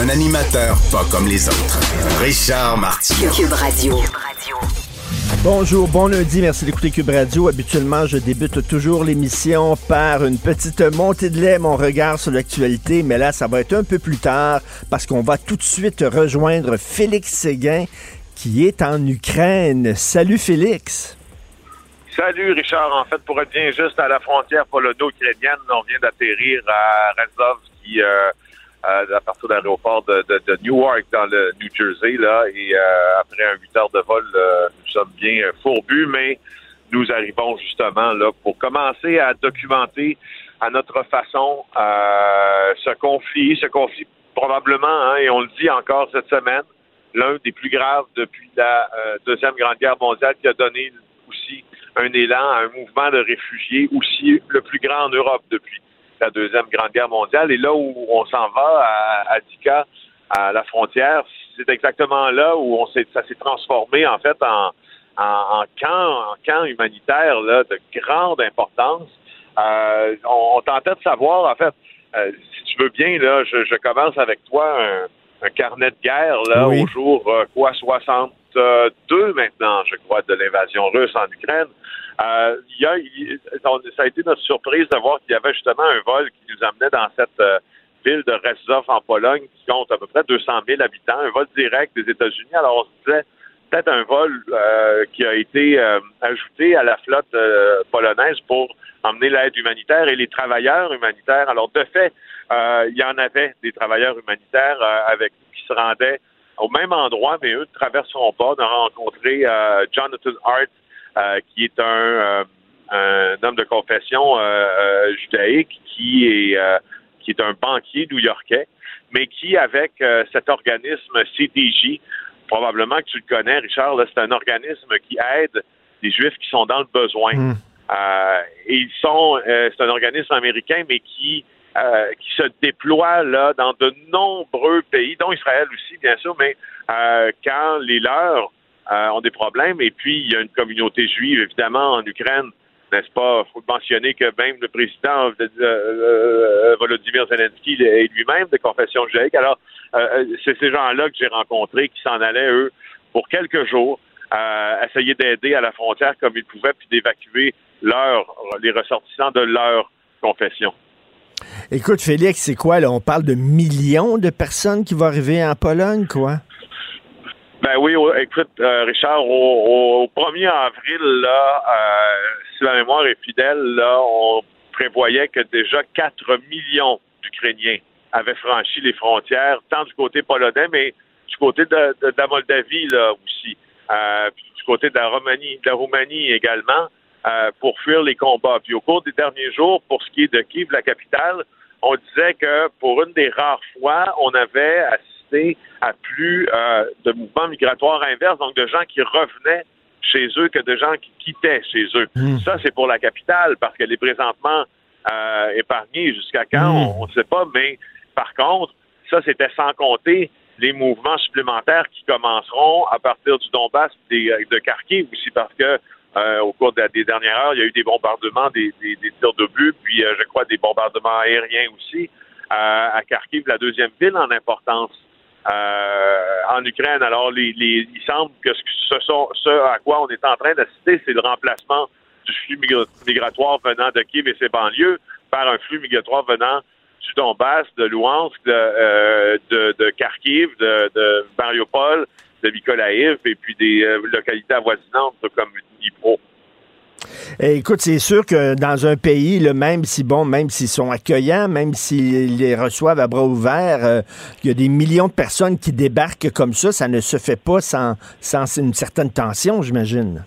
Un animateur pas comme les autres. Richard Martineau. Cube Radio. Bonjour, bon lundi, merci d'écouter Cube Radio. Habituellement, je débute toujours l'émission par une petite montée de lait, mon regard sur l'actualité, mais là, ça va être un peu plus tard parce qu'on va tout de suite rejoindre Félix Séguin qui est en Ukraine. Salut Félix. Salut Richard. En fait, pour être bien juste à la frontière polono-ukrainienne, on vient d'atterrir à Rezov, qui euh, à partir de l'aéroport de, de, de, Newark dans le New Jersey là. Et euh, après un 8 heures de vol euh, nous sommes bien fourbus mais nous arrivons justement là pour commencer à documenter à notre façon euh, ce conflit ce conflit probablement hein, et on le dit encore cette semaine l'un des plus graves depuis la deuxième grande guerre mondiale qui a donné aussi un élan à un mouvement de réfugiés aussi le plus grand en Europe depuis la Deuxième Grande Guerre mondiale. Et là où on s'en va, à, à Dika, à la frontière, c'est exactement là où on s'est, ça s'est transformé en fait en, en, camp, en camp humanitaire là, de grande importance. Euh, on, tentait de savoir, en fait, euh, si tu veux bien, là, je, je commence avec toi un, un, carnet de guerre là, au jour euh, quoi 62 maintenant, je crois, de l'invasion russe en Ukraine. Euh, y a, ça a été notre surprise de voir qu'il y avait justement un vol qui nous amenait dans cette euh, ville de Rezov en Pologne qui compte à peu près 200 000 habitants, un vol direct des États-Unis. Alors on se disait peut-être un vol euh, qui a été ajouté à la flotte polonaise pour emmener l'aide humanitaire et les travailleurs humanitaires. Alors de fait, il y en avait des travailleurs humanitaires avec qui se rendaient au même endroit, mais eux ne traverseront pas. On a rencontré Jonathan Hart, qui est un, euh, un, homme de confession euh, judaïque qui est qui est un banquier new-yorkais, mais qui, avec cet organisme CDJ, probablement que tu le connais, Richard, c'est un organisme qui aide les Juifs qui sont dans le besoin. Hmm. et ils sont, c'est un organisme américain, mais qui qui se déploie là dans de nombreux pays, dont Israël aussi, bien sûr, mais quand les leurs euh, ont des problèmes. Et puis, il y a une communauté juive, évidemment, en Ukraine, n'est-ce pas? Il faut mentionner que même le président euh, euh, Volodymyr Zelensky est lui-même de confession juive. Alors, c'est ces gens-là que j'ai rencontrés qui s'en allaient, eux, pour quelques jours, essayer d'aider à la frontière comme ils pouvaient, puis d'évacuer leur, les ressortissants de leur confession. Écoute, Félix, c'est quoi, là? On parle de millions de personnes qui vont arriver en Pologne, quoi? Ben oui, écoute, euh, Richard, au, 1er avril, là, euh, si la mémoire est fidèle, là, on prévoyait que déjà 4 millions d'Ukrainiens avaient franchi les frontières, tant du côté polonais, mais du côté de, la Moldavie là aussi, euh, puis du côté de la Roumanie, de la Roumanie également, pour fuir les combats. Puis au cours des derniers jours, pour ce qui est de Kiev, la capitale, on disait que pour une des rares fois, on avait à plus euh, de mouvements migratoires inverses, donc de gens qui revenaient chez eux que de gens qui quittaient chez eux. Hmm. Ça, c'est pour la capitale, parce qu'elle est présentement euh, épargnée jusqu'à quand, hmm. on ne sait pas, mais par contre, ça, c'était sans compter les mouvements supplémentaires qui commenceront à partir du Donbass des, de Kharkiv aussi, parce que euh, au cours des dernières heures, il y a eu des bombardements, des, des, des tirs d'obus, puis je crois des bombardements aériens aussi à Kharkiv, la deuxième ville en importance euh, en Ukraine. Alors, les, les, il semble que ce, sont, ce à quoi on est en train d'assister, c'est le remplacement du flux migratoire venant de Kiev et ses banlieues par un flux migratoire venant du Donbass, de Louhansk, de, euh, de, de, Kharkiv, de, de Mariupol, de Mykolaiv et puis des euh, localités avoisinantes comme Dnipro. Eh, écoute, c'est sûr que dans un pays, même si bon, même s'ils sont accueillants, même s'ils les reçoivent à bras ouverts, euh, il y a des millions de personnes qui débarquent comme ça, ça ne se fait pas sans, sans une certaine tension, j'imagine.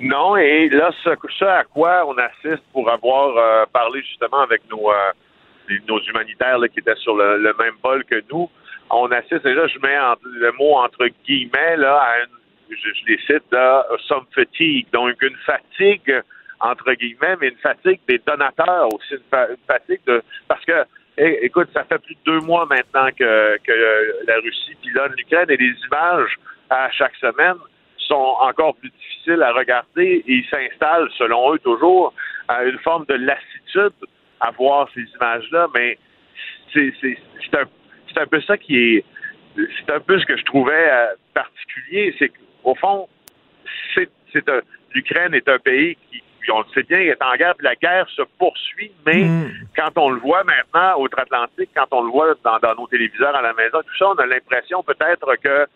Non, et là, ce, à quoi on assiste pour avoir euh, parlé justement avec nos, euh, nos humanitaires qui étaient sur le, même bol que nous, on assiste, et là, je mets le mot entre guillemets, là, à une, je, les cite, là, some fatigue, donc une fatigue, entre guillemets, mais une fatigue des donateurs aussi, une, fatigue de, parce que, écoute, ça fait plus de deux mois maintenant que, que la Russie pilonne l'Ukraine et les images à chaque semaine sont encore plus difficiles à regarder et ils s'installent, selon eux, toujours à une forme de lassitude à voir ces images-là, mais c'est un, un peu ça qui est. C'est un peu ce que je trouvais euh, particulier, c'est qu'au fond, c'est l'Ukraine est un pays qui, on le sait bien, est en guerre, puis la guerre se poursuit, mais mm. quand on le voit maintenant outre-Atlantique, quand on le voit dans, dans, nos téléviseurs à la maison, tout ça, on a l'impression peut-être que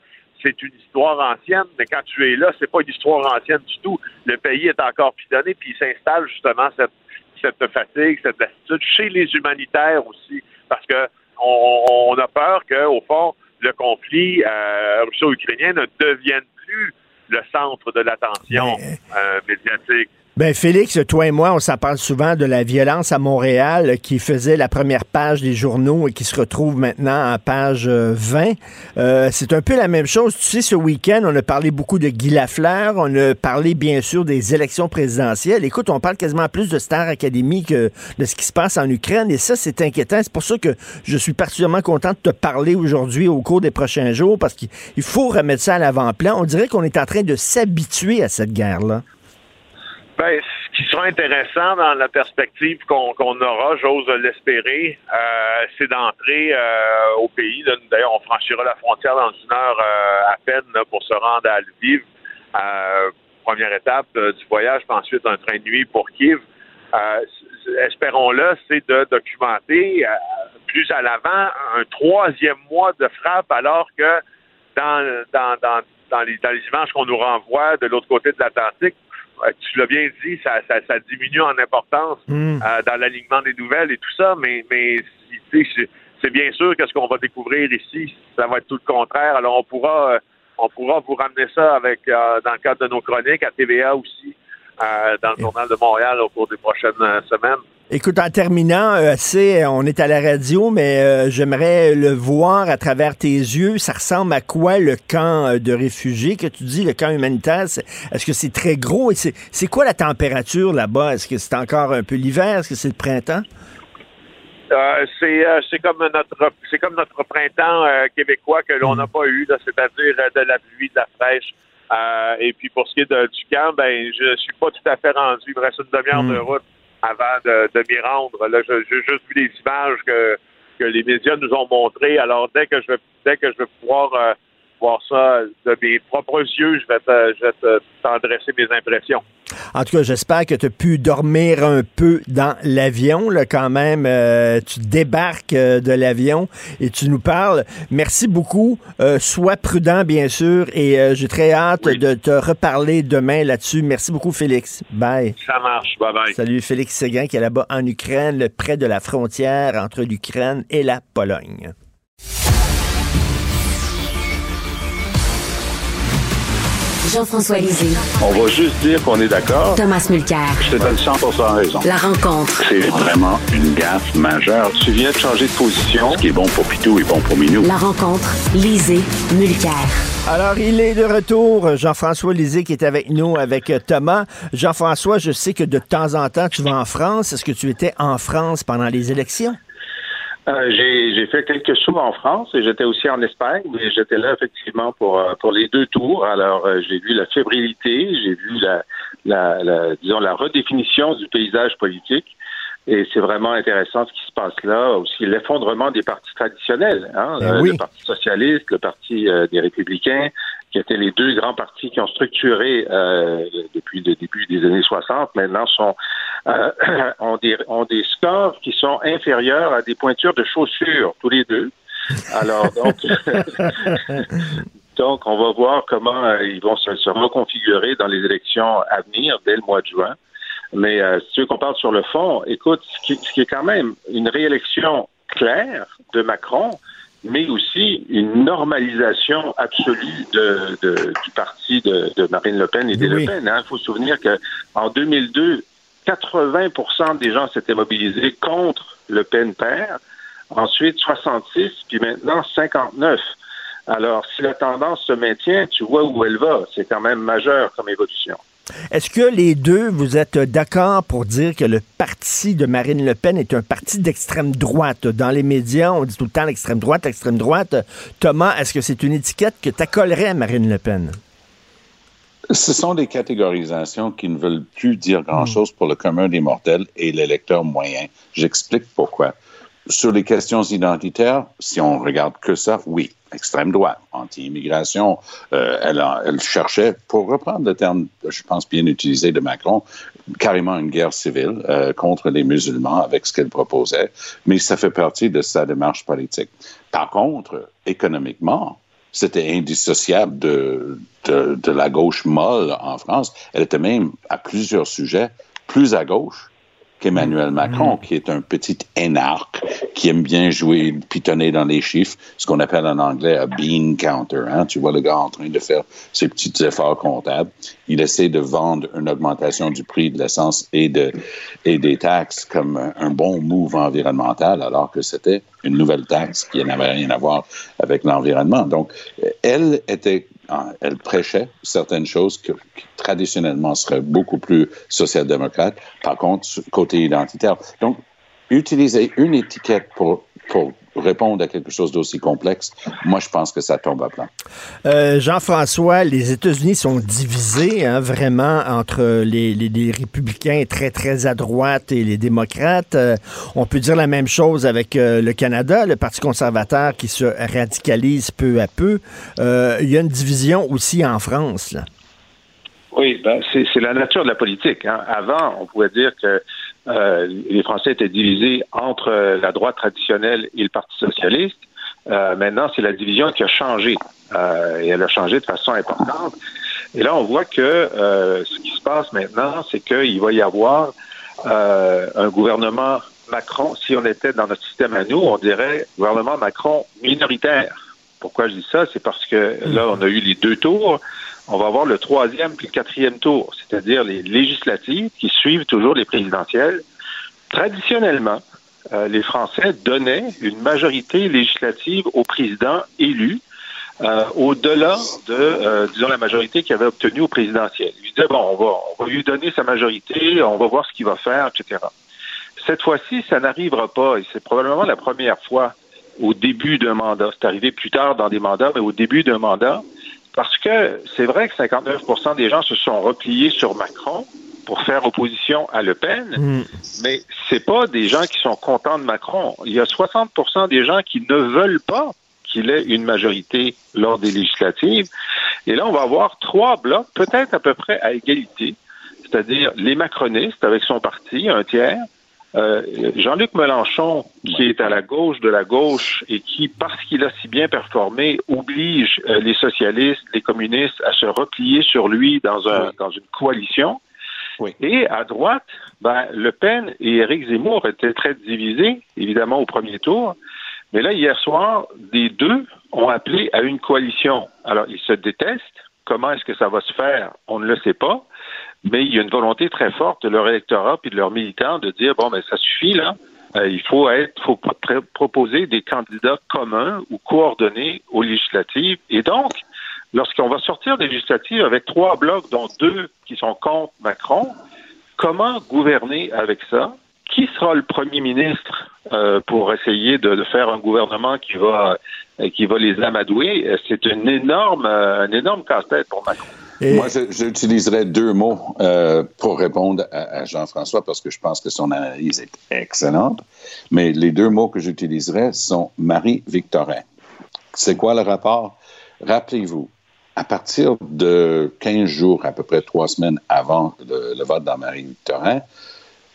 c'est une histoire ancienne, mais quand tu es là, c'est pas une histoire ancienne du tout. Le pays est encore pilonné, puis il s'installe justement cette, cette fatigue, cette lassitude chez les humanitaires aussi, parce que on, a peur qu'au fond, le conflit euh, russo-ukrainien ne devienne plus le centre de l'attention euh, médiatique. Ben Félix, toi et moi, on s'en parle souvent de la violence à Montréal qui faisait la première page des journaux et qui se retrouve maintenant en page 20. Euh, euh, c'est un peu la même chose. Tu sais, ce week-end, on a parlé beaucoup de Guy Lafleur, on a parlé bien sûr des élections présidentielles. Écoute, on parle quasiment plus de Star Academy que de ce qui se passe en Ukraine et ça, c'est inquiétant. C'est pour ça que je suis particulièrement content de te parler aujourd'hui au cours des prochains jours parce qu'il faut remettre ça à l'avant-plan. On dirait qu'on est en train de s'habituer à cette guerre-là. Ben, ce qui sera intéressant dans la perspective qu'on aura, j'ose l'espérer, euh, c'est d'entrer euh, au pays. D'ailleurs, on franchira la frontière dans une heure euh, à peine pour se rendre à Lviv. première étape du voyage, puis ensuite un train de nuit pour Kiev. Espérons-le, c'est de documenter plus à l'avant un troisième mois de frappe, alors que dans, dans, dans, dans les, dans les images qu'on nous renvoie de l'autre côté de l'Atlantique, tu l'as bien dit, ça, ça, diminue en importance hmm. euh, dans l'alignement des nouvelles et tout ça, mais, mais c'est bien sûr que ce qu'on va découvrir ici, ça va être tout le contraire. Alors on pourra, euh, on pourra vous ramener ça avec dans le cadre de nos chroniques à TVA aussi, dans le journal de Montréal au cours des prochaines semaines. Écoute, en terminant, euh, on est à la radio, mais euh, j'aimerais le voir à travers tes yeux. Ça ressemble à quoi le camp euh, de réfugiés? Que tu dis, le camp humanitaire? Est-ce que c'est très gros? et C'est quoi la température là-bas? Est-ce que c'est encore un peu l'hiver? Est-ce que c'est le printemps? c'est comme notre c'est comme notre printemps québécois que l'on n'a pas eu, c'est-à-dire de la pluie, de la fraîche. Et puis pour ce qui est du camp, ben je suis pas tout à fait rendu. Il me reste une demi-heure de hmm. route avant de, de m'y rendre. Là, j'ai juste vu les images que, que les médias nous ont montrées. Alors, dès que je vais, dès que je vais pouvoir euh, voir ça de mes propres yeux, je vais t'en dresser mes impressions. En tout cas, j'espère que tu as pu dormir un peu dans l'avion, là, quand même. Euh, tu débarques euh, de l'avion et tu nous parles. Merci beaucoup. sois prudent, bien sûr, et j'ai très hâte de te reparler demain là-dessus. Merci beaucoup, Félix. Bye. Ça marche. Bye bye. Salut, Félix Séguin, qui est là-bas en Ukraine, près de la frontière entre l'Ukraine et la Pologne. Jean-François Lisée. On va juste dire qu'on est d'accord. Thomas Mulcair. Je te donne 100 raison. La rencontre. C'est vraiment une gaffe majeure. Tu viens de changer de position. Ce qui est bon pour Pitou est bon pour Minou. La rencontre. Lisée. Mulcair. Alors, il est de retour, Jean-François Lisée qui est avec nous, avec Thomas. Jean-François, je sais que de temps en temps, tu vas en France. Est-ce que tu étais en France pendant les élections? Euh, j'ai fait quelques sous en France et j'étais aussi en Espagne, mais j'étais là effectivement pour euh, pour les deux tours. Alors euh, j'ai vu la fébrilité, j'ai vu la, la, la, disons la redéfinition du paysage politique. Et c'est vraiment intéressant ce qui se passe là. Aussi l'effondrement des partis traditionnels, hein, ben le Parti socialiste, le Parti des républicains, qui étaient les deux grands partis qui ont structuré euh, depuis le début des années 60, maintenant sont euh, ont, des, ont des scores qui sont inférieurs à des pointures de chaussures, tous les deux. Alors, donc, donc on va voir comment euh, ils vont se, se, reconfigurer dans les élections à venir dès le mois de juin. Mais euh, si tu veux qu'on parle sur le fond, écoute, ce qui, ce qui est quand même une réélection claire de Macron, mais aussi une normalisation absolue de, de du parti de, de, Marine Le Pen et des Le Pen. Il hein. faut se souvenir qu'en 2002, 80% des gens s'étaient mobilisés contre le Pen père. Ensuite, 66, puis maintenant 59. Alors, si la tendance se maintient, tu vois où elle va. C'est quand même majeur comme évolution. Est-ce que les deux, vous êtes d'accord pour dire que le parti de Marine Le Pen est un parti d'extrême droite? Dans les médias, on dit tout le temps l'extrême droite, l'extrême droite. Thomas, est-ce que c'est une étiquette que tu accolerais à Marine Le Pen? Ce sont des catégorisations qui ne veulent plus dire grand-chose pour le commun des mortels et l'électeur moyen. J'explique pourquoi. Sur les questions identitaires, si on regarde que ça, oui, extrême droite, anti-immigration, euh, elle, elle, cherchait, pour reprendre le terme, je pense bien utilisé de Macron, carrément une guerre civile euh, contre les musulmans avec ce qu'elle proposait, mais ça fait partie de sa démarche politique. Par contre, économiquement, c'était indissociable de, de, de la gauche molle en France. Elle était même, à plusieurs sujets, plus à gauche qu'Emmanuel Macron, mm. qui est un petit énarque, qui aime bien jouer, pitonner dans les chiffres, ce qu'on appelle en anglais un bean counter. Hein? Tu vois le gars en train de faire ses petits efforts comptables. Il essaie de vendre une augmentation du prix de l'essence et, de, et des taxes comme un bon move environnemental, alors que c'était une nouvelle taxe qui n'avait rien à voir avec l'environnement. Donc, elle était elle prêchait certaines choses qui, traditionnellement seraient beaucoup plus social-démocrates. Par contre, côté identitaire. Donc, utiliser une étiquette pour, pour répondre à quelque chose d'aussi complexe, moi, je pense que ça tombe à plat. Euh, Jean-François, les États-Unis sont divisés hein, vraiment entre les, les, républicains très, très à droite et les démocrates. Euh, on peut dire la même chose avec euh, le Canada, le Parti conservateur qui se radicalise peu à peu. il y a une division aussi en France. Là. Oui, ben, c'est la nature de la politique. Hein. Avant, on pouvait dire que euh, les Français étaient divisés entre la droite traditionnelle et le Parti socialiste. Euh, maintenant, c'est la division qui a changé. Euh, et elle a changé de façon importante. Et là, on voit que ce qui se passe maintenant, c'est qu'il va y avoir un gouvernement Macron. Si on était dans notre système à nous, on dirait gouvernement Macron minoritaire. Pourquoi je dis ça? C'est parce que là, on a eu les deux tours on va avoir le troisième puis le quatrième tour, c'est-à-dire les législatives qui suivent toujours les présidentielles. Traditionnellement, euh, les Français donnaient une majorité législative au président élu euh, au-delà de, euh, disons, la majorité qu'il avait obtenue au présidentiel. Ils disaient, bon, on va, on va lui donner sa majorité, on va voir ce qu'il va faire, etc. Cette fois-ci, ça n'arrivera pas, et c'est probablement la première fois au début d'un mandat. C'est arrivé plus tard dans des mandats, mais au début d'un mandat, parce que c'est vrai que 59% des gens se sont repliés sur Macron pour faire opposition à Le Pen, mm. mais c'est pas des gens qui sont contents de Macron. Il y a 60% des gens qui ne veulent pas qu'il ait une majorité lors des législatives. Et là, on va avoir trois blocs, peut-être à peu près à égalité, c'est-à-dire les macronistes avec son parti, un tiers, euh, Jean-Luc Mélenchon, qui est à la gauche de la gauche et qui, parce qu'il a si bien performé, oblige euh, les socialistes, les communistes à se replier sur lui dans, un, dans une coalition. Et à droite, ben, Le Pen et Éric Zemmour étaient très divisés, évidemment, au premier tour. Mais là, hier soir, les deux ont appelé à une coalition. Alors, ils se détestent. Comment est-ce que ça va se faire? On ne le sait pas mais il y a une volonté très forte de leur électorat puis de leurs militants de dire bon, mais ça suffit là. Euh, il faut être, faut proposer des candidats communs ou coordonnés aux législatives. Et donc, lorsqu'on va sortir des législatives avec trois blocs, dont deux qui sont contre Macron, comment gouverner avec ça? Qui sera le premier ministre euh, pour essayer de, faire un gouvernement qui va qui va les amadouer? C'est une énorme, un énorme casse-tête pour Macron. Moi, j'utiliserais deux mots euh, pour répondre à, Jean-François parce que je pense que son analyse est excellente. Mais les deux mots que j'utiliserais sont Marie-Victorin. C'est quoi le rapport? Rappelez-vous, à partir de 15 jours, à peu près trois semaines avant le, le vote dans Marie-Victorin,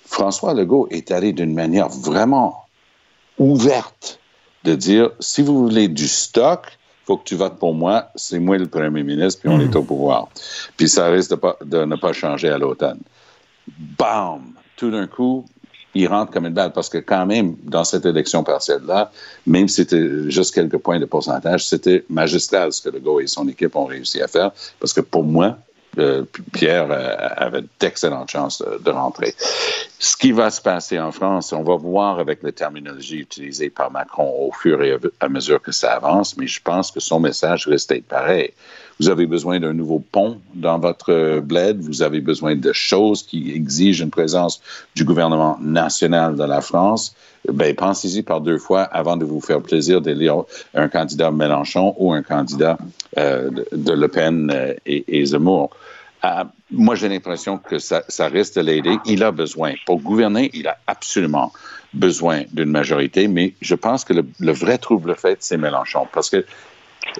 François Legault est allé d'une manière vraiment ouverte de dire, si vous voulez du stock, faut que tu votes pour moi, c'est moi le premier ministre, puis on est hmm. au pouvoir. Puis ça risque de, pas, de ne pas changer à l'automne. Bam! Tout d'un coup, il rentre comme une balle parce que quand même, dans cette élection partielle-là, même si c'était juste quelques points de pourcentage, c'était magistral ce que le Legault et son équipe ont réussi à faire parce que pour moi, Pierre avait d'excellentes chances de, rentrer. Ce qui va se passer en France, on va voir avec la terminologie utilisée par Macron au fur et à mesure que ça avance, mais je pense que son message reste d'être pareil. Vous avez besoin d'un nouveau pont dans votre bled, vous avez besoin de choses qui exigent une présence du gouvernement national de la France. Ben, pensez-y par deux fois avant de vous faire plaisir d'élire un candidat Mélenchon ou un candidat euh, de, Le Pen euh, et, Zemmour. Euh, moi, j'ai l'impression que ça, ça risque de l'aider. Il a besoin. Pour gouverner, il a absolument besoin d'une majorité, mais je pense que le, le vrai trouble fait, c'est Mélenchon. Parce que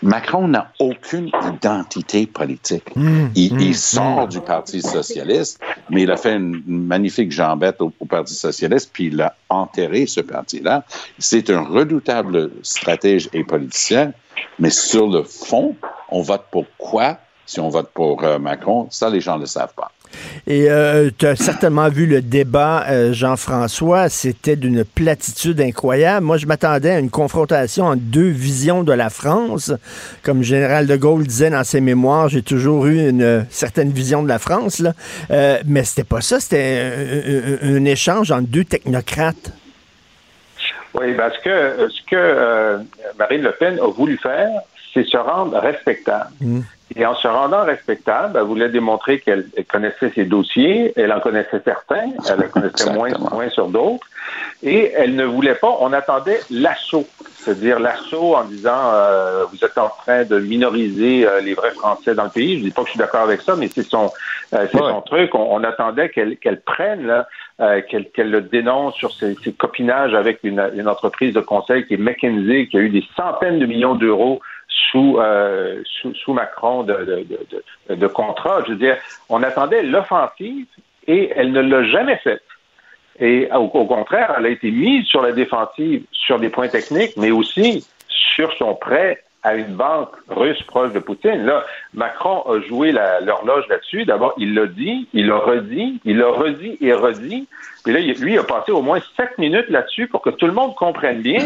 Macron n'a aucune identité politique. Mmh, il, mmh, sort mmh. du Parti socialiste, mais il a fait une magnifique jambette au, Parti socialiste, puis il a enterré ce parti-là. C'est un redoutable stratège et politicien, mais sur le fond, on vote pour quoi? Si on vote pour euh, Macron? Ça, les gens ne le savent pas. Et euh, tu as certainement vu le débat, euh, Jean-François. C'était d'une platitude incroyable. Moi, je m'attendais à une confrontation entre deux visions de la France. Comme le général de Gaulle disait dans ses mémoires, j'ai toujours eu une certaine vision de la France. Là. Euh, mais c'était pas ça. C'était un, échange entre deux technocrates. Oui, parce que ce que Marine Le Pen a voulu faire, c'est se rendre respectable. Mmh. Et en se rendant respectable, elle voulait démontrer qu'elle connaissait ses dossiers, elle en connaissait certains, elle en connaissait moins, moins sur d'autres, et elle ne voulait pas, on attendait l'assaut, c'est-à-dire l'assaut en disant euh, vous êtes en train de minoriser euh, les vrais Français dans le pays. Je dis pas que je suis d'accord avec ça, mais c'est son, euh, c'est son truc. On, attendait qu'elle qu'elle prenne là, qu'elle qu'elle le dénonce sur ses, ses copinages avec une, une entreprise de conseil qui est McKinsey, qui a eu des centaines de millions d'euros euh, sous, sous, Macron de, de, de, de, contrat. Je veux dire, on attendait l'offensive et elle ne l'a jamais faite. Et au, contraire, elle a été mise sur la défensive sur des points techniques, mais aussi sur son prêt à une banque russe proche de Poutine. Là, Macron a joué l'horloge là-dessus. D'abord, il l'a dit, il l'a redit, il l'a redit et redit. Puis là, lui, il a passé au moins sept minutes là-dessus pour que tout le monde comprenne bien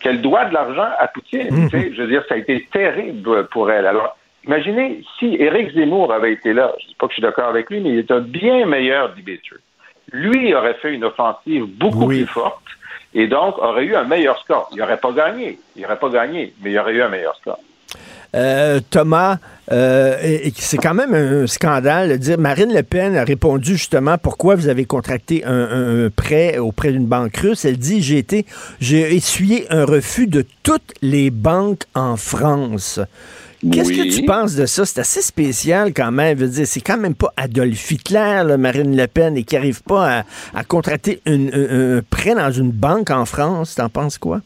qu'elle doit de l'argent à Poutine. Mhm. Je veux dire, ça a été terrible pour elle. Alors, imaginez si Éric Zemmour avait été là. Je ne dis pas que je suis d'accord avec lui, mais il est un bien meilleur debater. Lui aurait fait une offensive beaucoup plus forte et donc aurait eu un meilleur score. Il n'aurait pas gagné. Il n'aurait pas gagné, mais il aurait eu un meilleur score. Euh, Thomas, euh, c'est quand même un scandale de dire Marine Le Pen a répondu justement pourquoi vous avez contracté un, prêt auprès d'une banque russe. Elle dit j'ai été j'ai essuyé un refus de toutes les banques en France. Qu'est-ce que tu penses de ça? C'est assez spécial quand même. Veux dire, c'est quand même pas Adolf Hitler, Marine Le Pen, et qui n'arrive pas à, contracter un, prêt dans une banque en France. T'en penses quoi?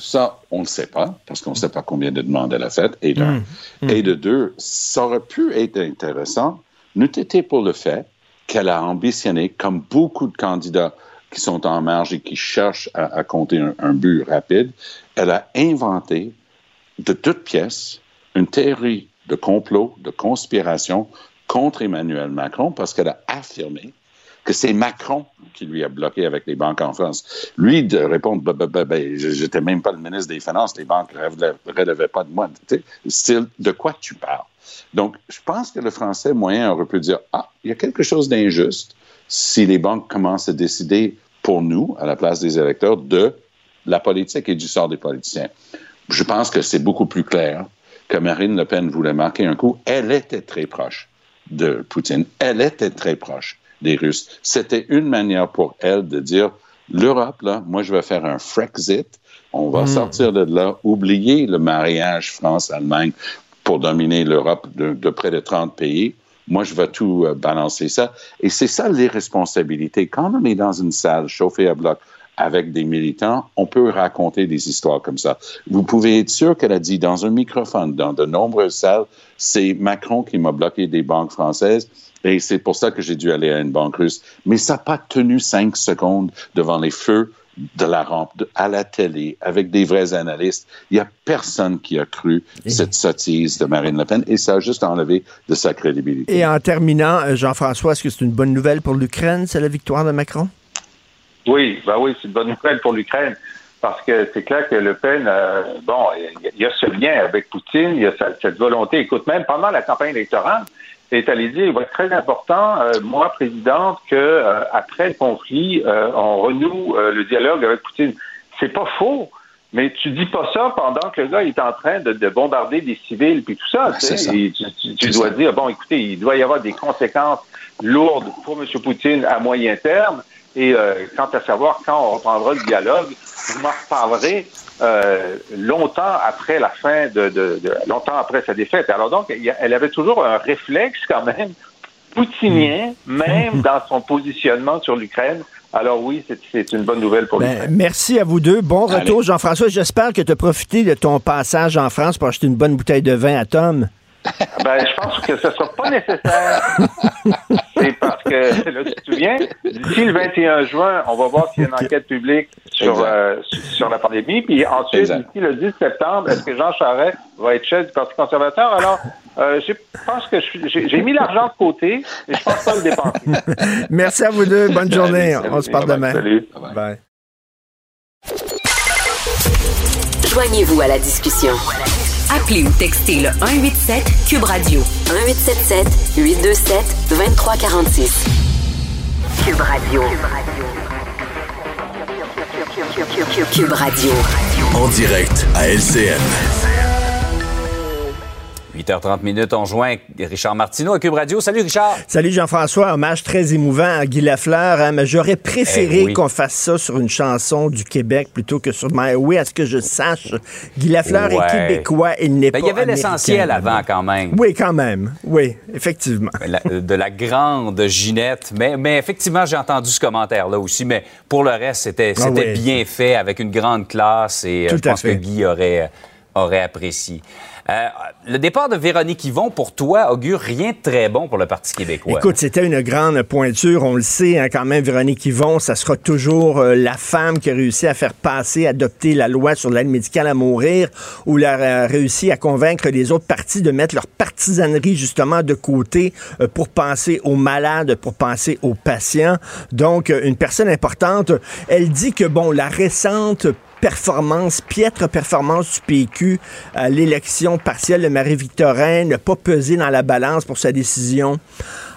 Ça, on ne le sait pas, parce qu'on ne sait pas combien de demandes elle a faites, et d'un. Mm. Mm. Et de deux, ça aurait pu être intéressant, n'eût été pour le fait qu'elle a ambitionné, comme beaucoup de candidats qui sont en marge et qui cherchent à, compter un, but rapide, elle a inventé de toutes pièces une théorie de complot, de conspiration contre Emmanuel Macron, parce qu'elle a affirmé que c'est Macron qui lui a bloqué avec les banques en France. Lui, de répondre, ben, ben, ben, j'étais même pas le ministre des Finances, les banques ne relevaient pas de moi. Style, de quoi tu parles? Donc, je pense que le français moyen aurait pu dire, ah, il y a quelque chose d'injuste si les banques commencent à décider pour nous, à la place des électeurs, de la politique et du sort des politiciens. Je pense que c'est beaucoup plus clair que Marine Le Pen voulait marquer un coup. Elle était très proche de Poutine. Elle était très proche des Russes. C'était une manière pour elle de dire l'Europe, là, moi, je vais faire un Frexit. On va hmm. sortir de là, oublier le mariage France-Allemagne pour dominer l'Europe de, près de 30 pays. Moi, je vais tout euh, balancer ça. Et c'est ça l'irresponsabilité. Quand on est dans une salle chauffée à bloc avec des militants, on peut raconter des histoires comme ça. Vous pouvez être sûr qu'elle a dit dans un microphone, dans de nombreuses salles, c'est Macron qui m'a bloqué des banques françaises et c'est pour ça que j'ai dû aller à une banque russe. Mais ça n'a pas tenu cinq secondes devant les feux de la rampe, à la télé, avec des vrais analystes. Il n'y a personne qui a cru cette sottise de Marine Le Pen et ça a juste enlevé de sa crédibilité. Et en terminant, euh, Jean-François, est-ce que c'est une bonne nouvelle pour l'Ukraine, c'est la victoire de Macron? Oui, bah oui, c'est une bonne nouvelle pour l'Ukraine parce que c'est clair que Le Pen, euh, bon, il y a ce lien avec Poutine, il y a cette volonté. Écoute, même pendant la campagne électorale, est allé dire il va être très important, euh, moi, présidente, que euh, après le conflit, euh, on renoue euh, le dialogue avec Poutine. C'est pas faux. Mais tu dis pas ça pendant que le gars est en train de, de bombarder des civils puis tout ça. Tu ça. Et tu, tu- dois ça. dire bon, écoutez, il doit y avoir des conséquences lourdes pour M. Poutine à moyen terme. Et euh, quant à savoir quand on reprendra le dialogue, vous m'en reparlerez euh, longtemps après la fin de, de, de- longtemps après sa défaite. Alors donc, elle avait toujours un réflexe quand même poutinien, même dans son positionnement sur l'Ukraine. Alors oui, c'est- c'est une bonne nouvelle pour Ben, l'Ukraine. merci à vous deux. Bon Allez. retour, Jean-François. J'espère que tu as profité de ton passage en France pour acheter une bonne bouteille de vin à Tom. Ben, je pense que ce ne sera pas nécessaire. C'est parce que, là, tu te souviens, d'ici le 21 juin, on va voir s'il y a une enquête publique sur, euh, sur la pandémie. Puis ensuite, Exact. d'ici le 10 septembre, est-ce que Jean Charest va être chef du Parti conservateur? Alors, euh, je pense que je suis- j'ai j'ai mis l'argent de côté, mais je pense pas le dépenser. Merci à vous deux. Bonne journée. Salut, On se parle demain. Salut. Bye. Joignez-vous à la discussion. Appelez ou textez le 187 Cube Radio 1877 827 2346. Cube Radio. Cube Radio. En direct à LCN. 8h30 minutes, on joint Richard Martineau à Cube Radio. Salut Richard. Salut Jean-François, hommage très émouvant à Guy Lafleur, hein, mais j'aurais préféré Eh oui. qu'on fasse ça sur une chanson du Québec plutôt que sur My Way, à ce que je sache. Guy Lafleur est québécois, il n'est Ben, pas il y avait l'essentiel avant quand même. Oui, quand même. Oui, effectivement. La- de la grande Ginette. Mais, mais effectivement, j'ai entendu ce commentaire-là aussi. Mais pour le reste, c'était Ah bien fait, avec une grande classe. Et euh, Tout je pense fait. que Guy aurait, aurait apprécié. Euh, le départ de Véronique Yvon, pour toi, augure rien de très bon pour le Parti québécois. Écoute, c'était une grande pointure, on le sait, hein, quand même, Véronique Yvon, ça sera toujours euh, la femme qui a réussi à faire passer, adopter la loi sur l'aide médicale à mourir, ou elle a réussi à convaincre les autres partis de mettre leur partisanerie justement de côté euh, pour penser aux malades, pour penser aux patients. Donc, euh, une personne importante, elle dit que, bon, la récente performance, piètre performance du PQ à l'élection partielle de Marie-Victorin n'a pas pesé dans la balance pour sa décision.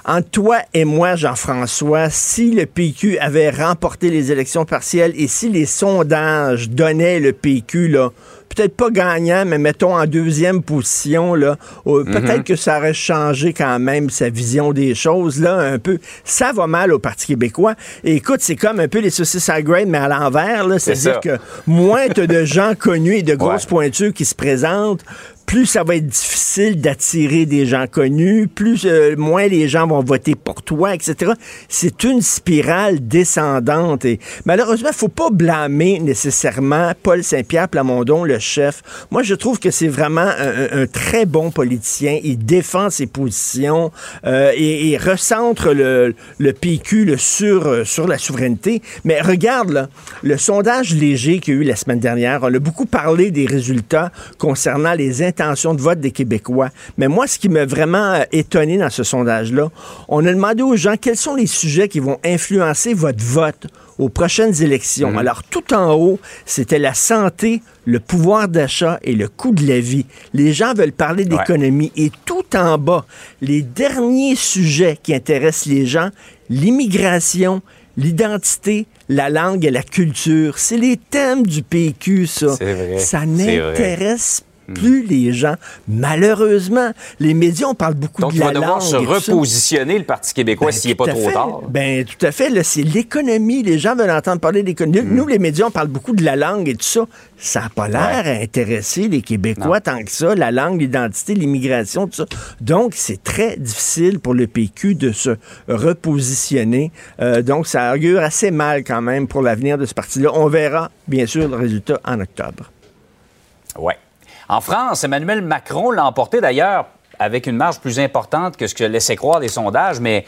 Entre toi et moi, Jean-François, si le PQ avait remporté les élections partielles et si les sondages donnaient le PQ, là, peut-être pas gagnant, mais mettons en deuxième position, là, euh, peut-être que ça aurait changé quand même sa vision des choses, là, un peu. Ça va mal au Parti québécois. Et écoute, c'est comme un peu les saucisses à grain, mais à l'envers, là. C'est-à-dire que moins t'as de gens connus et de grosses Ouais. pointures qui se présentent, plus ça va être difficile d'attirer des gens connus, plus euh, moins les gens vont voter pour toi, etc. C'est une spirale descendante et malheureusement, faut pas blâmer nécessairement Paul Saint-Pierre Plamondon, le chef. Moi, je trouve que c'est vraiment un, très bon politicien. Il défend ses positions euh, et, recentre le, le PQ sur, euh, sur la souveraineté. Mais regarde, le sondage léger qu'il y a eu la semaine dernière, on a beaucoup parlé des résultats concernant les intentions de vote des Québécois. Mais moi, ce qui m'a vraiment euh, étonné dans ce sondage-là, on a demandé aux gens quels sont les sujets qui vont influencer votre vote aux prochaines élections. Alors, tout en haut, c'était la santé, le pouvoir d'achat et le coût de la vie. Les gens veulent parler d'économie. Et tout en bas, les derniers sujets qui intéressent les gens, l'immigration, l'identité, la langue et la culture. C'est les thèmes du PQ, ça. Vrai. Ça n'intéresse plus les gens. Malheureusement, les médias, on parle beaucoup Donc, de il la va devoir langue se et tout ça. repositionner, le Parti québécois, Ben, s'il n'est pas trop fait. tard. Ben, tout à fait. Là, c'est l'économie. Les gens veulent entendre parler d'économie. Hmm. Nous, les médias, on parle beaucoup de la langue et tout ça. Ça n'a pas l'air à intéresser les Québécois tant que ça. La langue, l'identité, l'immigration, tout ça. Donc, c'est très difficile pour le PQ de se repositionner. Euh, donc, ça augure assez mal quand même pour l'avenir de ce parti-là. On verra, bien sûr, le résultat en octobre. Ouais. En France, Emmanuel Macron l'a emporté d'ailleurs avec une marge plus importante que ce que laissaient croire les sondages, mais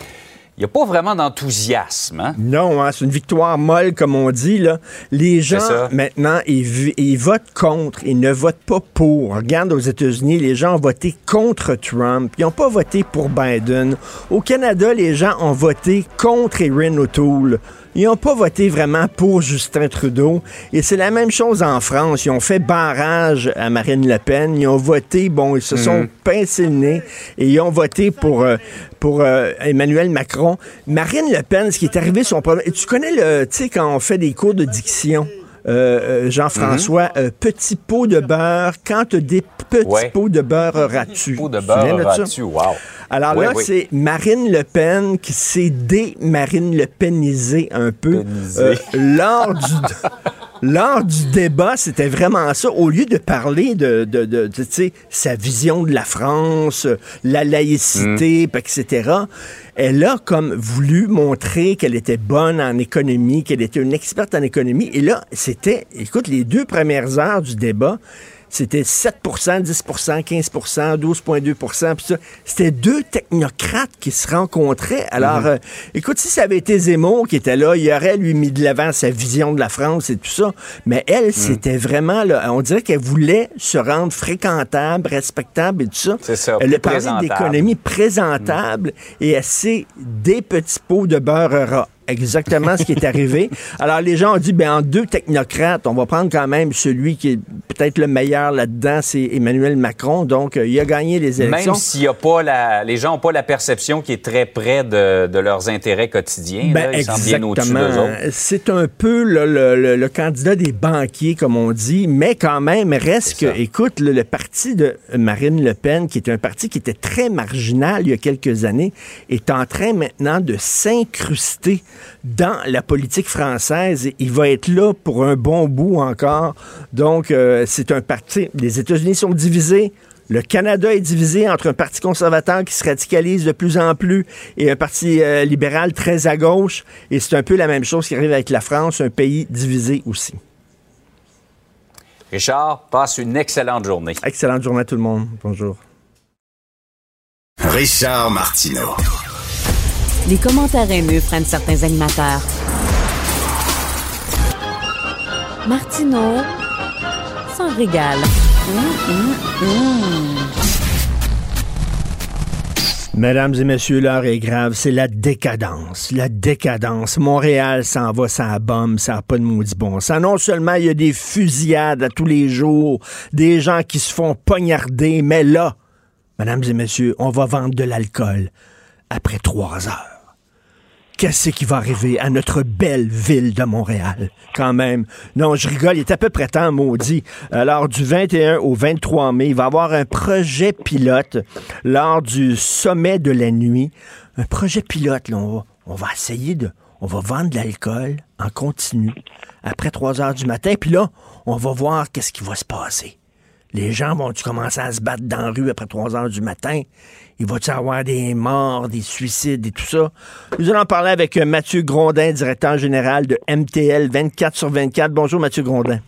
il n'y a pas vraiment d'enthousiasme. hein? Non, hein, c'est une victoire molle, comme on dit. Là. Les gens, maintenant, ils, ils votent contre, ils ne votent pas pour. Regarde aux États-Unis, les gens ont voté contre Trump. Ils n'ont pas voté pour Biden. Au Canada, les gens ont voté contre Erin O'Toole. Ils n'ont pas voté vraiment pour Justin Trudeau. Et c'est la même chose en France. Ils ont fait barrage à Marine Le Pen. Ils ont voté, bon, ils se sont Mhm. pincés le nez et ils ont voté pour, euh, pour euh, Emmanuel Macron. Marine Le Pen, ce qui est arrivé, son problème. Et tu connais le, tu sais, quand on fait des cours de diction? Euh, euh, Jean-François, Mhm. euh, petit pot de beurre, quand tu des petits Ouais. pots de beurre auras-tu? Pot de beurre wow. Alors là, c'est Marine Le Pen qui s'est dé-Marine Le Penisé un peu. Euh, lors, du, lors du débat, c'était vraiment ça. Au lieu de parler de, de, de- de, tu sais, sa vision de la France, la laïcité, puis etc., elle a comme voulu montrer qu'elle était bonne en économie, qu'elle était une experte en économie. Et là, c'était, écoute, les deux premières heures du débat, c'était 7% 10% 15% 12,2% puis ça. C'était deux technocrates qui se rencontraient. Alors, euh, écoute, si ça avait été Zemmour qui était là, il aurait lui mis de l'avant sa vision de la France et tout ça. Mais elle, c'était vraiment, là, on dirait qu'elle voulait se rendre fréquentable, respectable et tout ça. C'est ça, Elle a parlé présentable. d'économie présentable et elle sait des petits pots de beurre ras. Exactement ce qui est arrivé. Alors, les gens ont dit, ben, en deux technocrates, on va prendre quand même celui qui est peut-être le meilleur là-dedans, c'est Emmanuel Macron. Donc, euh, il a gagné les élections. Même s'il y a pas la, les gens n'ont pas la perception qui est très près de, de leurs intérêts quotidiens. Ben, là. Ils exactement. C'est un peu le, le- le- le candidat des banquiers, comme on dit, mais quand même, reste que, écoute, le, le parti de Marine Le Pen, qui est un parti qui était très marginal il y a quelques années, est en train maintenant de s'incruster dans la politique française. Il va être là pour un bon bout encore. Donc, euh, c'est un parti. Les États-Unis sont divisés. Le Canada est divisé entre un parti conservateur qui se radicalise de plus en plus et un parti euh, libéral très à gauche. Et c'est un peu la même chose qui arrive avec la France, un pays divisé aussi. Richard, passe une excellente journée. Excellente journée à tout le monde. Bonjour. Richard Martineau. Les commentaires haineux prennent certains animateurs. Martineau s'en régale. Mesdames et messieurs, l'heure est grave. C'est la décadence. La décadence. Montréal s'en va, ça bombe, ça n'a pas de maudit bon sens. Non seulement il y a des fusillades à tous les jours, des gens qui se font poignarder, mais là, mesdames et messieurs, on va vendre de l'alcool après trois heures. Qu'est-ce qui va arriver à notre belle ville de Montréal, quand même? Non, je rigole, il est à peu près temps, maudit. Alors, du 21 au 23 mai, il va y avoir un projet pilote lors du sommet de la nuit. Un projet pilote, là, on va, essayer de... On va vendre de l'alcool en continu après 3 heures du matin, puis là, on va voir qu'est-ce qui va se passer. Les gens vont-tu commencer à se battre dans la rue après 3 heures du matin? Il va-tu avoir des morts, des suicides et tout ça? Nous allons parler avec euh, Mathieu Grondin, directeur général de MTL 24 sur 24. Bonjour Mathieu Grondin.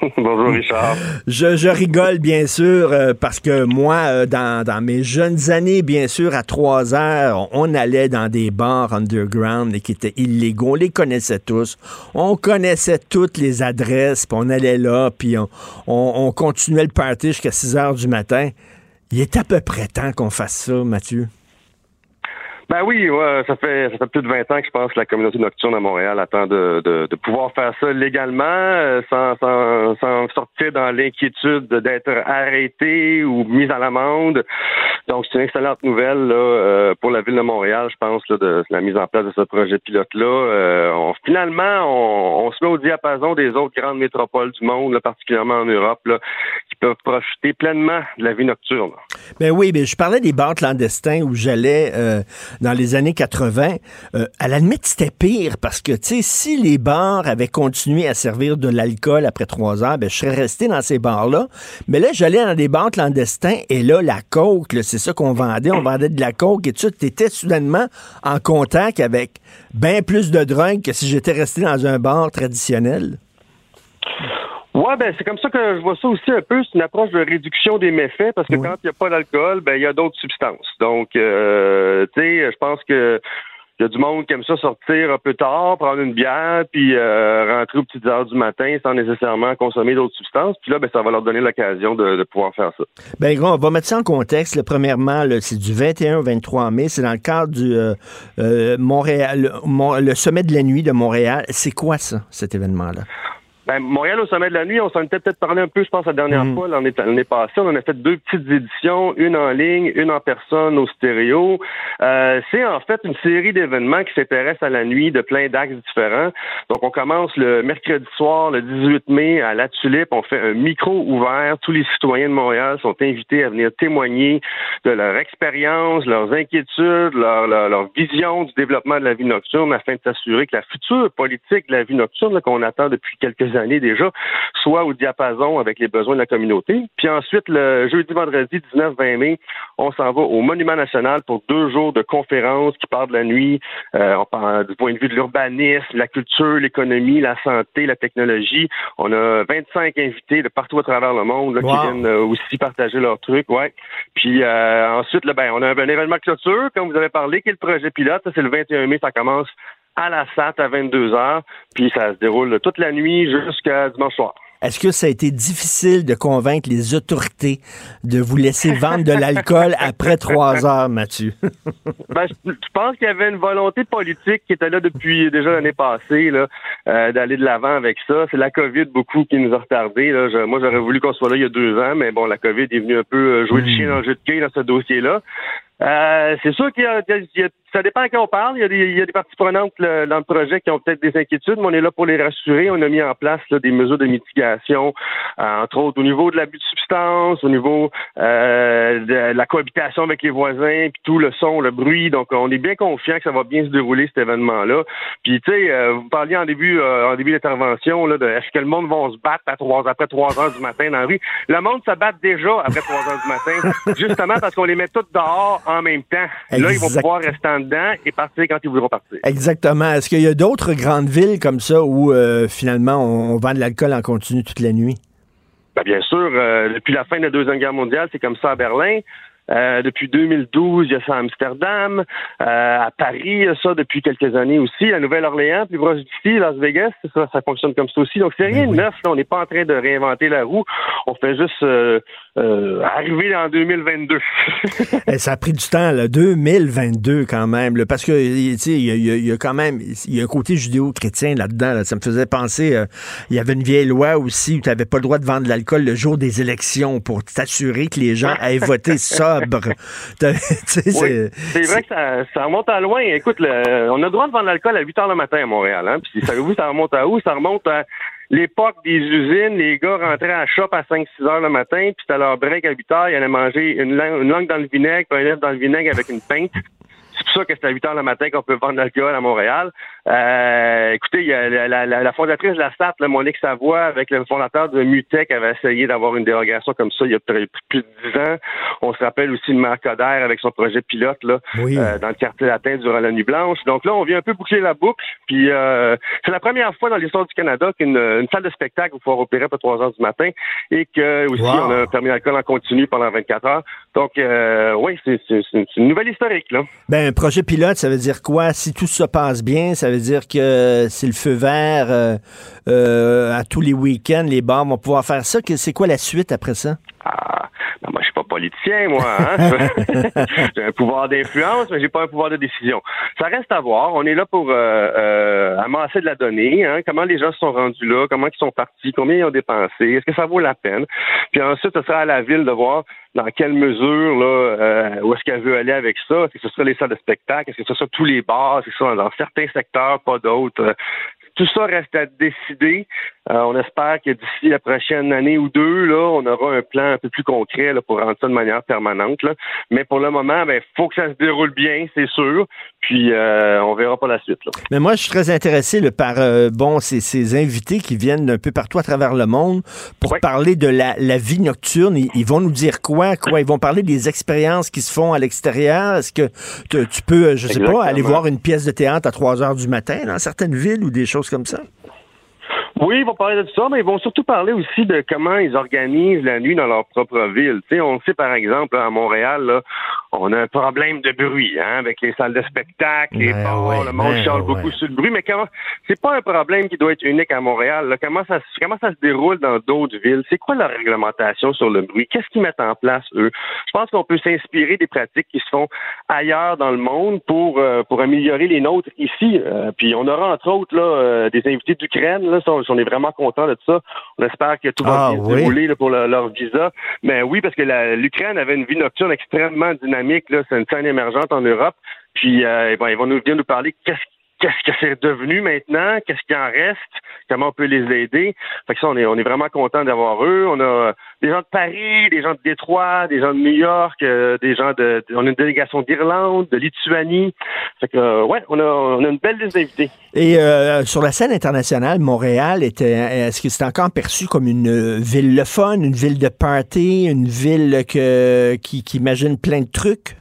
Bonjour Richard. Je, je rigole bien sûr euh, parce que moi, euh, dans, dans mes jeunes années, bien sûr, à 3 heures, on, on allait dans des bars underground et qui étaient illégaux. On les connaissait tous. On connaissait toutes les adresses, puis on allait là, puis on, on, on continuait le party jusqu'à 6 heures du matin. Il est à peu près temps qu'on fasse ça, Mathieu. Ben oui, ouais, ça fait ça fait plus de 20 ans que je pense que la communauté nocturne à Montréal attend de, de, de pouvoir faire ça légalement, euh, sans, sans, sans sortir dans l'inquiétude d'être arrêté ou mis à l'amende. Donc c'est une excellente nouvelle là, euh, pour la ville de Montréal, je pense, là, de la mise en place de ce projet pilote-là. Euh, on- finalement, on, on se met au diapason des autres grandes métropoles du monde, là, particulièrement en Europe, qui peuvent profiter pleinement de la vie nocturne. Ben oui, ben je parlais des bars clandestins où j'allais euh, dans les années 80. Euh, à la limite, c'était pire parce que, tu sais, si les bars avaient continué à servir de l'alcool après trois heures, ben je serais resté dans ces bars-là. Mais là, j'allais dans des bars clandestins et là, la coke, c'est ça qu'on vendait. On vendait de la coke et tout. T'étais soudainement en contact avec bien plus de drogue que si j'étais resté dans un bar traditionnel. Ouais, ben c'est comme ça que je vois ça aussi un peu. C'est une approche de réduction des méfaits parce que quand il n'y a pas d'alcool, ben il y a d'autres substances. Donc, euh, tu sais, je pense que il y a du monde qui aime ça sortir un peu tard, prendre une bière, puis euh, rentrer aux petites heures du matin sans nécessairement consommer d'autres substances. Puis là, ben, ça va leur donner l'occasion de, pouvoir faire ça. Ben, gros, on va mettre ça en contexte. premièrement, c'est du 21 au 23 mai. C'est dans le cadre du euh, Montréal, le sommet de la nuit de Montréal. C'est quoi ça, cet événement-là? Ben, Montréal au sommet de la nuit, on s'en était peut-être parlé un peu, je pense, la dernière mm. fois, l'année, passée. On en a fait deux petites éditions, une en ligne, une en personne au stéréo. Euh, c'est en fait une série d'événements qui s'intéressent à la nuit de plein d'axes différents. Donc, on commence le mercredi soir, le 18 mai, à La Tulipe. On fait un micro ouvert. Tous les citoyens de Montréal sont invités à venir témoigner de leur expérience, leurs inquiétudes, leur, leur, vision du développement de la vie nocturne afin de s'assurer que la future politique de la vie nocturne qu'on attend depuis quelques années années déjà, soit au diapason avec les besoins de la communauté. Puis ensuite, le jeudi, vendredi 19-20 mai, on s'en va au Monument national pour deux jours de conférences qui parlent de la nuit, euh, on parle du point de vue de l'urbanisme, la culture, l'économie, la santé, la technologie. On a 25 invités de partout à travers le monde qui viennent euh, aussi partager leurs trucs. Ouais. Puis euh, ensuite, là, ben, on a un, événement clôture, comme vous avez parlé, qui est le projet pilote. C'est le 21 mai, ça commence à la SAT à 22 heures, puis ça se déroule toute la nuit jusqu'à dimanche soir. Est-ce que ça a été difficile de convaincre les autorités de vous laisser vendre de l'alcool après trois heures, Mathieu? ben, je, pense qu'il y avait une volonté politique qui était là depuis déjà l'année passée, là, euh, d'aller de l'avant avec ça. C'est la COVID beaucoup qui nous a retardés. Là. moi, j'aurais voulu qu'on soit là il y a deux ans, mais bon, la COVID est venue un peu euh, jouer le hmm. chien dans le jeu de quai dans ce dossier-là. Euh, c'est sûr qu'il y, a, ça dépend à qui on parle. Il y a des, il y a des parties prenantes dans le projet qui ont peut-être des inquiétudes, mais on est là pour les rassurer. On a mis en place des mesures de mitigation, euh, entre autres au niveau de l'abus de substance, au niveau euh, de la cohabitation avec les voisins, puis tout le son, le bruit. Donc, on est bien confiant que ça va bien se dérouler cet événement-là. Puis, tu sais, euh, vous parliez en début, en début d'intervention là, de est-ce que le monde va se battre à trois, après trois heures du matin dans la. Le monde se bat déjà après trois heures du matin, justement parce qu'on les met tous dehors en même temps. Là, ils vont pouvoir rester en dedans et partir quand ils voudront partir. Exactement. Est-ce qu'il y a d'autres grandes villes comme ça où euh, finalement on, vend de l'alcool en continu toute la nuit? Ben, bien sûr. Euh, depuis la fin de la Deuxième Guerre mondiale, c'est comme ça à Berlin. Euh, depuis 2012, il y a ça à Amsterdam. à Paris, il y a ça depuis quelques années aussi. À Nouvelle-Orléans, plus proche d'ici, Las Vegas, ça, ça fonctionne comme ça aussi. Donc, c'est rien ben de neuf. on n'est pas en train de réinventer la roue. On fait juste euh, arrivé en 2022. Eh, ça a pris du temps, là, 2022 quand même, parce que il y, a, quand même il y a un côté judéo-chrétien là-dedans. Ça me faisait penser, euh, il y avait une vieille loi aussi où tu n'avais pas le droit de vendre de l'alcool le jour des élections pour t'assurer que les gens aient voté sobre. c'est vrai que ça, ça, remonte à loin. Écoute, on a le droit de vendre de l'alcool à 8 heures le matin à Montréal. Hein? Puis savez-vous, ça remonte à où? Ça remonte à l'époque des usines, les gars rentraient à la shop à 5-6 heures le matin, puis c'était leur break à 8 heures, ils allaient manger une langue, dans le vinaigre, puis un œuf dans le vinaigre avec une pinte. C'est pour ça que c'est à 8 heures le matin qu'on peut vendre l'alcool à Montréal. Euh, écoutez, il y a la, la, la, fondatrice de la SAT, Monique Savoie, avec le fondateur de Mutec, avait essayé d'avoir une dérogation comme ça il y a plus de 10 ans. On se rappelle aussi de Marc avec son projet pilote là, euh, dans le quartier latin durant la nuit blanche. Donc là, on vient un peu boucler la boucle. Puis euh, c'est la première fois dans l'histoire du Canada qu'une une salle de spectacle va pouvoir opérer à 3 heures du matin et que aussi on a un permis d'alcool en continu pendant 24 heures. Donc oui, c'est une nouvelle historique là. Ben, un projet pilote, ça veut dire quoi? Si tout se passe bien, ça veut dire que c'est le feu vert euh, euh, à tous les week-ends, les bars vont pouvoir faire ça. C'est quoi la suite après ça? Ah, ben moi, je suis pas politicien, moi. Hein? j'ai un pouvoir d'influence, mais j'ai pas un pouvoir de décision. Ça reste à voir. On est là pour euh, amasser de la donnée. Hein? Comment les gens se sont rendus là, comment ils sont partis, combien ils ont dépensé, est-ce que ça vaut la peine? Puis ensuite, ce sera à la ville de voir dans quelle mesure, là, euh, où est-ce qu'elle veut aller avec ça? Est-ce que ce sera les salles de spectacle? Est-ce que ce sera tous les bars? Est-ce que ce sera dans certains secteurs, pas d'autres? Tout ça reste à décider. Euh, on espère que d'ici la prochaine année ou deux, là, on aura un plan un peu plus concret là, pour rendre ça de manière permanente. Là. Mais pour le moment, il ben, faut que ça se déroule bien, c'est sûr. Puis euh, on verra pas la suite. Là. Mais moi, je suis très intéressé par euh, bon ces, ces, invités qui viennent d'un peu partout à travers le monde pour parler de la, la vie nocturne. Ils, vont nous dire quoi, quoi? Ils vont parler des expériences qui se font à l'extérieur. Est-ce que tu peux, je sais pas, aller voir une pièce de théâtre à 3 heures du matin dans certaines villes ou des choses comme ça Oui, ils vont parler de tout ça, mais ils vont surtout parler aussi de comment ils organisent la nuit dans leur propre ville. Tu sais, on sait par exemple à Montréal, là, on a un problème de bruit hein, avec les salles de spectacle, les bars, ouais, le monde chiale ouais. beaucoup sur le bruit, mais comment c'est pas un problème qui doit être unique à Montréal. là. Comment ça se- comment ça se déroule dans d'autres villes? C'est quoi leur réglementation sur le bruit? Qu'est-ce qu'ils mettent en place, eux? Je pense qu'on peut s'inspirer des pratiques qui se font ailleurs dans le monde pour euh, pour améliorer les nôtres ici. Euh, puis on aura entre autres là euh, des invités d'Ukraine. Là, on est vraiment content de ça. On espère que tout va Ah, bien se dérouler là, pour le- leur visa. Mais oui, parce que l'Ukraine avait une vie nocturne extrêmement dynamique. C'est une scène émergente en Europe. Puis euh, bon, ils vont nous venir nous parler qu'est-ce qu'est-ce que c'est devenu maintenant, qu'est-ce qui en reste, comment on peut les aider. Fait que ça, on est, on est vraiment content d'avoir eux. On a des gens de Paris, des gens de Détroit, des gens de New York, euh, des gens de, on a une délégation d'Irlande, de Lituanie. Fait que, euh, ouais, on a, on a une belle liste d'invités. Et euh, sur la scène internationale, Montréal était, est-ce que c'est encore perçu comme une ville le fun, une ville de party, une ville que, qui, qui imagine plein de trucs?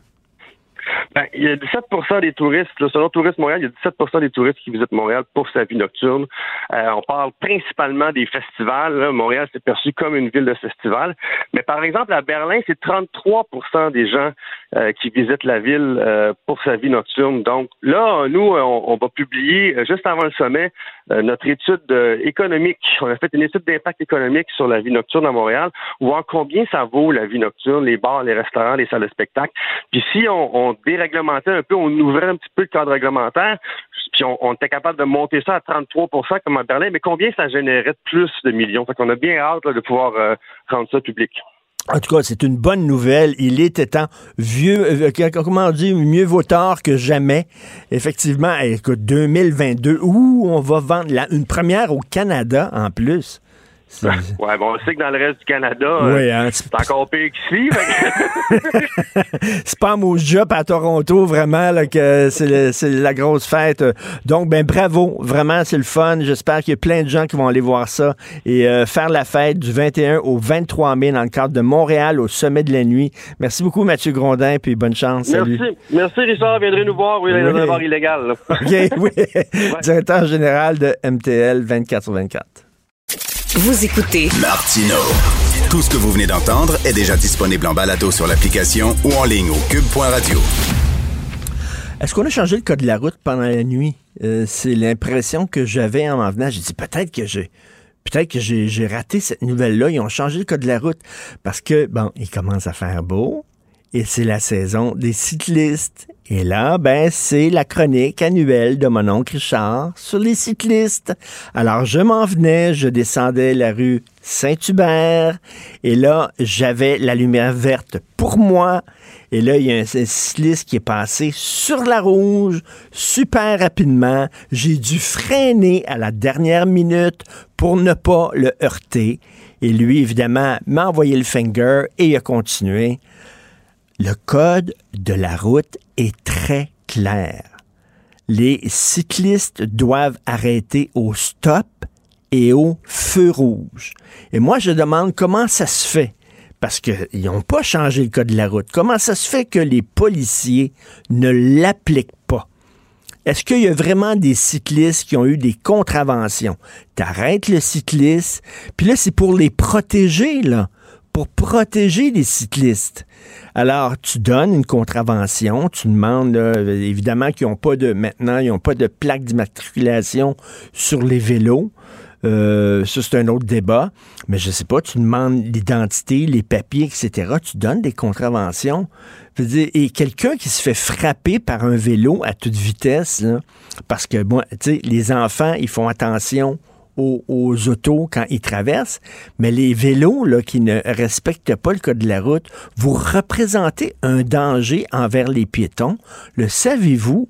Ben, il y a 17% des touristes, là, selon Tourisme Montréal, il y a 17% des touristes qui visitent Montréal pour sa vie nocturne. Euh, on parle principalement des festivals. là. Montréal, c'est perçu comme une ville de festival. Mais par exemple, à Berlin, c'est 33% des gens euh, qui visitent la ville euh, pour sa vie nocturne. Donc là, nous, on, on va publier, euh, juste avant le sommet, notre étude euh, économique. On a fait une étude d'impact économique sur la vie nocturne à Montréal, voir combien ça vaut la vie nocturne, les bars, les restaurants, les salles de spectacle. Puis si on, on déréglementait un peu, on ouvrait un petit peu le cadre réglementaire, puis on, on était capable de monter ça à 33% comme à Berlin, mais combien ça générait de plus de millions? Fait qu'on a bien hâte là, de pouvoir euh, rendre ça public. En tout cas, c'est une bonne nouvelle. Il était temps. Vieux, euh, comment on mieux vaut tard que jamais. Effectivement, écoute, 2022, où on va vendre la- une première au Canada en plus. Ouais, bon, on sait que dans le reste du Canada, euh, Oui, hein, c'est encore pire qu'ici. c'est pas mon job à Toronto, vraiment, là, que c'est la grosse fête. Donc, ben bravo, vraiment, c'est le fun. J'espère qu'il y a plein de gens qui vont aller voir ça et euh, faire la fête du 21 au 23 mai dans le cadre de Montréal au sommet de la nuit. Merci beaucoup, Mathieu Grondin, puis bonne chance. Salut. Merci. Merci, Richard. Viendrez nous voir. Oui, dans Oui. un bar illégal. là. OK, oui. Directeur général de MTL 24 sur 24. Vous écoutez Martino. Tout ce que vous venez d'entendre est déjà disponible en balado sur l'application ou en ligne au cube.radio. Est-ce qu'on a changé le code de la route pendant la nuit? Euh, c'est l'impression que j'avais en m'en venant. J'ai dit peut-être que j'ai. Peut-être que j'ai j'ai raté cette nouvelle-là. Ils ont changé le code de la route parce que, bon, il commence à faire beau et c'est la saison des cyclistes. Et là, ben, c'est la chronique annuelle de mon oncle Richard sur les cyclistes. Alors, je m'en venais, je descendais la rue Saint-Hubert et là, j'avais la lumière verte pour moi. Et là, il y a un cycliste qui est passé sur la rouge super rapidement. J'ai dû freiner à la dernière minute pour ne pas le heurter. Et lui, évidemment, m'a envoyé le finger et il a continué. Le code de la route est très clair. Les cyclistes doivent arrêter au stop et au feu rouge. Et moi, je demande comment ça se fait. Parce qu'ils n'ont pas changé le code de la route. Comment ça se fait que les policiers ne l'appliquent pas? Est-ce qu'il y a vraiment des cyclistes qui ont eu des contraventions? T'arrêtes le cycliste, puis là, c'est pour les protéger, là pour protéger les cyclistes. Alors, tu donnes une contravention, tu demandes, évidemment, qu'ils n'ont pas de, maintenant, ils n'ont pas de plaque d'immatriculation sur les vélos. Euh, ça, c'est un autre débat. Mais je sais pas, tu demandes l'identité, les papiers, etc. Tu donnes des contraventions. Et quelqu'un qui se fait frapper par un vélo à toute vitesse, parce que, bon, tu sais, les enfants, ils font attention aux, autos quand ils traversent, mais les vélos qui ne respectent pas le code de la route, vous représentez un danger envers les piétons. Le savez-vous?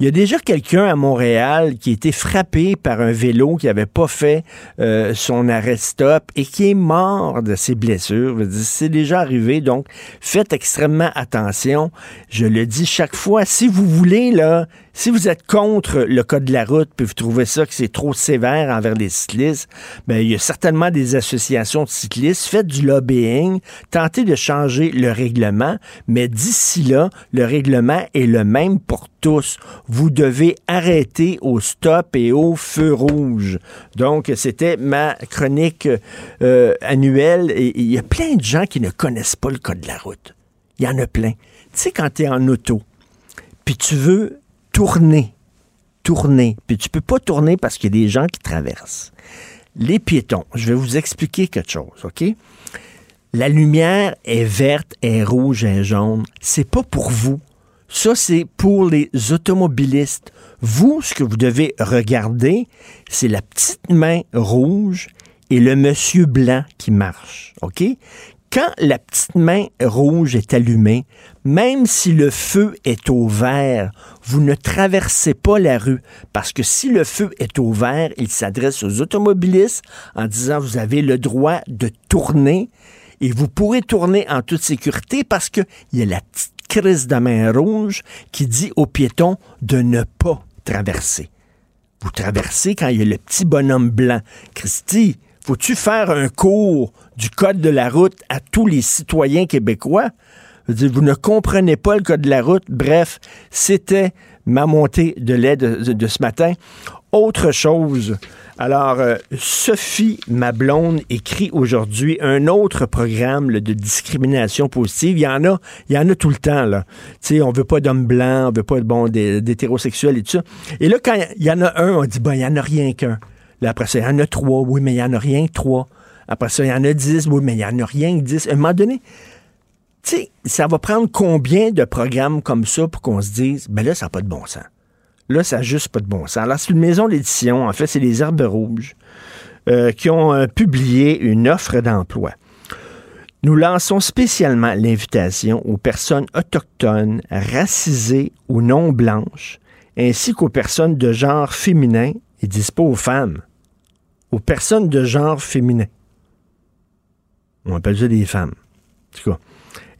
Il y a déjà quelqu'un à Montréal qui a été frappé par un vélo qui n'avait pas fait euh, son arrêt stop et qui est mort de ses blessures. C'est déjà arrivé, donc faites extrêmement attention. Je le dis chaque fois, si vous voulez, là, si vous êtes contre le code de la route, puis vous trouvez ça que c'est trop sévère envers les cyclistes, ben, il y a certainement des associations de cyclistes. Faites du lobbying, tentez de changer le règlement, mais d'ici là, le règlement est le même pour tous. vous devez arrêter au stop et au feu rouge. Donc, c'était ma chronique euh, annuelle. Il y a plein de gens qui ne connaissent pas le code de la route. Il y en a plein. Tu sais, quand tu es en auto, puis tu veux tourner, tourner, puis tu peux pas tourner parce qu'il y a des gens qui traversent. Les piétons, je vais vous expliquer quelque chose, OK? La lumière est verte, est rouge, est jaune. C'est pas pour vous. Ça, c'est pour les automobilistes. Vous, ce que vous devez regarder, c'est la petite main rouge et le monsieur blanc qui marche. OK? Quand la petite main rouge est allumée, même si le feu est au vert, vous ne traversez pas la rue parce que si le feu est au vert, il s'adresse aux automobilistes en disant vous avez le droit de tourner et vous pourrez tourner en toute sécurité parce qu'il y a la petite crise de main rouge qui dit aux piétons de ne pas traverser. Vous traversez quand il y a le petit bonhomme blanc. Christy, faut-tu faire un cours du code de la route à tous les citoyens québécois? vous ne comprenez pas le code de la route. Bref, c'était ma montée de lait de ce matin. Autre chose, alors, euh, Sophie, ma blonde, écrit aujourd'hui un autre programme de discrimination positive. Il y en a, il y en a tout le temps, là. Tu sais, on veut pas d'hommes blancs, on veut pas bon, d'hétérosexuels et tout ça. Et là, quand il y en a un, on dit, ben, il y en a rien qu'un. Là, après ça, il y en a trois. Oui, mais il y en a rien que trois. Après ça, il y en a dix. Oui, mais il y en a rien que dix. À un moment donné, tu sais, ça va prendre combien de programmes comme ça pour qu'on se dise, ben là, ça n'a pas de bon sens. Là, ça n'a juste pas de bon sens. Alors, c'est une maison d'édition, en fait, c'est les Herbes Rouges, euh, qui ont euh, publié une offre d'emploi. Nous lançons spécialement l'invitation aux personnes autochtones, racisées ou non blanches, ainsi qu'aux personnes de genre féminin, et disent pas aux femmes, aux personnes de genre féminin. On appelle ça des femmes. En tout cas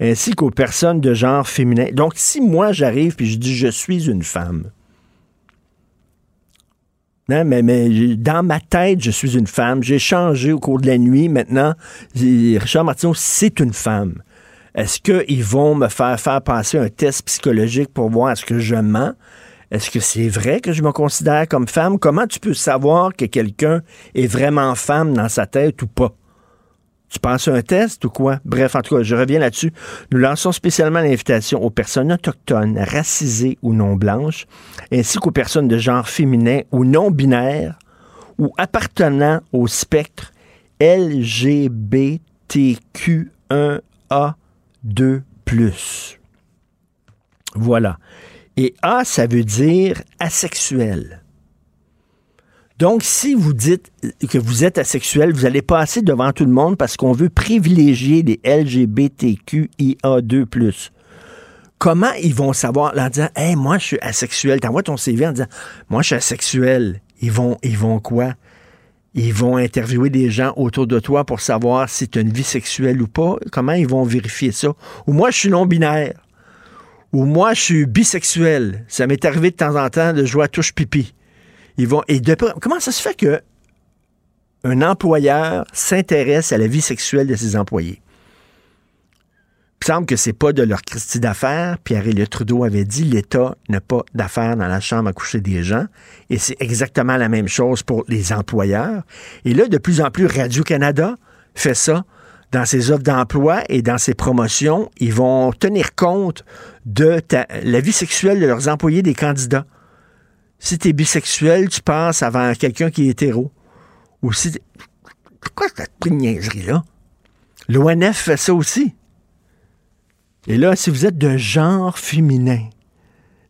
ainsi qu'aux personnes de genre féminin. Donc, si moi j'arrive et je dis je suis une femme, non, mais, mais dans ma tête, je suis une femme. J'ai changé au cours de la nuit. Maintenant, Richard Martineau, c'est une femme. Est-ce qu'ils vont me faire faire passer un test psychologique pour voir est-ce que je mens? Est-ce que c'est vrai que je me considère comme femme? Comment tu peux savoir que quelqu'un est vraiment femme dans sa tête ou pas? Tu penses un test ou quoi? Bref, en tout cas, je reviens là-dessus. Nous lançons spécialement l'invitation aux personnes autochtones, racisées ou non blanches, ainsi qu'aux personnes de genre féminin ou non binaire ou appartenant au spectre LGBTQ1A2+. Voilà. Et A, ça veut dire asexuel. Donc, si vous dites que vous êtes asexuel, vous allez passer devant tout le monde parce qu'on veut privilégier les LGBTQIA2+. Comment ils vont savoir en disant Hey, moi, je suis asexuel. T'envoies ton CV en disant Moi, je suis asexuel. Ils vont, ils vont quoi? Ils vont interviewer des gens autour de toi pour savoir si tu as une vie sexuelle ou pas. Comment ils vont vérifier ça? Ou moi, je suis non-binaire. Ou moi, je suis bisexuel. Ça m'est arrivé de temps en temps de jouer à touche pipi. Comment ça se fait que un employeur s'intéresse à la vie sexuelle de ses employés? Il semble que c'est pas de leur Christie d'affaires. Pierre-Éliott Trudeau avait dit l'État n'a pas d'affaires dans la chambre à coucher des gens. Et c'est exactement la même chose pour les employeurs. Et là, de plus en plus, Radio-Canada fait ça dans ses offres d'emploi et dans ses promotions. Ils vont tenir compte de la vie sexuelle de leurs employés, des candidats. Si tu es bisexuel, tu passes avant quelqu'un qui est hétéro. Ou si. Pourquoi cette niaiserie-là? L'ONF fait ça aussi. Et là, si vous êtes de genre féminin,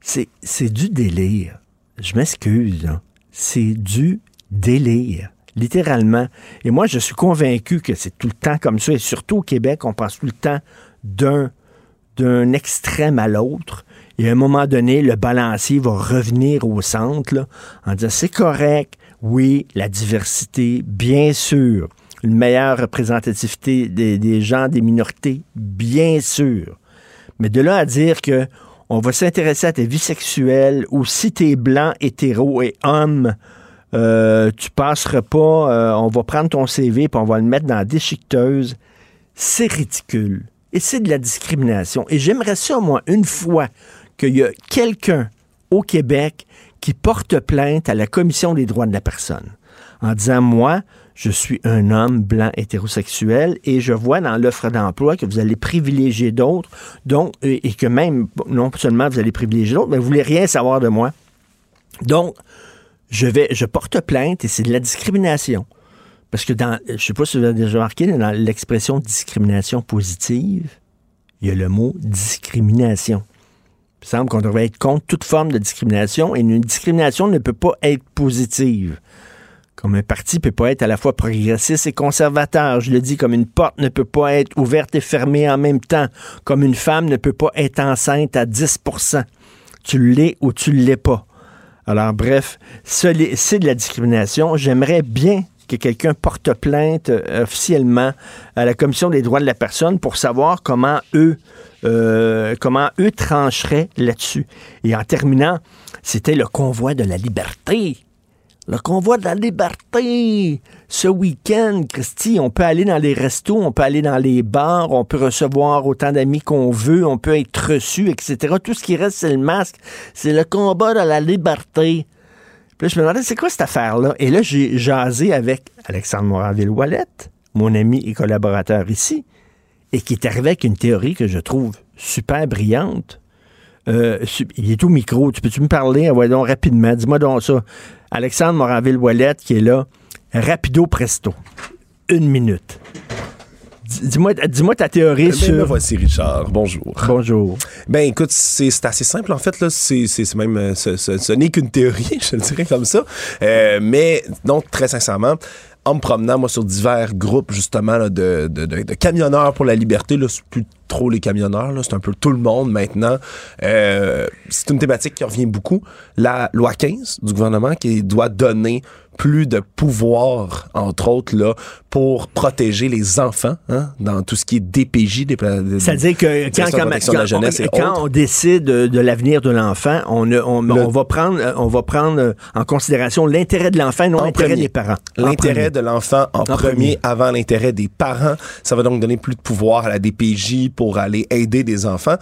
c'est, du délire. Je m'excuse, C'est du délire, littéralement. Et moi, je suis convaincu que c'est tout le temps comme ça. Et surtout au Québec, on passe tout le temps d'un extrême à l'autre. Et à un moment donné, le balancier va revenir au centre en disant c'est correct, oui, la diversité, bien sûr. Une meilleure représentativité des, gens, des minorités, bien sûr. Mais de là à dire que on va s'intéresser à ta vie sexuelle ou si tu es blanc, hétéro et homme, euh, tu passeras pas, euh, on va prendre ton CV et on va le mettre dans la déchiqueteuse. C'est ridicule. Et c'est de la discrimination. Et j'aimerais ça, moi, une fois qu'il y a quelqu'un au Québec qui portent plainte à la Commission des droits de la personne en disant, moi, je suis un homme blanc hétérosexuel et je vois dans l'offre d'emploi que vous allez privilégier d'autres, donc, et que même, non seulement vous allez privilégier d'autres, mais vous voulez rien savoir de moi. Donc, je porte plainte et c'est de la discrimination. Parce que dans, je sais pas si vous avez déjà remarqué, dans l'expression discrimination positive, il y a le mot discrimination. Il semble qu'on devrait être contre toute forme de discrimination et une discrimination ne peut pas être positive. Comme un parti peut pas être à la fois progressiste et conservateur. Je le dis, comme une porte ne peut pas être ouverte et fermée en même temps. Comme une femme ne peut pas être enceinte à 10% Tu l'es ou tu l'es pas. Alors, bref, c'est de la discrimination. J'aimerais bien que quelqu'un porte plainte euh, officiellement à la Commission des droits de la personne pour savoir comment eux, euh, comment eux trancheraient là-dessus. Et en terminant, c'était le convoi de la liberté. Le convoi de la liberté. Ce week-end, Christy, on peut aller dans les restos, on peut aller dans les bars, on peut recevoir autant d'amis qu'on veut, on peut être reçu, etc. Tout ce qui reste, c'est le masque. C'est le combat de la liberté. Je me demandais, c'est quoi cette affaire-là? Et là, j'ai jasé avec Alexandre Moranville-Wallet, mon ami et collaborateur ici, et qui est arrivé avec une théorie que je trouve super brillante. Euh, il est au micro. Tu peux-tu me parler? Ah rapidement. Dis-moi donc ça. Alexandre Moranville-Ouellette qui est là. Rapido presto. Une minute. Dis-moi dis ta théorie ben, sur... voici Richard. Bonjour. Bonjour. Ben écoute, c'est assez simple en fait. là. C'est même... Euh, ce, n'est qu'une théorie, je le dirais comme ça. Euh, mais donc, très sincèrement, en me promenant, moi, sur divers groupes, justement, de, de, de, camionneurs pour la liberté, là, c'est plus trop les camionneurs, là, c'est un peu tout le monde maintenant. Euh, c'est une thématique qui revient beaucoup. La loi 15 du gouvernement qui doit donner plus de pouvoir, entre autres, là, pour protéger les enfants hein, dans tout ce qui est DPJ. Des, C'est-à-dire que quand, quand, on décide de, l'avenir de l'enfant, on, on, on, va prendre, on va prendre en considération l'intérêt de l'enfant, non l'intérêt des parents. L'intérêt de l'enfant en, premier, avant l'intérêt des parents. Ça va donc donner plus de pouvoir à la DPJ pour aller aider des enfants.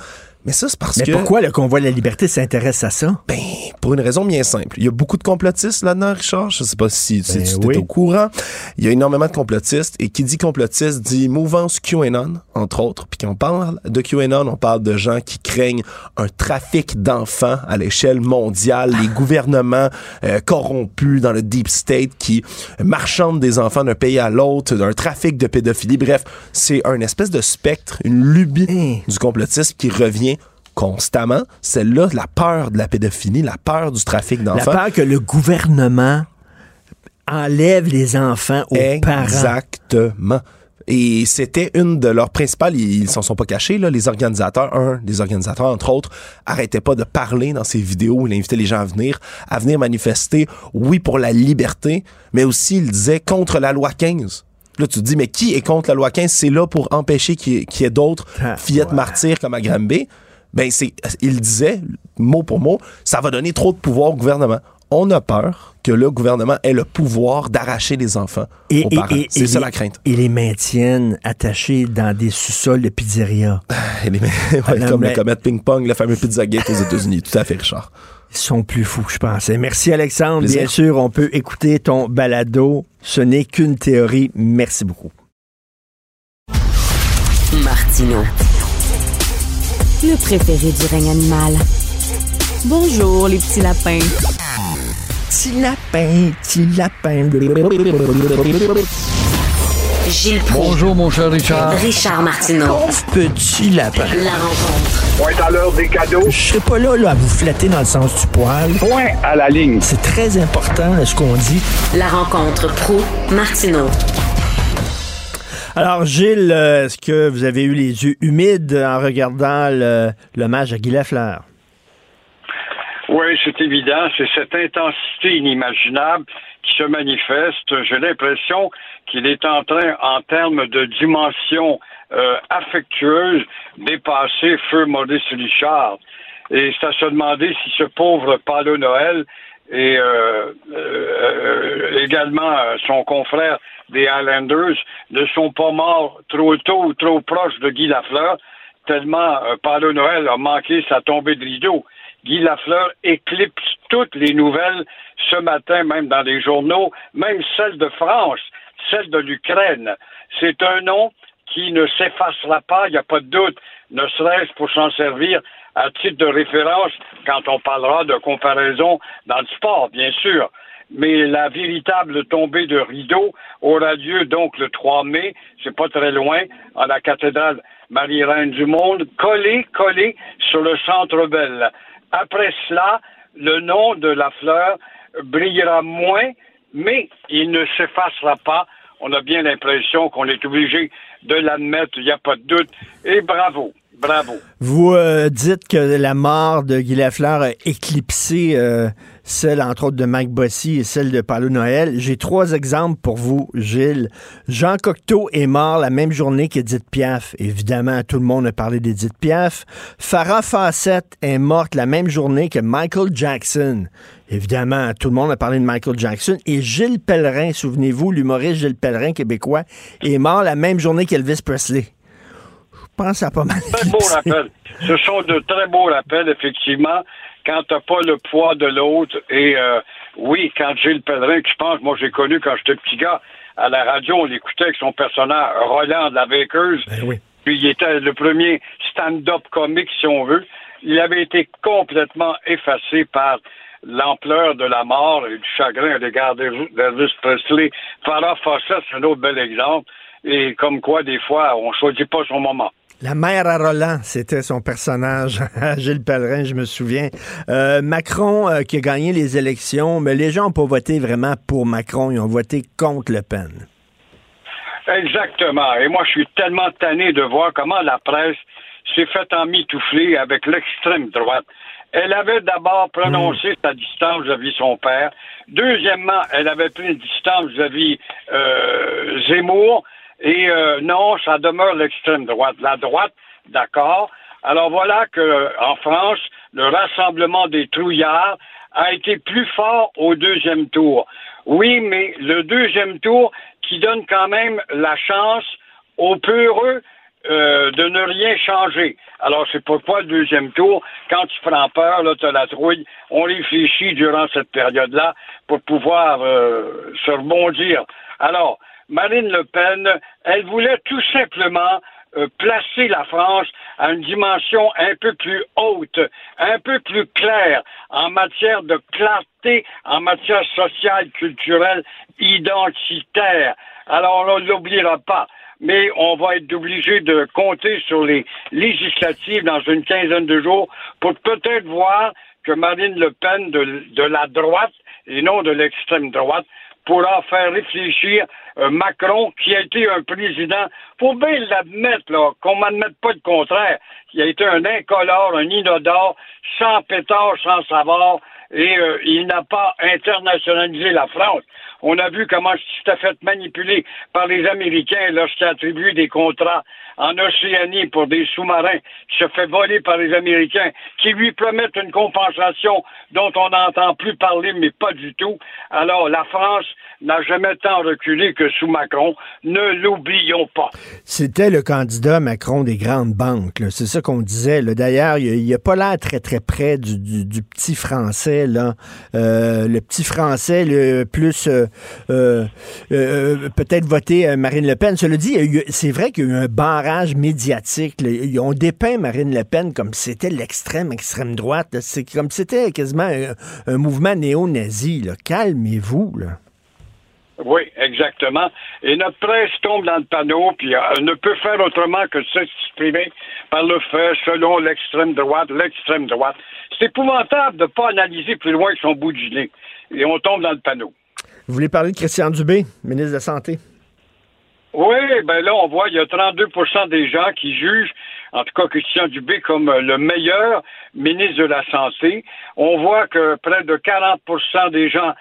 Mais ça, c'est parce Mais que. pourquoi le convoi de la liberté s'intéresse à ça? Ben, pour une raison bien simple. Il y a beaucoup de complotistes là-dedans, Richard. Je sais pas si, tu ben es au courant. Il y a énormément de complotistes. Et qui dit complotiste dit mouvance QAnon, entre autres. Puis quand on parle de QAnon, on parle de gens qui craignent un trafic d'enfants à l'échelle mondiale, les gouvernements euh, corrompus dans le deep state qui marchandent des enfants d'un pays à l'autre, d'un trafic de pédophilie. Bref, c'est un espèce de spectre, une lubie hein. du complotisme qui revient constamment, celle-là, la peur de la pédophilie, la peur du trafic d'enfants. La peur que le gouvernement enlève les enfants aux parents. Exactement. Et c'était une de leurs principales, ils s'en sont pas cachés, là, les organisateurs, un des organisateurs, entre autres, arrêtait pas de parler dans ses vidéos, il invitait les gens à venir, à venir manifester, oui, pour la liberté, mais aussi, il disait contre la loi 15. Là, tu te dis, mais qui est contre la loi 15? C'est là pour empêcher qu'il y ait, d'autres ah, fillettes martyrs comme à Granby ben c'est, il disait, mot pour mot, ça va donner trop de pouvoir au gouvernement. On a peur que le gouvernement ait le pouvoir d'arracher les enfants aux parents. C'est ça la crainte. Ils les maintiennent attachés dans des sous-sols de pizzeria. les ouais, comme le comète ping-pong, le fameux Pizzagate aux États-Unis. Tout à fait, Richard. Ils sont plus fous, je pense. Merci, Alexandre. Bien sûr, on peut écouter ton balado. Ce n'est qu'une théorie. Merci beaucoup. Martino le préféré du règne animal. Bonjour, les petits lapins. Petit lapin, petit lapin. Gilles Bonjour, mon cher Richard. Richard Martineau. petit lapin. La rencontre. Point à l'heure des cadeaux. Je serai pas là, là à vous flatter dans le sens du poil. Point à la ligne. C'est très important, ce qu'on dit. La rencontre pro martineau alors, Gilles, euh, est-ce que vous avez eu les yeux humides en regardant match à Guy Lafleur? Oui, c'est évident. C'est cette intensité inimaginable qui se manifeste. J'ai l'impression qu'il est en train, en termes de dimension euh, affectueuse, dépasser Feu Maurice Richard. Et c'est à se demander si ce pauvre Paulo Noël et euh, également son confrère des Highlanders ne sont pas morts trop tôt ou trop proches de Guy Lafleur, tellement euh, Paulo Noël a manqué sa tombée de rideau. Guy Lafleur éclipse toutes les nouvelles ce matin, même dans les journaux, même celles de France, celles de l'Ukraine. C'est un nom qui ne s'effacera pas, il n'y a pas de doute, ne serait-ce pour s'en servir à titre de référence quand on parlera de comparaison dans le sport, bien sûr. Mais la véritable tombée de rideau aura lieu donc le 3 mai, c'est pas très loin, à la cathédrale Marie-Reine du Monde, collé, collé sur le Centre Bell. Après cela, le nom de la fleur brillera moins, mais il ne s'effacera pas. On a bien l'impression qu'on est obligé de l'admettre, il n'y a pas de doute. Et bravo, bravo. Vous euh, dites que la mort de Guy Lafleur a éclipsé euh, celle, entre autres, de Mike Bossy et celle de Paulo Noël. J'ai trois exemples pour vous, Gilles. Jean Cocteau est mort la même journée qu'Edith Piaf. Évidemment, tout le monde a parlé d'Edith Piaf. Farah Fawcett est morte la même journée que Michael Jackson. Évidemment, tout le monde a parlé de Michael Jackson. Et Gilles Pellerin, souvenez-vous, l'humoriste Gilles Pellerin, québécois, est mort la même journée qu'Elvis Presley. Pense à pas mal. Très beau rappel. Ce sont de très beaux rappels, effectivement quand t'as pas le poids de l'autre. Et euh, oui, quand Gilles Pellerin, je pense, moi j'ai connu quand j'étais petit gars, à la radio, on l'écoutait avec son personnage Roland de la Bakeuse. Ben Puis il était le premier stand-up comique, si on veut. Il avait été complètement effacé par l'ampleur de la mort et du chagrin à l'égard d'Elvis Presley. Farah Fawcett, c'est un autre bel exemple. Et comme quoi, des fois, on choisit pas son moment. La mère à Roland, c'était son personnage, Gilles Pellerin, je me souviens. Euh, Macron euh, qui a gagné les élections, mais les gens n'ont pas voté vraiment pour Macron, ils ont voté contre Le Pen. Exactement. Et moi, je suis tellement tanné de voir comment la presse s'est fait emmitoufler avec l'extrême droite. Elle avait d'abord prononcé hmm. sa distance vis-à-vis son père. Deuxièmement, elle avait pris une distance vis-à-vis euh, Zemmour. Et euh, non, ça demeure l'extrême droite. La droite, d'accord. Alors voilà que en France, le rassemblement des trouillards a été plus fort au deuxième tour. Oui, mais le deuxième tour qui donne quand même la chance aux peureux euh, de ne rien changer. Alors, c'est pourquoi le deuxième tour, quand tu prends peur, là, as la trouille, on réfléchit durant cette période-là pour pouvoir euh, se rebondir. Alors, Marine Le Pen, elle voulait tout simplement euh, placer la France à une dimension un peu plus haute, un peu plus claire en matière de clarté, en matière sociale, culturelle, identitaire. Alors on ne l'oubliera pas mais on va être obligé de compter sur les législatives dans une quinzaine de jours pour peut-être voir que Marine Le Pen de la droite et non de l'extrême droite pourra faire réfléchir euh, Macron, qui a été un président, faut bien l'admettre, là, qu'on m'admette pas le contraire, qui a été un incolore, un inodore, sans pétard, sans savoir, et euh, il n'a pas internationalisé la France. On a vu comment s'était fait manipuler par les Américains lorsqu'il a attribué des contrats en Océanie pour des sous-marins qui se fait voler par les Américains, qui lui promettent une compensation dont on n'entend plus parler, mais pas du tout. Alors, la France n'a jamais tant reculé que sous Macron. Ne l'oublions pas. C'était le candidat Macron des grandes banques. C'est ça qu'on disait. D'ailleurs, il n'a pas l'air très, très près du, petit français. Là. Euh, le petit français, le plus euh, euh, peut-être voté Marine Le Pen. Cela dit, c'est vrai qu'il y a eu un barrage médiatique. Ont dépeint Marine Le Pen comme si c'était l'extrême, extrême droite. C'est comme si c'était quasiment un, mouvement néo-nazi. Calmez-vous. Là. Oui, exactement. Et notre presse tombe dans le panneau, puis euh, ne peut faire autrement que s'exprimer par le fait selon l'extrême droite, l'extrême droite. C'est épouvantable de ne pas analyser plus loin que son bout du nez. Et on tombe dans le panneau. Vous voulez parler de Christian Dubé, ministre de la Santé? Oui, ben là, on voit, il y a 32% des gens qui jugent, en tout cas Christian Dubé, comme le meilleur ministre de la Santé. On voit que près de 40% des gens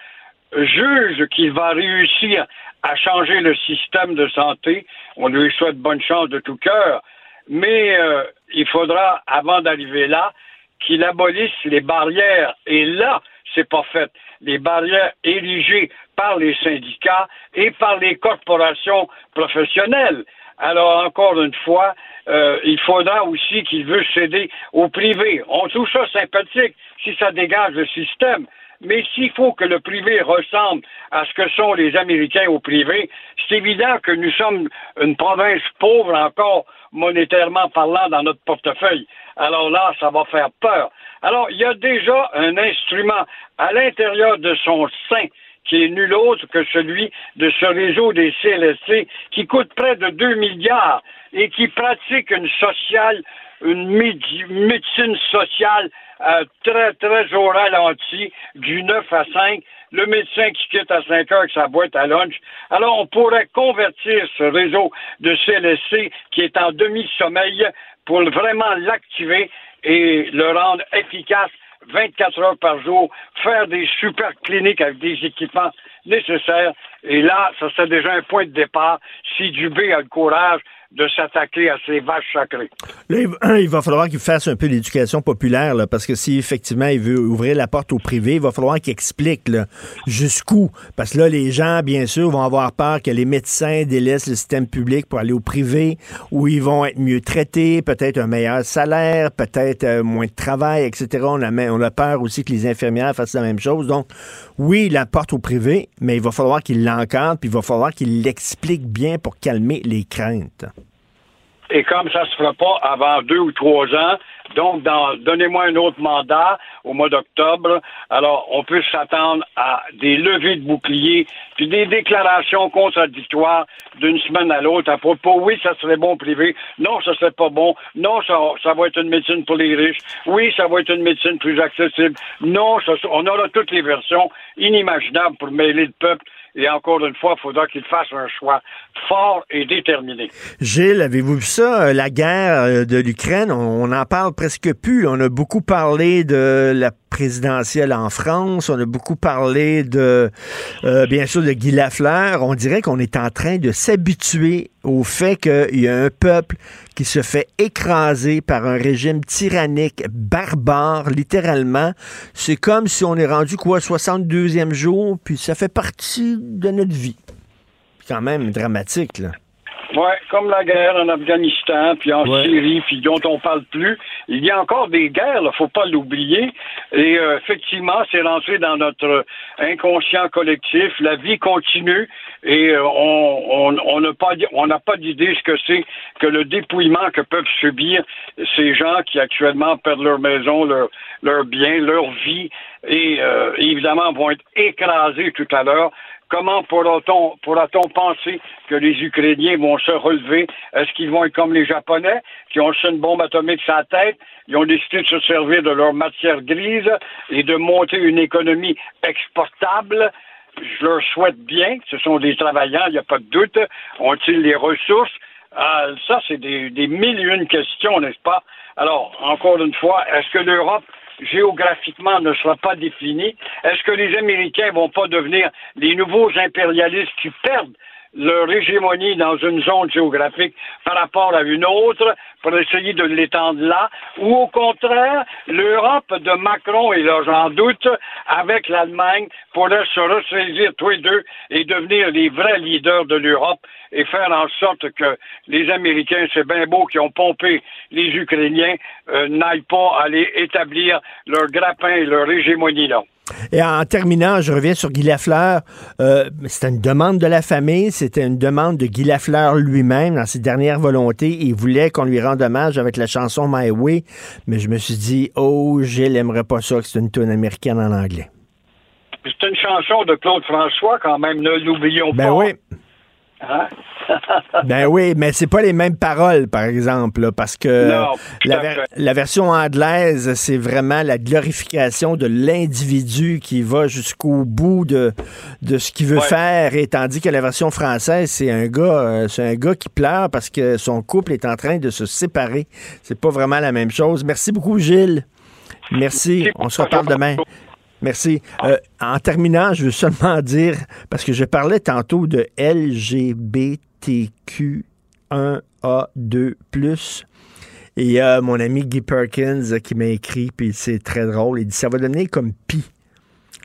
juge qu'il va réussir à changer le système de santé, on lui souhaite bonne chance de tout cœur, mais euh, il faudra, avant d'arriver là, qu'il abolisse les barrières. Et là, c'est pas fait. Les barrières érigées par les syndicats et par les corporations professionnelles. Alors, encore une fois, euh, il faudra aussi qu'il veut céder au privé. On trouve ça sympathique si ça dégage le système. Mais s'il faut que le privé ressemble à ce que sont les Américains au privé, c'est évident que nous sommes une province pauvre encore monétairement parlant dans notre portefeuille. Alors là, ça va faire peur. Alors, il y a déjà un instrument à l'intérieur de son sein qui est nul autre que celui de ce réseau des CLSC qui coûte près de 2 milliards et qui pratique une sociale, une médecine sociale euh, très, très au ralenti, du 9 à 5, le médecin qui quitte à 5 heures avec sa boîte à lunch. Alors, on pourrait convertir ce réseau de CLSC qui est en demi-sommeil pour vraiment l'activer et le rendre efficace 24 heures par jour, faire des super cliniques avec des équipements nécessaires. Et là, ça serait déjà un point de départ si Dubé a le courage de s'attaquer à ces vaches sacrées. Là, il va falloir qu'il fasse un peu d'éducation populaire, parce que si effectivement il veut ouvrir la porte au privé, il va falloir qu'il explique jusqu'où. Parce que là, les gens, bien sûr, vont avoir peur que les médecins délaissent le système public pour aller au privé, où ils vont être mieux traités, peut-être un meilleur salaire, peut-être euh, moins de travail, etc. On a, on a peur aussi que les infirmières fassent la même chose. Donc, oui, la porte au privé, mais il va falloir qu'il l'encadre, puis il va falloir qu'il l'explique bien pour calmer les craintes. Et comme ça se fera pas avant deux ou trois ans, donc donnez-moi un autre mandat au mois d'octobre. Alors, on peut s'attendre à des levées de boucliers, puis des déclarations contradictoires d'une semaine à l'autre à propos, oui, ça serait bon privé, non, ça serait pas bon, non, ça, ça va être une médecine pour les riches, oui, ça va être une médecine plus accessible, non, ça, on aura toutes les versions inimaginables pour mêler le peuple et encore une fois, il faudra qu'il fasse un choix fort et déterminé. Gilles, avez-vous vu ça? Euh, la guerre euh, de l'Ukraine, on n'en parle presque plus. On a beaucoup parlé de la présidentielle en France. On a beaucoup parlé de, euh, bien sûr, de Guy Lafleur. On dirait qu'on est en train de s'habituer au fait qu'il y a un peuple qui se fait écraser par un régime tyrannique, barbare, littéralement. C'est comme si on est rendu, quoi, 62e jour, puis ça fait partie de notre vie. Quand même dramatique, là. Oui, comme la guerre en Afghanistan, puis en Syrie, puis dont on parle plus. Il y a encore des guerres, il faut pas l'oublier. Et euh, effectivement, c'est rentré dans notre inconscient collectif. La vie continue et euh, on on n'a pas on n'a pas d'idée ce que c'est que le dépouillement que peuvent subir ces gens qui actuellement perdent leur maison, leur leur bien, leur vie et euh, évidemment vont être écrasés tout à l'heure Comment pourra-t-on pourra penser que les Ukrainiens vont se relever? Est-ce qu'ils vont être comme les Japonais qui ont une bombe atomique la tête? Ils ont décidé de se servir de leur matière grise et de monter une économie exportable? Je leur souhaite bien. Ce sont des travailleurs, il n'y a pas de doute. Ont-ils les ressources? Ah, ça, c'est des, des mille et une questions, n'est-ce pas? Alors, encore une fois, est-ce que l'Europe géographiquement ne sera pas défini, est-ce que les Américains vont pas devenir les nouveaux impérialistes qui perdent leur hégémonie dans une zone géographique par rapport à une autre pour essayer de l'étendre là, ou au contraire, l'Europe de Macron, et là j'en doute, avec l'Allemagne, pourrait se ressaisir tous les deux et devenir les vrais leaders de l'Europe et faire en sorte que les Américains, c'est bien beau qui ont pompé les Ukrainiens, euh, n'aillent pas aller établir leur grappin et leur hégémonie là. Et en terminant, je reviens sur Guy Lafleur. Euh, c'était une demande de la famille, c'était une demande de Guy Lafleur lui-même dans ses dernières volontés. Il voulait qu'on lui rende hommage avec la chanson My Way, mais je me suis dit, oh, Gilles n'aimerait pas ça que c'est une tune américaine en anglais. C'est une chanson de Claude François quand même, ne l'oublions ben pas. Oui. Hein? ben oui, mais c'est pas les mêmes paroles, par exemple, parce que la, version anglaise, c'est vraiment la glorification de l'individu qui va jusqu'au bout de, de ce qu'il veut faire, et tandis que la version française, c'est un gars, euh, c'est un gars qui pleure parce que son couple est en train de se séparer. C'est pas vraiment la même chose. Merci beaucoup, Gilles. Merci. On se reparle demain. Merci. Euh, en terminant, je veux seulement dire, parce que je parlais tantôt de LGBTQ1A2+, et il y a mon ami Guy Perkins qui m'a écrit, puis c'est très drôle. Il dit, ça va donner comme pi.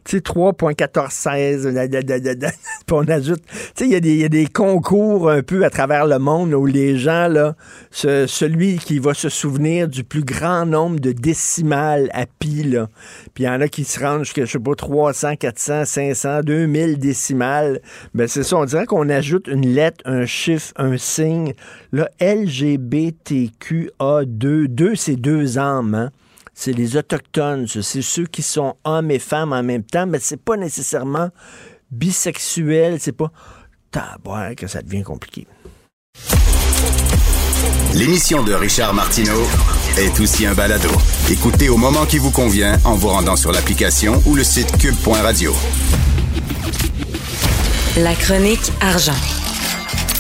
Tu sais, 3.1416, puis on ajoute, tu sais, il y, a des concours un peu à travers le monde où les gens, là, celui qui va se souvenir du plus grand nombre de décimales à pi, là, puis il y en a qui se rendent jusqu'à, je sais pas, 300, 400, 500, 2000 décimales, ben c'est ça, on dirait qu'on ajoute une lettre, un chiffre, un signe, là, LGBTQA2, 2, c'est deux âmes, hein? C'est les Autochtones, c'est ceux qui sont hommes et femmes en même temps, mais c'est pas nécessairement bisexuel, c'est pas. Tabouin que ça devient compliqué. L'émission de Richard Martineau est aussi un balado. Écoutez au moment qui vous convient en vous rendant sur l'application ou le site cube.radio. La chronique argent.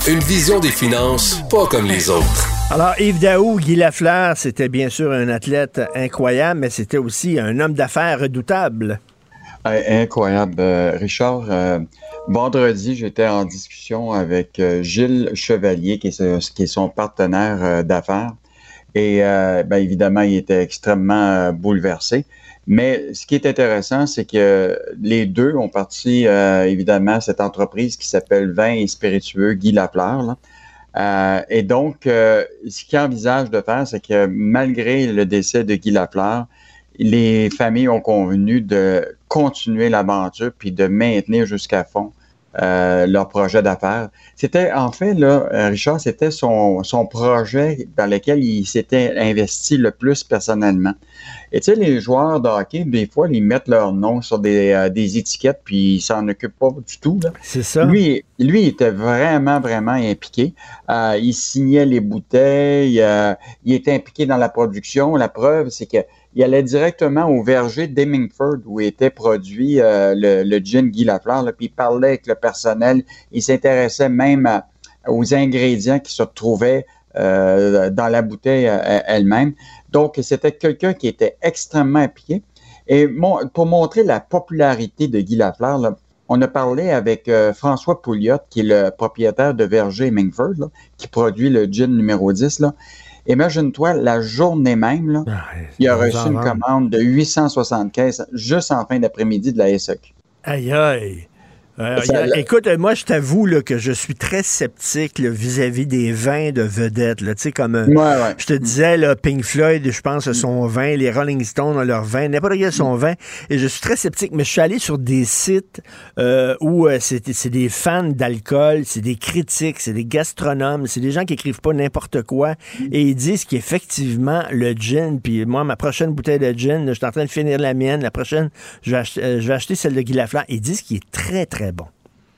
Une vision des finances pas comme les autres. Alors, Yves Daou, Guy Lafleur, c'était bien sûr un athlète incroyable, mais c'était aussi un homme d'affaires redoutable. incroyable. Euh, Richard, euh, vendredi, j'étais en discussion avec euh, Gilles Chevalier, qui est, qui est son partenaire d'affaires. Et bien évidemment, il était extrêmement bouleversé. Mais ce qui est intéressant, c'est que les deux ont parti, évidemment, cette entreprise qui s'appelle Vin et Spiritueux Guy Lafleur. Là. Euh, et donc, euh, ce qu'il envisage de faire, c'est que malgré le décès de Guy Lafleur, les familles ont convenu de continuer l'aventure puis de maintenir jusqu'à fond euh, leur projet d'affaires. C'était, en fait, Richard, c'était son projet dans lequel il s'était investi le plus personnellement. Et tu sais, les joueurs de hockey, des fois, ils mettent leur nom sur des, euh, des étiquettes, puis ils s'en occupent pas du tout. C'est ça. Lui, lui, il était vraiment, vraiment impliqué. Euh, il signait les bouteilles, euh, il était impliqué dans la production. La preuve, c'est que il allait directement au verger d'Hemingford où était produit le, le, gin Guy Lafleur, puis il parlait avec le personnel. Il s'intéressait même aux ingrédients qui se retrouvaient dans la bouteille elle-même. Donc, c'était quelqu'un qui était extrêmement impliqué. Et pour montrer la popularité de Guy Lafleur, on a parlé avec euh, François Pouliot, qui est le propriétaire de Verger Mingford, qui produit le gin numéro 10. Imagine-toi, la journée même, ah, il a reçu une commande de 875 juste en fin d'après-midi de la SEC. Aïe aïe! Euh, écoute, moi, je t'avoue que je suis très sceptique vis-à-vis des vins de vedettes. Là, comme euh, je te disais, là, Pink Floyd, je pense, son vin, les Rolling Stones ont leur vin, n'importe quel son vin. Et je suis très sceptique, mais je suis allé sur des sites euh, où c'est des fans d'alcool, c'est des critiques, c'est des gastronomes, c'est des gens qui écrivent pas n'importe quoi et ils disent qu'effectivement, le gin, puis moi, ma prochaine bouteille de gin, je suis en train de finir la mienne, la prochaine, je vais, acheter, je vais acheter celle de Guy Lafleur. Ils disent qu'il est très, très bon.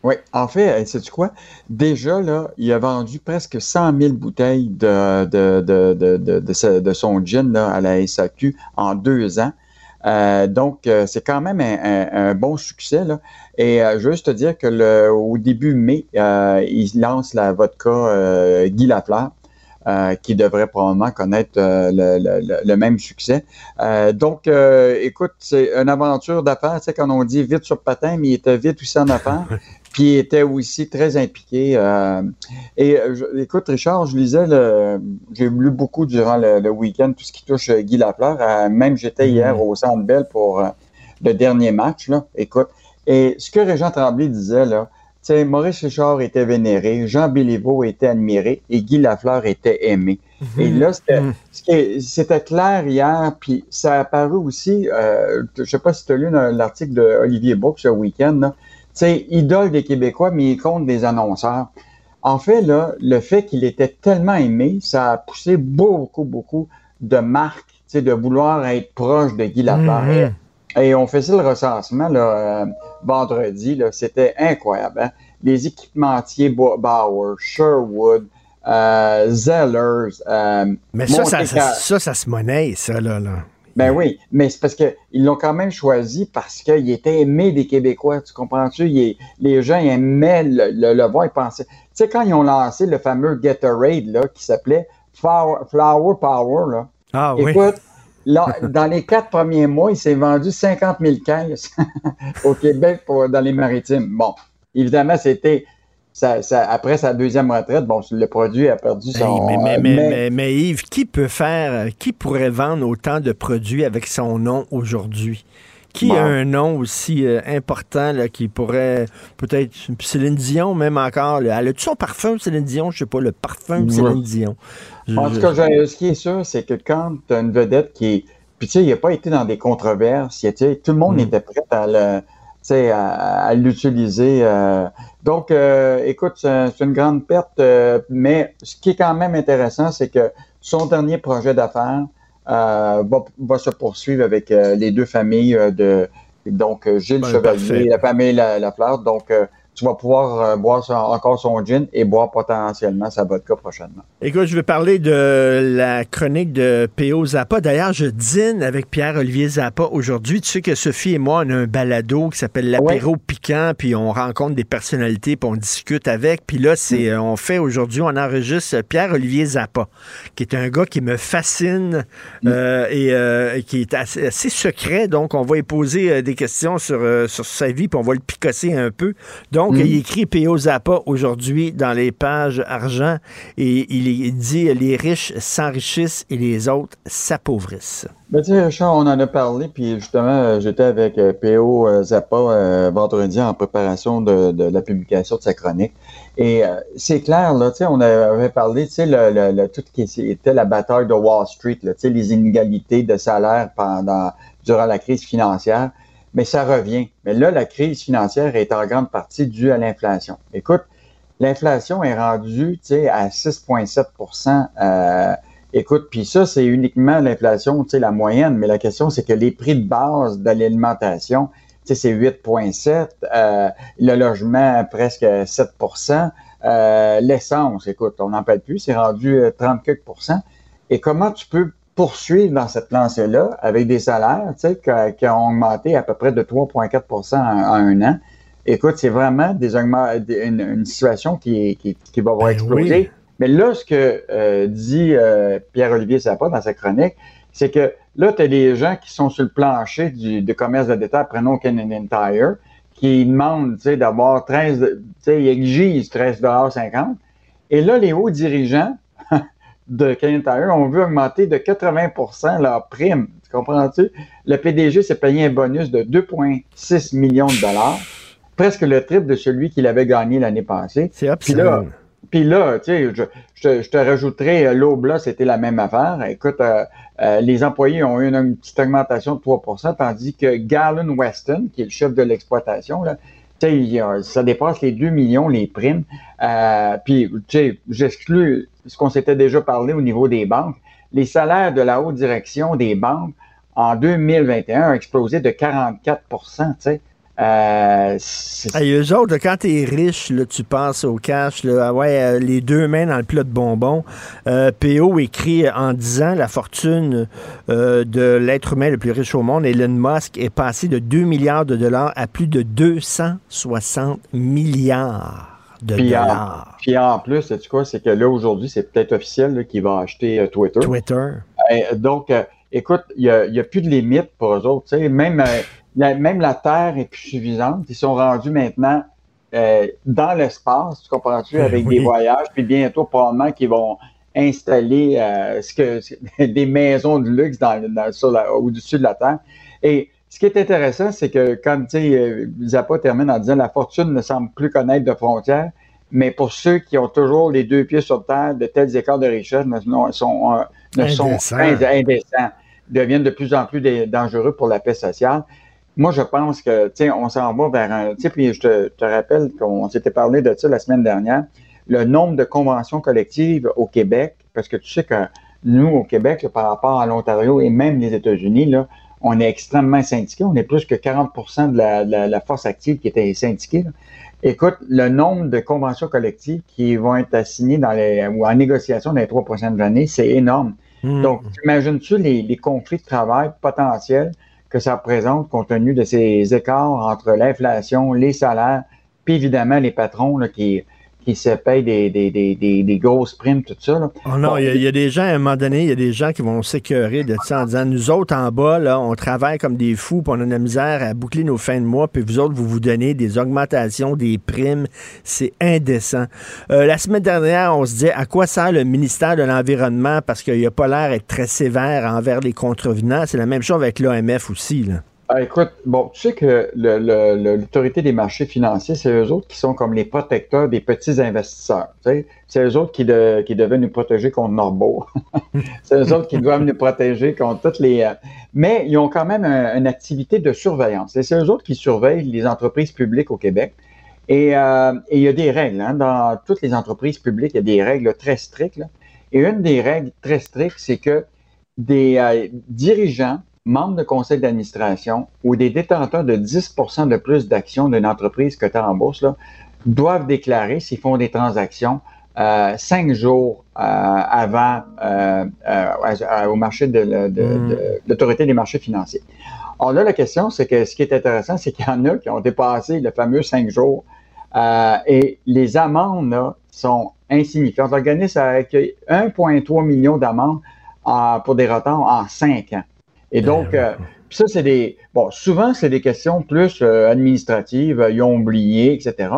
Oui, en fait, sais-tu quoi? Déjà, là, il a vendu presque 100 000 bouteilles de, de, de, de, de son gin là, à la SAQ en deux ans. Euh, donc, euh, c'est quand même un, bon succès. Là. Et euh, juste te dire que le, au début mai, il lance la vodka Guy Lafleur. Euh, qui devrait probablement connaître euh, le, même succès. Euh, donc, écoute, c'est une aventure d'affaires. Tu sais, quand on dit vite sur patin, mais il était vite aussi en affaires. puis il était aussi très impliqué. et écoute, Richard, je lisais, j'ai lu beaucoup durant le, week-end tout ce qui touche Guy Lafleur. même j'étais mm. hier au Centre Bell pour le dernier match. Là. Écoute, et ce que Régent Tremblay disait, là, Maurice Richard était vénéré, Jean Béliveau était admiré et Guy Lafleur était aimé. Et là, mhm. c'était clair hier, puis ça a apparu aussi, euh, je sais pas si tu as lu l'article d'Olivier Bourque ce week-end, idole des Québécois, mais il compte des annonceurs. En fait, là, le fait qu'il était tellement aimé, ça a poussé beaucoup, beaucoup de marques, de vouloir être proche de Guy Lafleur. Mhm. Et on faisait le recensement là, euh, vendredi, c'était incroyable. Hein? Les équipementiers Bauer, Sherwood, euh, Zellers. Euh, mais ça ça, ça, ça, se monnaie, ça, là. là. Ben oui, mais c'est parce qu'ils l'ont quand même choisi parce qu'il était aimé des Québécois, tu comprends-tu? Les gens aimaient le, voir, ils pensaient. Tu sais, quand ils ont lancé le fameux Gatorade, là, qui s'appelait Flower, Power, là. Ah Écoute, dans les quatre premiers mois, il s'est vendu 50 000 caisses au Québec pour, dans les maritimes. Bon, évidemment, c'était après sa deuxième retraite, bon, le produit a perdu son. mais, mais, mais, Yves, qui peut faire, qui pourrait vendre autant de produits avec son nom aujourd'hui? Qui a un nom aussi euh, important là, qui pourrait peut-être Céline Dion même encore. Elle a-tu son parfum Céline Dion? Je sais pas le parfum de Céline Dion. en tout cas, ce qui est sûr, c'est que quand tu as une vedette qui est puis tu sais, il n'a pas été dans des controverses. tout le monde mm. était prêt à le à, l'utiliser. Euh. donc, euh, écoute, c'est une grande perte, euh, mais ce qui est quand même intéressant, c'est que son dernier projet d'affaires va, va, se poursuivre avec les deux familles de donc Gilles ben, Chevalier et la famille Lafleur. donc, tu vas pouvoir euh, boire encore son gin et boire potentiellement sa vodka prochainement. Écoute, je vais parler de la chronique de P.O. Zappa. D'ailleurs, je dîne avec Pierre-Olivier Zappa aujourd'hui. Tu sais que Sophie et moi, on a un balado qui s'appelle l'apéro piquant, puis on rencontre des personnalités, puis on discute avec. Puis là, c'est, mm. euh, on fait aujourd'hui, on enregistre Pierre-Olivier Zappa, qui est un gars qui me fascine mm. euh, et qui est assez, secret. Donc, on va y poser des questions sur, sur sa vie, puis on va le picosser un peu. Donc, donc, il mm. écrit P.O. Zappa aujourd'hui dans les pages argent et il dit les riches s'enrichissent et les autres s'appauvrissent. Ben, tu sais, Richard, on en a parlé, puis justement, j'étais avec euh, P.O. Euh, Zappa euh, vendredi en préparation de, la publication de sa chronique. Et c'est clair, là, tu sais, on avait parlé, tu sais, le, tout ce qui était la bataille de Wall Street, tu sais, les inégalités de salaire pendant, durant la crise financière mais ça revient. Mais là, la crise financière est en grande partie due à l'inflation. Écoute, l'inflation est rendue à 6,7% euh, Écoute, puis ça, c'est uniquement l'inflation, tu sais, la moyenne, mais la question, c'est que les prix de base de l'alimentation, tu sais, c'est 8,7, euh, le logement, presque 7% euh, l'essence, écoute, on n'en parle plus, c'est rendu 30% euh, Et comment tu peux poursuivre dans cette lancée-là avec des salaires tu sais, qui, ont augmenté à peu près de 3,4% en, un an. Écoute, c'est vraiment des une, une, situation qui, qui, qui va ben exploser. Mais là, ce que euh, dit euh, Pierre-Olivier Zappa dans sa chronique, c'est que là, tu as des gens qui sont sur le plancher du, commerce de détail, prenons Canadian Tire, qui demandent d'avoir 13, tu sais, ils exigent 13,50 Et là, les hauts dirigeants, de Canadian Tire on veut augmenter de 80% leur prime. Tu comprends-tu? Le PDG s'est payé un bonus de 2,6 millions de dollars, presque le triple de celui qu'il avait gagné l'année passée. C'est Puis là, puis là, tu sais, je, te rajouterai, euh, l'aube là, c'était la même affaire. Écoute, euh, euh, les employés ont eu une, petite augmentation de 3% tandis que Gallon Weston, qui est le chef de l'exploitation, là, ça dépasse les 2 millions, les primes. Euh, puis, tu sais, j'exclus ce qu'on s'était déjà parlé au niveau des banques. Les salaires de la haute direction des banques en 2021 ont explosé de 44 tu sais. Euh, eux autres, quand t'es riche, tu penses au cash, ah euh, les deux mains dans le plat de bonbons. Euh, PO écrit en disant la fortune euh, de l'être humain le plus riche au monde, Elon Musk, est passé de 2 milliards de dollars à plus de 260 milliards de dollars. puis en plus, sais-tu quoi, c'est que là, aujourd'hui, c'est peut-être officiel qu'il va acheter Twitter. Twitter. donc, écoute, il n'y a, a, plus de limite pour eux autres. Même même la Terre est plus suffisante. Ils sont rendus maintenant euh, dans l'espace, tu comprends-tu, avec des voyages, puis bientôt probablement qu'ils vont installer euh, ce que des maisons de luxe dans, au-dessus de la Terre. Et ce qui est intéressant, c'est que quand euh, Zappa termine en disant la fortune ne semble plus connaître de frontières, mais pour ceux qui ont toujours les deux pieds sur terre, de tels écarts de richesse ne, sont, ne sont indécents, deviennent de plus en plus dangereux pour la paix sociale. Moi, je pense que, tu sais, on s'en va vers un, tu sais, puis je te, rappelle qu'on s'était parlé de ça la semaine dernière, le nombre de conventions collectives au Québec, parce que tu sais que nous, au Québec, par rapport à l'Ontario et même les États-Unis, là, on est extrêmement syndiqués. On est plus que 40% de la, force active qui était syndiquée. Écoute, le nombre de conventions collectives qui vont être assignées dans les, ou en négociation dans les trois prochaines années, c'est énorme. Hmm. Donc, imagines-tu les, les conflits de travail potentiels que ça représente compte tenu de ces écarts entre l'inflation, les salaires, puis évidemment les patrons là, qui, qui se payent des, des, des, des, grosses primes, tout ça. Là. Oh non, il y, a des gens, à un moment donné, il y a des gens qui vont s'écœurer de ça en disant, nous autres en bas, là, on travaille comme des fous, puis on a de la misère à boucler nos fins de mois, puis vous autres, vous vous donnez des augmentations, des primes. C'est indécent. Euh, la semaine dernière, on se dit, à quoi sert le ministère de l'Environnement parce qu'il n'a pas l'air d'être très sévère envers les contrevenants? C'est la même chose avec l'OMF aussi, là. Ah, écoute, bon, tu sais que l'autorité des marchés financiers, c'est eux autres qui sont comme les protecteurs des petits investisseurs. Tu sais? C'est eux autres qui, qui devaient nous protéger contre Norbo. c'est eux autres qui doivent nous protéger contre toutes les... Euh, mais ils ont quand même une activité de surveillance. Et c'est eux autres qui surveillent les entreprises publiques au Québec. Et, euh, il y a des règles. Hein. Dans toutes les entreprises publiques, il y a des règles très strictes. Et une des règles très strictes, c'est que des euh, dirigeants membres de conseil d'administration ou des détenteurs de 10 de plus d'actions d'une entreprise que tu en bourse là, doivent déclarer s'ils font des transactions euh, cinq jours euh, avant euh, au marché de, hmm. l'autorité des marchés financiers. Alors là, la question, c'est que ce qui est intéressant, c'est qu'il y en a qui ont dépassé le fameux cinq jours et les amendes là, sont insignifiantes. L'organisme a accueilli 1,3 million d'amendes pour des retards en cinq ans. Et donc, euh, ça, c'est des. Bon, souvent, c'est des questions plus euh, administratives, ils ont oublié, etc.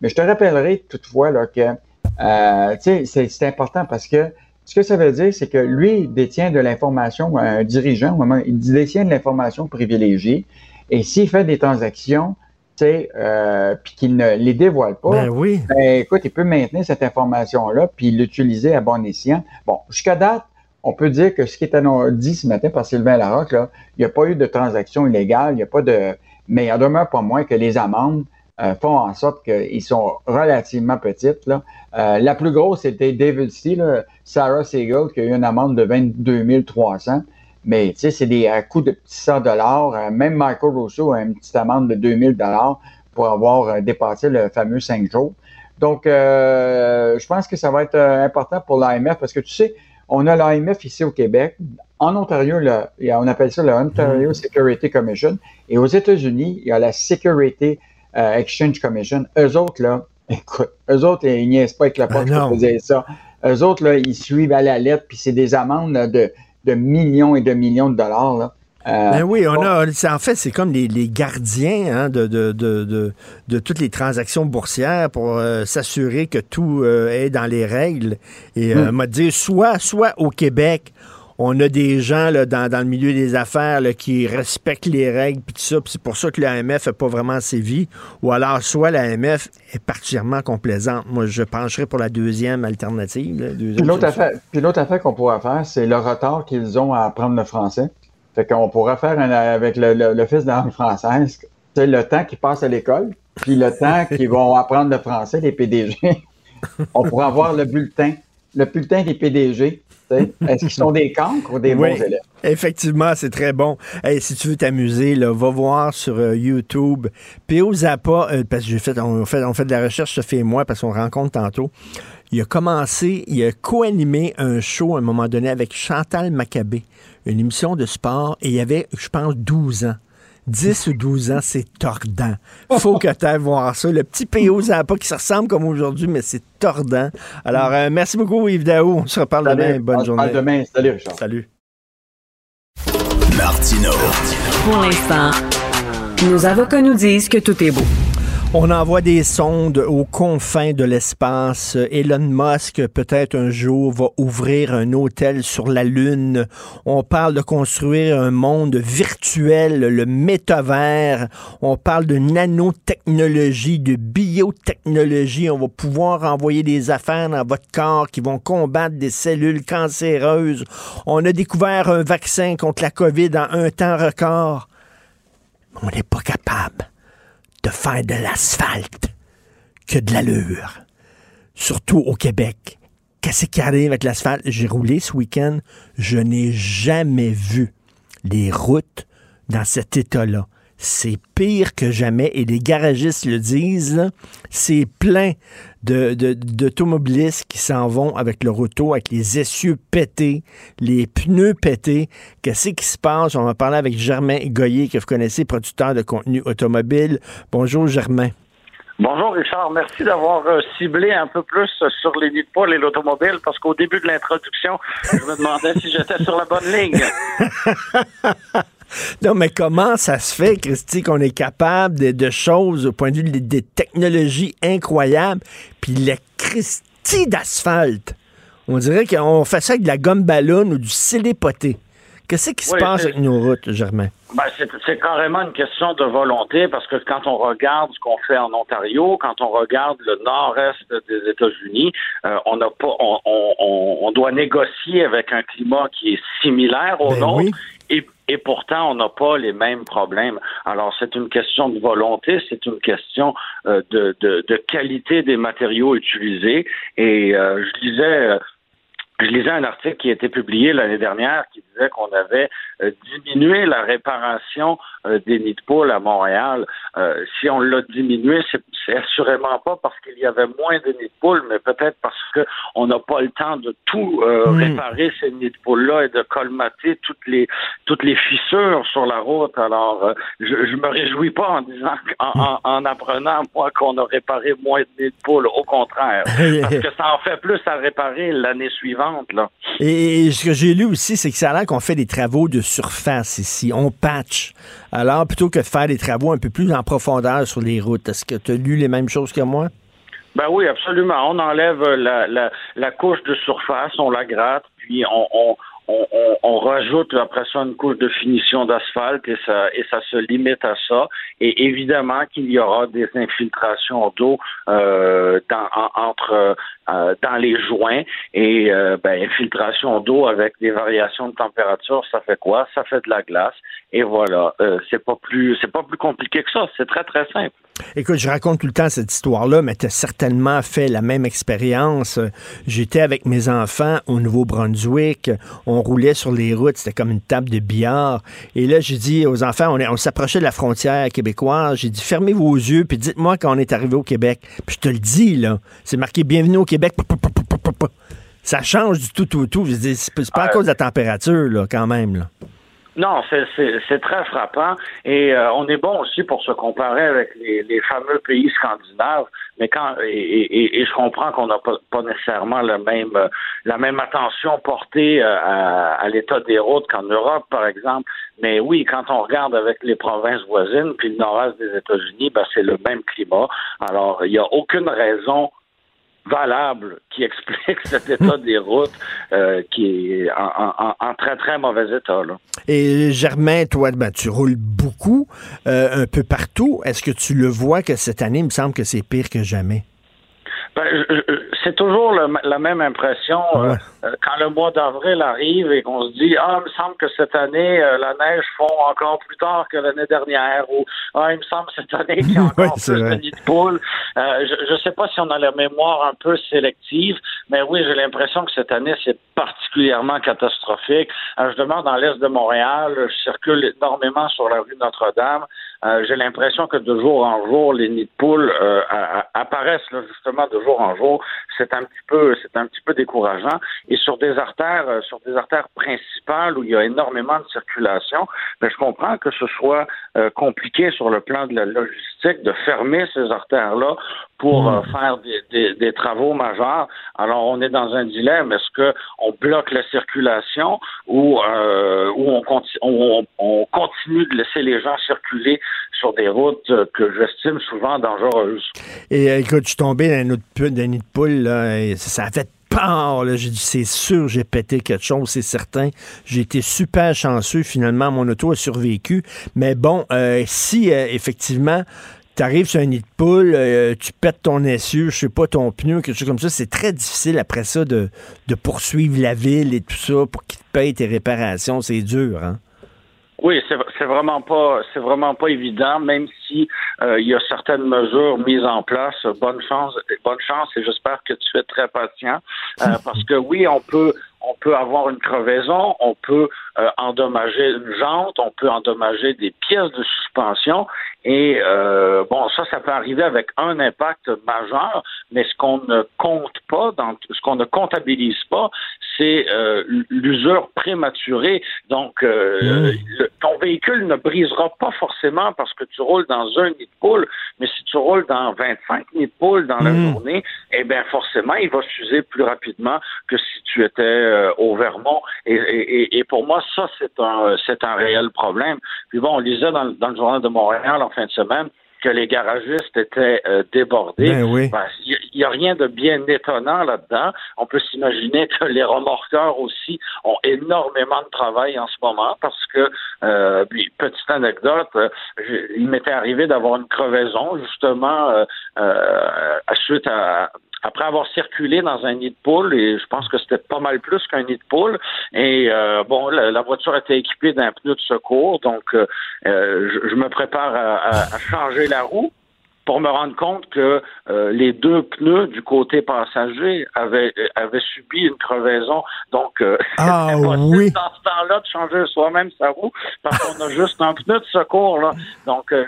Mais je te rappellerai toutefois là, que euh, c'est important parce que ce que ça veut dire, c'est que lui détient de l'information, un dirigeant, il détient de l'information privilégiée. Et s'il fait des transactions, tu sais, euh, puis qu'il ne les dévoile pas, ben oui. ben, écoute, il peut maintenir cette information-là puis l'utiliser à bon escient. Bon, jusqu'à date, on peut dire que ce qui est dit ce matin par Sylvain Larocque, là, il n'y a pas eu de transaction illégale, il n'y a pas de. Mais il en demeure pas moins que les amendes euh, font en sorte qu'ils sont relativement petites. Là. Euh, la plus grosse, c'était David Steele, Sarah Siegel, qui a eu une amende de 22 300. Mais tu sais, c'est des à coûts de petits 100 dollars. Euh, même Michael Rousseau a une petite amende de 2000 dollars pour avoir dépassé le fameux 5 jours. Donc, je pense que ça va être important pour l'AMF parce que tu sais, on a l'AMF ici au Québec. En Ontario, on appelle ça le Ontario mm-hmm. Security Commission. Et aux États-Unis, il y a la Security euh, Exchange Commission. Eux autres, là, écoute, eux autres, ils niaisent pas avec la porte ah, faisait ça. Eux autres, là, ils suivent à la lettre, puis c'est des amendes de, de millions et de millions de dollars. Là. Euh, ben oui, on a, en fait, c'est comme les, gardiens hein, de, de, toutes les transactions boursières pour euh, s'assurer que tout euh, est dans les règles. Et hmm. m'a dit, soit, soit au Québec, on a des gens là, dans, le milieu des affaires qui respectent les règles, puis tout ça, c'est pour ça que l'AMF n'a pas vraiment sévi, ou alors soit l'AMF est particulièrement complaisante. Moi, je pencherais pour la deuxième alternative. l'autre affaire, affaire qu'on pourrait faire, c'est le retard qu'ils ont à apprendre le français. Fait qu'on pourrait faire avec le, fils de langue française, c'est le temps qu'ils passent à l'école, puis le temps qu'ils vont apprendre le français, les PDG. On pourrait avoir le bulletin, le bulletin des PDG. Est-ce qu'ils sont des cancres ou des bons élèves? Effectivement, c'est très bon. si tu veux t'amuser, va voir sur euh, YouTube. P.O. Zappa, euh, parce que j'ai fait on, fait, on fait de la recherche, Sophie et moi, parce qu'on rencontre tantôt. Il a commencé, il a co-animé un show à un moment donné avec Chantal Maccabé une émission de sport et il y avait, je pense, 12 ans. 10 ou 12 ans, c'est tordant. Faut que tu ailles voir ça. Le petit PO pas qui se ressemble comme aujourd'hui, mais c'est tordant. Alors, euh, merci beaucoup, Yves Daou. On se reparle demain. Bonne journée. À demain. Salut, Richard. Salut. Martino. Pour l'instant, nos avocats nous disent que tout est beau. On envoie des sondes aux confins de l'espace. Elon Musk, peut-être un jour, va ouvrir un hôtel sur la Lune. On parle de construire un monde virtuel, le métavers. On parle de nanotechnologie, de biotechnologie. On va pouvoir envoyer des affaires dans votre corps qui vont combattre des cellules cancéreuses. On a découvert un vaccin contre la COVID en un temps record. On n'est pas capable de faire de l'asphalte que de l'allure. Surtout au Québec. Qu'est-ce qui arrive avec l'asphalte? J'ai roulé ce week-end. Je n'ai jamais vu les routes dans cet état-là. C'est pire que jamais et les garagistes le disent. C'est plein d'automobilistes de, qui s'en vont avec leur auto, avec les essieux pétés, les pneus pétés. Qu'est-ce qui se passe? On va parler avec Germain Goyer, que vous connaissez, producteur de contenu automobile. Bonjour, Germain. Bonjour Richard, merci d'avoir euh, ciblé un peu plus sur les nids de poule et l'automobile parce qu'au début de l'introduction, je me demandais si j'étais sur la bonne ligne. non, mais comment ça se fait, Christy, qu'on est capable de, choses au point de vue des, technologies incroyables, puis le Christy d'asphalte? On dirait qu'on fait ça avec de la gomme ballon ou du célépoté. Qu'est-ce qui se passe avec nos routes, Germain? Ben, c'est carrément une question de volonté parce que quand on regarde ce qu'on fait en Ontario, quand on regarde le nord-est des États-Unis, euh, on n'a pas, on, on, on, doit négocier avec un climat qui est similaire au Ben nôtre. oui. Et, pourtant, on n'a pas les mêmes problèmes. Alors, c'est une question de volonté, c'est une question euh, de qualité des matériaux utilisés. Et euh, je disais, euh, je lisais un article qui a été publié l'année dernière qui disait qu'on avait euh, diminué la réparation euh, des nids de poules à Montréal. Euh, si on l'a diminué, c'est assurément pas parce qu'il y avait moins de nids de poules, mais peut-être parce que on n'a pas le temps de tout réparer ces nids de poules-là et de colmater toutes les toutes les fissures sur la route. Alors, je, je me réjouis pas en disant en, en- en apprenant moi qu'on a réparé moins de nids de poules. Au contraire, parce que ça en fait plus à réparer l'année suivante là. Et ce que j'ai lu aussi, c'est que ça a l'air qu'on fait des travaux de surface ici. On patch. Alors, plutôt que de faire des travaux un peu plus en profondeur sur les routes, est-ce que tu as lu les mêmes choses que moi? Ben oui, absolument. On enlève la, la, couche de surface, on la gratte, puis on, on, on- on rajoute après ça une couche de finition d'asphalte et ça, et ça se limite à ça. Et évidemment qu'il y aura des infiltrations d'eau euh, dans, en- entre euh, dans les joints et euh, ben, infiltration d'eau avec des variations de température, ça fait quoi? Ça fait de la glace et voilà. Euh, c'est pas plus c'est pas plus compliqué que ça. C'est très très simple. Écoute, je raconte tout le temps cette histoire-là, mais tu as certainement fait la même expérience. J'étais avec mes enfants au Nouveau-Brunswick. On roulait sur les routes. C'était comme une table de billard. Et là, j'ai dit aux enfants, on, s'approchait de la frontière québécoise. J'ai dit, fermez vos yeux, puis dites-moi quand on est arrivé au Québec. Puis je te le dis, là. C'est marqué Bienvenue au Québec. Ça change du tout, tout, tout. Je dis, C'est pas c'est pas à cause de la température, là, quand même. Là. Non, c'est- très frappant et euh, on est bon aussi pour se comparer avec les, fameux pays scandinaves. Mais quand et, je comprends qu'on n'a pas, pas nécessairement la même euh, la même attention portée euh, à, à l'état des routes qu'en Europe, par exemple. Mais oui, quand on regarde avec les provinces voisines puis le nord-est des États-Unis, ben, c'est le même climat. Alors il n'y a aucune raison valable qui explique cet état des routes euh, qui est en, très très mauvais état. Là. Et Germain, toi, ben, tu roules beaucoup, euh, un peu partout. Est-ce que tu le vois que cette année, il me semble que c'est pire que jamais? Ben, c'est toujours le- la même impression euh, euh, quand le mois d'avril arrive et qu'on se dit ah il me semble que cette année euh, la neige fond encore plus tard que l'année dernière ou ah il me semble cette année qu'il y a encore plus vrai. de nids de poules. Euh, je ne sais pas si on a la mémoire un peu sélective, mais oui j'ai l'impression que cette année c'est particulièrement catastrophique. Je demande dans l'est de Montréal, je circule énormément sur la rue Notre-Dame. Euh, j'ai l'impression que de jour en jour, les nids de poules euh, apparaissent là, justement de jour en jour. C'est un petit peu, c'est un petit peu décourageant. Et sur des artères, euh, sur des artères principales où il y a énormément de circulation, ben, je comprends que ce soit euh, compliqué sur le plan de la logistique de fermer ces artères-là pour euh, faire des, des- des travaux majeurs. Alors, on est dans un dilemme. Est-ce que on bloque la circulation ou, euh, ou on, conti- on- on continue de laisser les gens circuler sur des routes euh, que j'estime souvent dangereuses? Et euh, écoute, je suis tombé dans un autre nid de poule, ça, a fait peur. J'ai dit, c'est sûr, j'ai pété quelque chose, c'est certain. J'ai été super chanceux, finalement, mon auto a survécu. Mais bon, euh, si, effectivement, tu arrives sur un nid de poule, tu pètes ton essieu, je sais pas, ton pneu, quelque chose comme ça, c'est très difficile après ça de, de poursuivre la ville et tout ça pour qu'ils te payent tes réparations. C'est dur, hein? Oui, c'est c'est vraiment pas c'est vraiment pas évident, même si euh, il y a certaines mesures mises en place. Bonne chance, bonne chance, et j'espère que tu es très patient, euh, parce que oui, on peut on peut avoir une crevaison, on peut euh, endommager une jante, on peut endommager des pièces de suspension, et euh, bon, ça, ça peut arriver avec un impact majeur, mais ce qu'on ne compte pas, dans, ce qu'on ne comptabilise pas, c'est euh, l'usure prématurée. Donc, euh, le- ton véhicule ne brisera pas forcément parce que tu roules dans un nid de poule, mais si tu roules dans 25 nids de poule dans la Mm. journée, eh bien, forcément, il va s'user plus rapidement que si tu étais euh, au Vermont. Et, et- et- et pour moi, ça, c'est un, c'est un réel problème. Puis bon, on lisait dans, le- dans le Journal de Montréal en fin de semaine que les garagistes étaient euh, débordés. Ben oui. Il n'y a rien de bien étonnant là-dedans. On peut s'imaginer que les remorqueurs aussi ont énormément de travail en ce moment parce que, euh, puis, petite anecdote, euh, je- il m'était arrivé d'avoir une crevaison justement suite à après avoir circulé dans un nid de poule, et je pense que c'était pas mal plus qu'un nid de poule, et euh, bon, la, voiture était équipée d'un pneu de secours, donc euh, euh, je, je me prépare à, à- à changer la roue pour me rendre compte que euh, les deux pneus du côté passager avaient, euh, avaient subi une crevaison. Donc, euh, Ah, oui. dans ce temps-là de changer soi-même sa roue parce qu'on a juste un pneu de secours. Là. Donc, euh,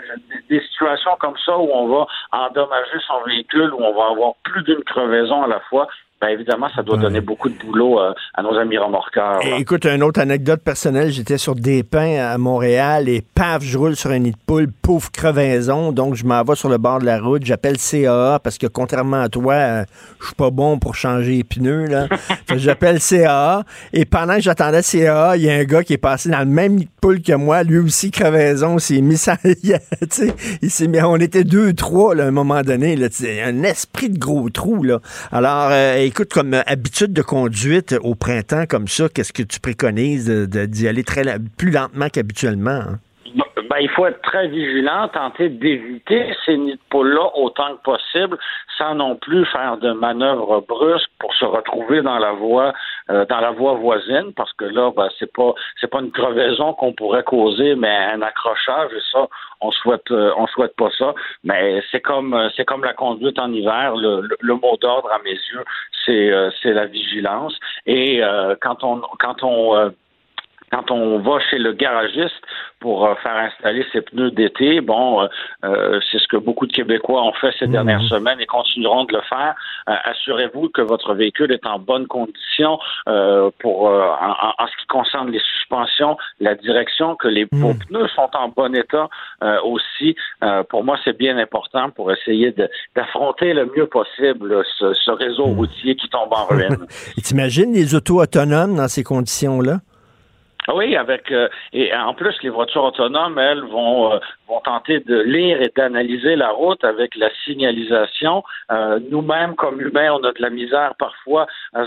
des, des situations comme ça où on va endommager son véhicule, où on va avoir plus d'une crevaison à la fois, ben évidemment, ça doit donner beaucoup de boulot euh, à nos amis remorqueurs. Et écoute, une autre anecdote personnelle, j'étais sur des pins à Montréal et paf, je roule sur un nid de poule, pauvre crevaison, donc je m'en vais sur le bord de la route, j'appelle CAA parce que contrairement à toi, euh, je suis pas bon pour changer les pneus, là. J'appelle CAA et pendant que j'attendais CAA, il y a un gars qui est passé dans le même nid de poule que moi, lui aussi crevaison, s'est mis ça, il s'est mis, on était deux, trois, là, à un moment donné, là, un esprit de gros trou, là. Alors, euh, écoute, comme euh, habitude de conduite au printemps comme ça, qu'est-ce que tu préconises d'y aller très plus lentement qu'habituellement? hein? Ben, il faut être très vigilant, tenter d'éviter ces nids de poules-là autant que possible, sans non plus faire de manœuvres brusques pour se retrouver dans la voie euh, dans la voie voisine, parce que là, ben, c'est pas c'est pas une crevaison qu'on pourrait causer, mais un accrochage, et ça, on souhaite euh, on souhaite pas ça. Mais c'est comme euh, c'est comme la conduite en hiver. Le, le- mot d'ordre à mes yeux, c'est euh, c'est la vigilance. Et euh, quand on quand on quand on va chez le garagiste pour euh, faire installer ses pneus d'été, bon, euh, euh, c'est ce que beaucoup de Québécois ont fait ces dernières semaines et continueront de le faire. Euh, Assurez-vous que votre véhicule est en bonne condition euh, pour euh, en, en- ce qui concerne les suspensions, la direction, que les vos pneus sont en bon état euh, aussi. Euh, pour moi, c'est bien important pour essayer d'affronter le mieux possible ce, ce réseau routier qui tombe en ruine. Et t'imagines les autos autonomes dans ces conditions-là? Ah Oui, avec euh, et en plus les voitures autonomes, elles vont euh, vont tenter de lire et d'analyser la route avec la signalisation. Euh, Nous-mêmes, comme humains, on a de la misère parfois à,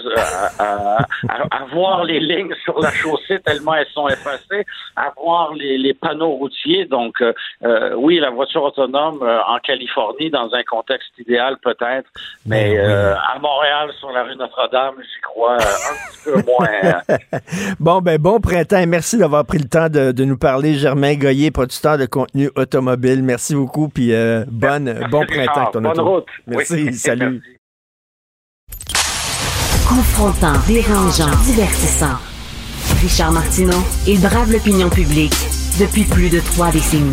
à- à- à- voir les lignes sur la chaussée tellement elles sont effacées, à voir les, les panneaux routiers. Donc, euh, euh, oui, la voiture autonome euh, en Californie, dans un contexte idéal peut-être, mais euh, à Montréal, sur la rue Notre-Dame, j'y crois un petit peu moins. Bon, ben bon printemps. Merci d'avoir pris le temps de, de nous parler. Germain Goyer, producteur de contenu automobile. Merci beaucoup. Puis euh, bonne, bon printemps ton Bonne auto. route. Merci. Oui. Salut. Confrontant, dérangeant, divertissant. Richard Martineau, il brave l'opinion publique depuis plus de trois décennies.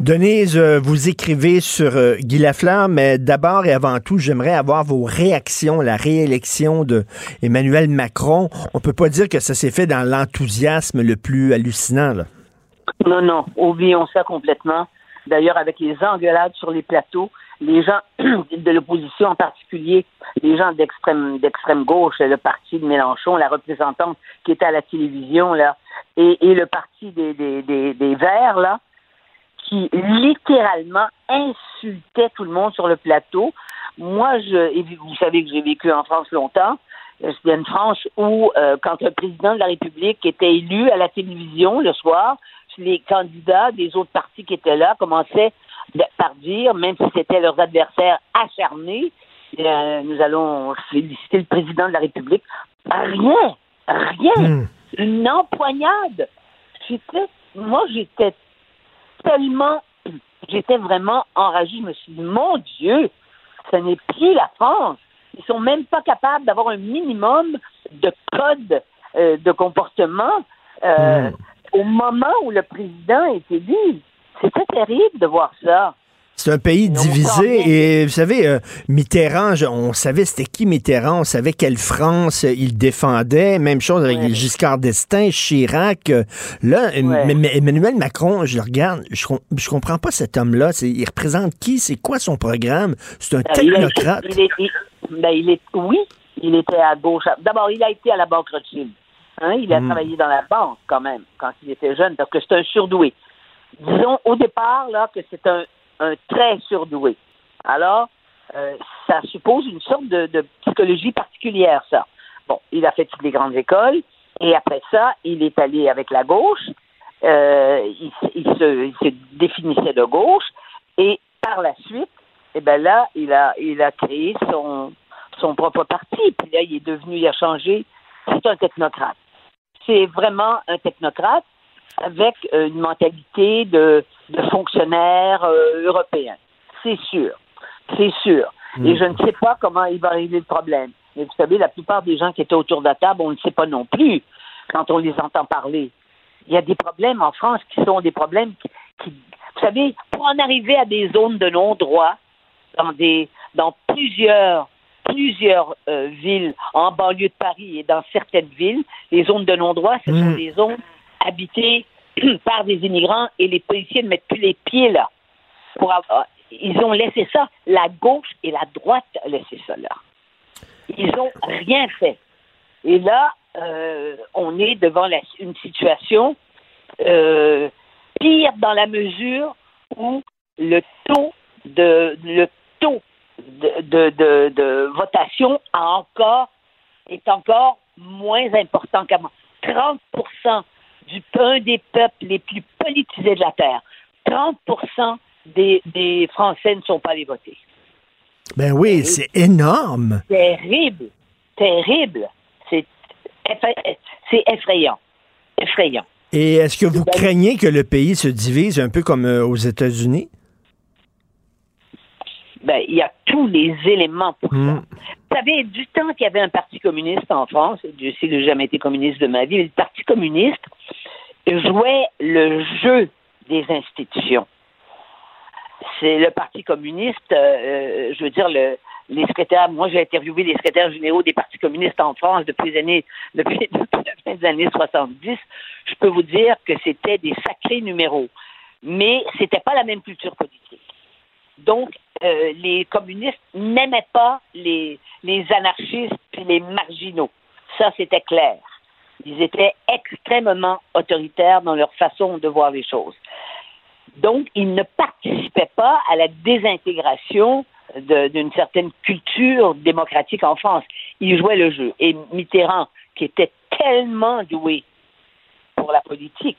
Denise, euh, vous écrivez sur euh, Guy Lafleur, mais d'abord et avant tout, j'aimerais avoir vos réactions à la réélection de Emmanuel Macron. On peut pas dire que ça s'est fait dans l'enthousiasme le plus hallucinant. Là. Non, non, oublions ça complètement. D'ailleurs, avec les engueulades sur les plateaux, les gens de l'opposition en particulier, les gens d'extrême d'extrême gauche, le parti de Mélenchon, la représentante qui était à la télévision là, et, et le parti des, des, des, des Verts là, qui littéralement insultait tout le monde sur le plateau. Moi, je, et vous savez que j'ai vécu en France longtemps. Euh, C'était une France où, euh, quand le président de la République était élu à la télévision le soir, les candidats des autres partis qui étaient là commençaient par dire, même si c'était leurs adversaires acharnés, euh, nous allons féliciter le président de la République. Rien, rien, une empoignade. Moi, j'étais tellement, j'étais vraiment enragée. Je me suis dit, mon Dieu, ce n'est plus la France. Ils sont même pas capables d'avoir un minimum de code euh, de comportement euh, au moment où le président est élu. C'était terrible de voir ça. C'est un pays divisé et vous savez, euh, Mitterrand, on savait c'était qui Mitterrand, on savait quelle France euh, il défendait. Même chose avec Giscard d'Estaing, Chirac. Euh, là, Emmanuel Macron, je le regarde, je, je comprends pas cet homme-là. Il représente qui? C'est quoi son programme? C'est un technocrate. Ben, il est, oui, il était à gauche. D'abord, il a été à la Banque Rothschild. Hein? Il a hmm. travaillé dans la banque quand même quand il était jeune parce que c'est un surdoué. Disons au départ là que c'est un un très surdoué. Alors, euh, ça suppose une sorte de, psychologie particulière, ça. Bon, il a fait toutes les grandes écoles, et après ça, il est allé avec la gauche, euh, il, se, définissait de gauche, et par la suite, eh ben là, il a, il a créé son, son propre parti, puis là, il est devenu, il a changé, c'est un technocrate. C'est vraiment un technocrate, avec une mentalité de, de fonctionnaire euh, européen. C'est sûr. C'est sûr. Et je ne sais pas comment il va régler le problème. Mais vous savez, la plupart des gens qui étaient autour de la table, on ne sait pas non plus quand on les entend parler. Il y a des problèmes en France qui sont des problèmes qui, vous savez, pour en arriver à des zones de non-droit dans des dans plusieurs plusieurs euh, villes en banlieue de Paris et dans certaines villes, les zones de non-droit, ce sont mm. des zones habité par des immigrants et les policiers ne mettent plus les pieds là. Ils ont laissé ça. La gauche et la droite ont laissé ça là. Ils n'ont rien fait. Et là, euh, on est devant une situation euh, pire dans la mesure où le taux de le taux de, de, de votation a encore est encore moins important qu'avant. 30 du un des peuples les plus politisés de la Terre. 30 des, des Français ne sont pas allés voter. Ben oui, c'est énorme. Terrible. Terrible. C'est effrayant. Effrayant. Et est-ce que vous craignez que le pays se divise un peu comme euh, aux États-Unis? Ben, il y a tous les éléments pour ça. Hmm. Vous savez, du temps qu'il y avait un parti communiste en France, je sais que j'ai jamais été communiste de ma vie, mais le parti communiste jouait le jeu des institutions. C'est le Parti communiste, euh, je veux dire, le, les secrétaires, moi j'ai interviewé les secrétaires généraux des partis communistes en France depuis les années, la fin des années 70. Je peux vous dire que c'était des sacrés numéros. Mais c'était pas la même culture politique. Donc, euh, les communistes n'aimaient pas les, les anarchistes et les marginaux. Ça, c'était clair. Ils étaient extrêmement autoritaires dans leur façon de voir les choses. Donc, ils ne participaient pas à la désintégration d'une certaine culture démocratique en France. Ils jouaient le jeu. Et Mitterrand, qui était tellement doué pour la politique,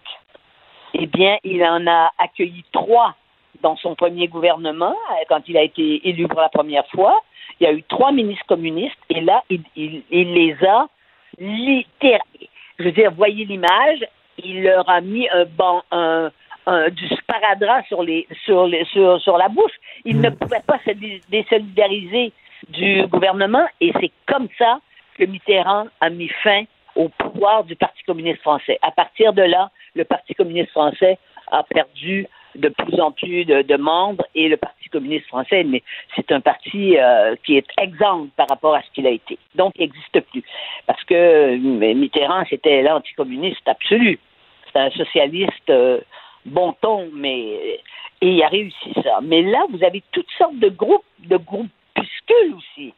eh bien, il en a accueilli trois dans son premier gouvernement, quand il a été élu pour la première fois. Il y a eu trois ministres communistes et là, il, les a littéralement je veux dire, voyez l'image, il leur a mis un banc, un, du sparadrap sur, les, sur, les, sur, sur la bouche. Ils ne mm. pouvaient pas se désolidariser du gouvernement et c'est comme ça que Mitterrand a mis fin au pouvoir du Parti communiste français. À partir de là, le Parti communiste français a perdu de plus en plus de, membres et le Parti communiste français, mais c'est un parti euh, qui est exempt par rapport à ce qu'il a été. Donc, il n'existe plus. Parce que euh, Mitterrand, c'était l'anticommuniste absolu. C'est un socialiste euh, bon ton, mais il a réussi ça. Mais là, vous avez toutes sortes de groupes, de groupuscules aussi,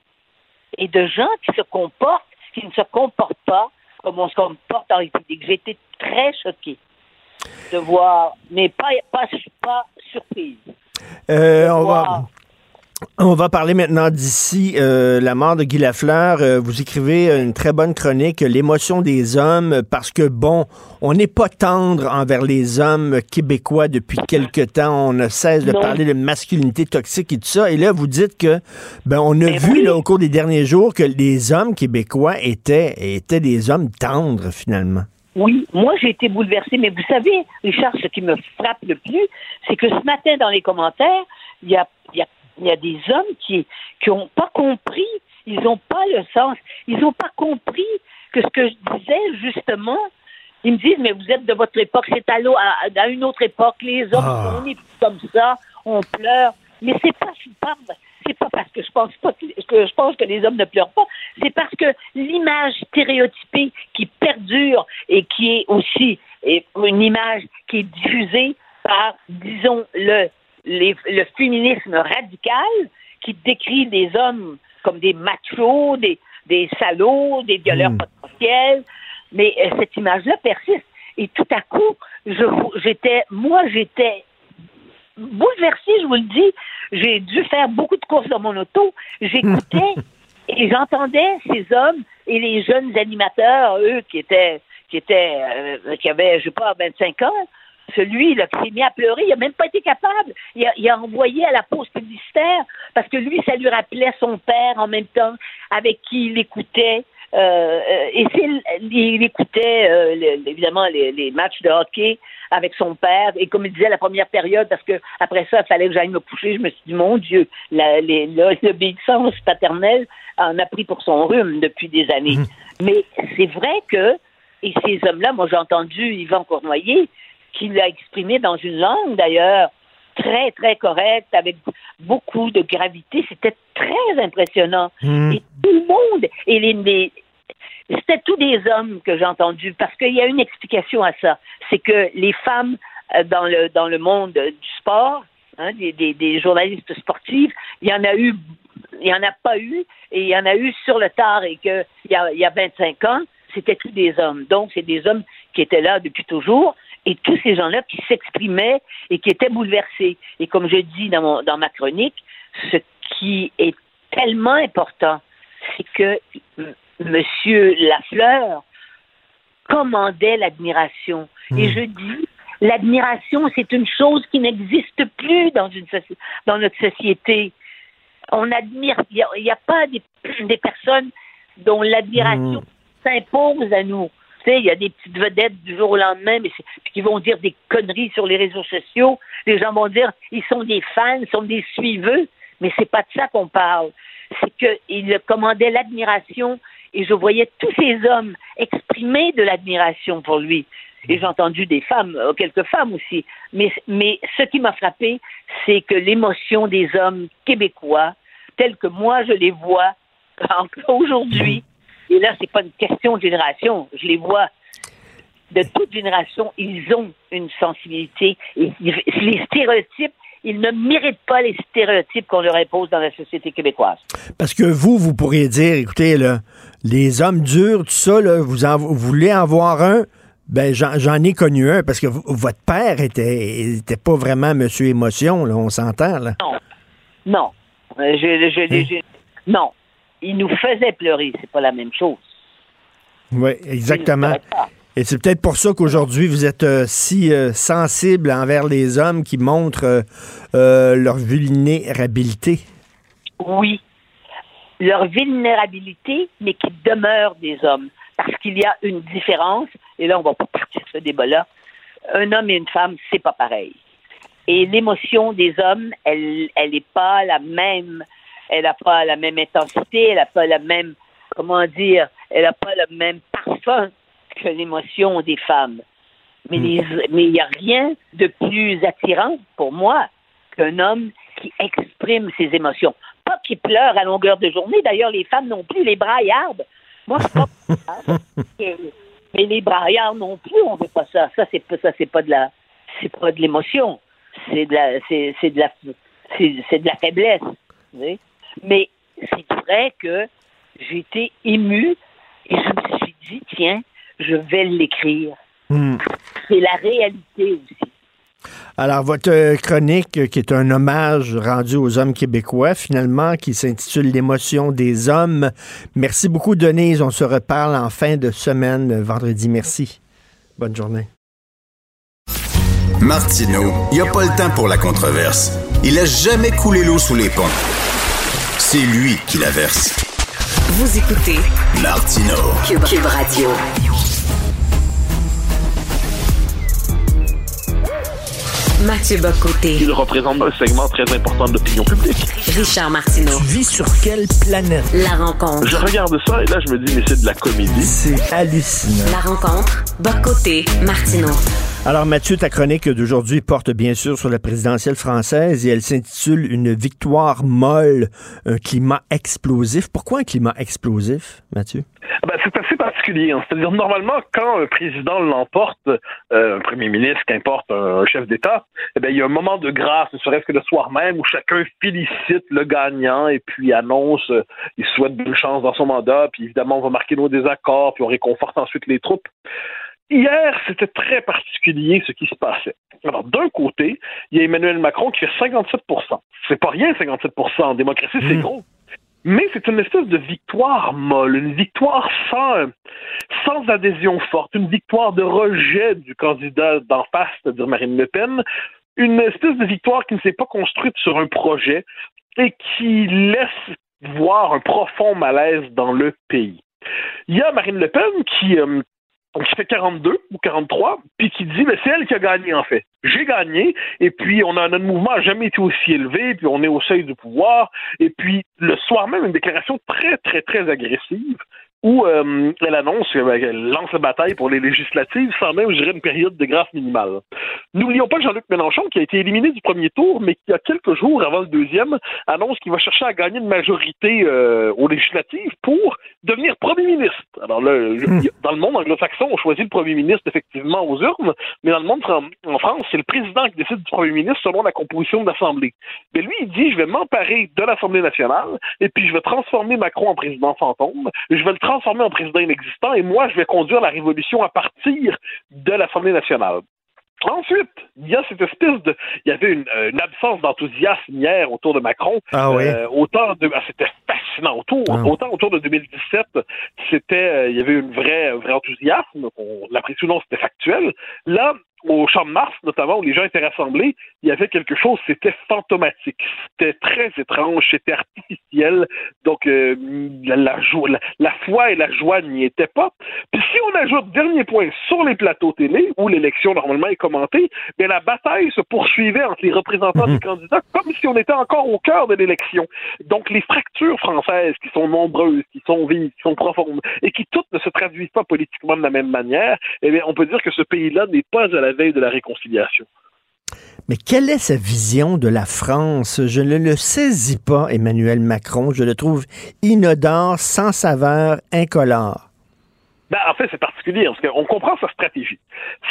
et de gens qui se comportent, qui ne se comportent pas comme on se comporte en République. J'ai été très choquée de voir, mais pas, pas, pas surprise. Euh, on, va, on va parler maintenant d'ici euh, la mort de Guy Lafleur. Euh, vous écrivez une très bonne chronique, L'émotion des hommes, parce que, bon, on n'est pas tendre envers les hommes québécois depuis quelque temps. On ne cesse de parler de masculinité toxique et tout ça. Et là, vous dites que, ben, on a ben vu au cours des derniers jours que les hommes québécois étaient, étaient des hommes tendres, finalement. Oui, moi j'ai été bouleversée, mais vous savez, Richard, ce qui me frappe le plus, c'est que ce matin dans les commentaires, il y a, y, a, y a des hommes qui qui n'ont pas compris, ils n'ont pas le sens, ils n'ont pas compris que ce que je disais justement, ils me disent mais vous êtes de votre époque, c'est à, à, à une autre époque, les hommes, ah. on est comme ça, on pleure. Mais c'est pas, pas c'est pas parce que je pense pas que, que je pense que les hommes ne pleurent pas, c'est parce que l'image stéréotypée qui perdure et qui est aussi une image qui est diffusée par, disons, le, le féminisme radical qui décrit des hommes comme des machos, des, des salauds, des violeurs hmm. potentiels. Mais euh, cette image-là persiste. Et tout à coup, j'étais, moi, j'étais bouleversée, je vous le dis. J'ai dû faire beaucoup de courses dans mon auto. J'écoutais et j'entendais ces hommes et les jeunes animateurs, eux, qui étaient, qui étaient, euh, qui avaient, je sais pas, 25 ans, celui là, qui s'est mis à pleurer, il n'a même pas été capable. Il a, il a, envoyé à la pause publicitaire parce que lui, ça lui rappelait son père en même temps, avec qui il écoutait. Euh, et il écoutait euh, évidemment les, les, matchs de hockey avec son père et comme il disait la première période parce que après ça il fallait que j'aille me coucher je me suis dit mon Dieu l'obéissance paternelle en a pris pour son rhume depuis des années mmh. mais c'est vrai que et ces hommes-là moi j'ai entendu Yvan Cournoyer qu'il a exprimé dans une langue d'ailleurs très, très correcte, avec beaucoup de gravité. C'était très impressionnant. Hmm. Et tout le monde, et les, c'était tous des hommes que j'ai entendus, parce qu'il y a une explication à ça. C'est que les femmes euh, dans le, dans le monde du sport, hein, des, des, journalistes sportifs, il y en a eu, il y en a pas eu, et il y en a eu sur le tard, et qu'il y a, il y a 25 ans, c'était tous des hommes. Donc, c'est des hommes qui étaient là depuis toujours et tous ces gens-là qui s'exprimaient et qui étaient bouleversés. Et comme je dis dans, mon, dans ma chronique, ce qui est tellement important, c'est que M. Lafleur commandait l'admiration. Et hmm. je dis, l'admiration, c'est une chose qui n'existe plus dans, une dans notre société. On admire, il n'y a, pas des, des, personnes dont l'admiration hmm. s'impose à nous il y a des petites vedettes du jour au lendemain, mais qui vont dire des conneries sur les réseaux sociaux. Les gens vont dire ils sont des fans, ils sont des suiveux, mais c'est pas de ça qu'on parle. C'est qu'il commandait l'admiration et je voyais tous ces hommes exprimer de l'admiration pour lui. Et j'ai entendu des femmes, euh, quelques femmes aussi. Mais, mais ce qui m'a frappé, c'est que l'émotion des hommes québécois, tels que moi je les vois aujourd'hui, et là, c'est pas une question de génération. Je les vois de toute génération. Ils ont une sensibilité. Et les stéréotypes, ils ne méritent pas les stéréotypes qu'on leur impose dans la société québécoise. Parce que vous, vous pourriez dire, écoutez, là, les hommes durs, tout ça, là, vous, en, voulez en voir un, ben j'en ai connu un, parce que votre père était, était pas vraiment monsieur émotion, là, on s'entend, là. Non. Non. Euh, je, hein? non il nous faisait pleurer. C'est pas la même chose. Oui, exactement. Et c'est peut-être pour ça qu'aujourd'hui, vous êtes euh, si euh, sensible envers les hommes qui montrent euh, leur vulnérabilité. Oui, leur vulnérabilité, mais qui demeurent des hommes. Parce qu'il y a une différence, et là, on va pas partir de ce débat-là. Un homme et une femme, c'est pas pareil. Et l'émotion des hommes, elle, elle n'est pas la même elle n'a pas la même intensité, elle n'a pas la même, comment dire, elle n'a pas le même parfum que l'émotion des femmes. Mais hmm. il n'y a rien de plus attirant pour moi qu'un homme qui exprime ses émotions. Pas qui pleure à longueur de journée. D'ailleurs, les femmes non plus, les braillardes. Moi, c'est pas Mais les braillards non plus, on veut pas ça. Ça, c'est pas ça, c'est pas de la c'est pas de l'émotion. C'est de la c'est, de la c'est, de la faiblesse. Vous mais c'est vrai que j'étais émue et je me suis dit, tiens, je vais l'écrire. Hmm. C'est la réalité aussi. Alors, votre chronique, qui est un hommage rendu aux hommes québécois, finalement, qui s'intitule L'émotion des hommes. Merci beaucoup, Denise. On se reparle en fin de semaine, vendredi. Merci. Bonne journée. Martineau, il n'y a pas le temps pour la controverse. Il a jamais coulé l'eau sous les ponts. C'est lui qui la verse. Vous écoutez Martino Cube, Radio. Mathieu Bocoté. Il représente un segment très important de l'opinion publique. Richard Martineau. Tu vis sur quelle planète? La rencontre. Je regarde ça et là, je me dis, mais c'est de la comédie. C'est hallucinant. La rencontre. Bocoté. Martineau. Alors Mathieu, ta chronique d'aujourd'hui porte bien sûr sur la présidentielle française et elle s'intitule Une victoire molle, un climat explosif. Pourquoi un climat explosif, Mathieu? Ah ben, c'est assez particulier. Hein. C'est-à-dire, normalement, quand un président l'emporte, euh, un premier ministre, qu'importe, un, chef d'État, eh bien, il y a un moment de grâce, ne serait-ce que le soir même, où chacun félicite le gagnant et puis annonce, euh, il souhaite bonne chance dans son mandat, puis évidemment, on va marquer nos désaccords, puis on réconforte ensuite les troupes. Hier, c'était très particulier ce qui se passait. Alors, d'un côté, il y a Emmanuel Macron qui fait 57% C'est pas rien, 57% En démocratie, c'est mmh. gros. Mais c'est une espèce de victoire molle, une victoire sans, sans adhésion forte, une victoire de rejet du candidat d'en face, c'est-à-dire Marine Le Pen, une espèce de victoire qui ne s'est pas construite sur un projet et qui laisse voir un profond malaise dans le pays. Il y a Marine Le Pen qui, euh, qui fait 42 ou 43, puis qui dit, mais c'est elle qui a gagné en fait. J'ai gagné, et puis on a notre mouvement n'a jamais été aussi élevé, puis on est au seuil du pouvoir, et puis le soir même, une déclaration très, très, très agressive où euh, elle annonce qu'elle lance la bataille pour les législatives sans même, dirais, une période de grâce minimale. N'oublions pas Jean-Luc Mélenchon, qui a été éliminé du premier tour, mais qui, a quelques jours avant le deuxième, annonce qu'il va chercher à gagner une majorité euh, aux législatives pour devenir premier ministre. Alors là, hmm. dans le monde anglo-saxon, on choisit le premier ministre effectivement aux urnes, mais dans le monde en France, c'est le président qui décide du premier ministre selon la composition de l'Assemblée. Mais lui, il dit, je vais m'emparer de l'Assemblée nationale, et puis je vais transformer Macron en président fantôme, je vais le transformer en président inexistant et moi, je vais conduire la révolution à partir de l'Assemblée nationale. Ensuite, il y a cette espèce de, il y avait une, euh, absence d'enthousiasme hier autour de Macron. Ah oui. Euh, autant de, ah, c'était fascinant autour. Ah. Autant autour de 2017, c'était, euh, il y avait une vraie, un vrai enthousiasme. On l'apprécie ou non, c'était factuel. Là, au Champ de Mars, notamment, où les gens étaient rassemblés, il y avait quelque chose, c'était fantomatique. C'était très étrange, c'était artificiel. Donc, euh, la, joie, la, foi et la joie n'y étaient pas. Puis si on ajoute, dernier point, sur les plateaux télé, où l'élection normalement est commentée, bien, la bataille se poursuivait entre les représentants mhm. des candidats comme si on était encore au cœur de l'élection. Donc, les fractures françaises, qui sont nombreuses, qui sont vives, qui sont profondes, et qui toutes ne se traduisent pas politiquement de la même manière, eh bien, on peut dire que ce pays-là n'est pas à la veille de la réconciliation. Mais quelle est sa vision de la France? Je ne le saisis pas, Emmanuel Macron. Je le trouve inodore, sans saveur, incolore. Ben, en fait, c'est particulier, parce qu'on comprend sa stratégie.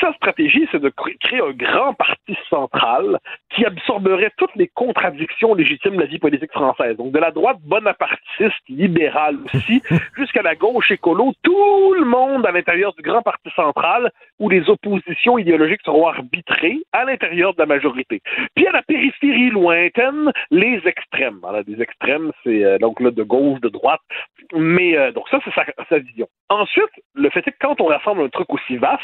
Sa stratégie, c'est de créer un grand parti central qui absorberait toutes les contradictions légitimes de la vie politique française. Donc, de la droite bonapartiste, libérale aussi, jusqu'à la gauche écolo, tout le monde à l'intérieur du grand parti central, où les oppositions idéologiques seront arbitrées à l'intérieur de la majorité. Puis, à la périphérie lointaine, les extrêmes. Alors, les extrêmes, c'est euh, donc là, de gauche, de droite. Mais, euh, donc ça, c'est sa, sa vision. Ensuite, le fait est que quand on rassemble un truc aussi vaste,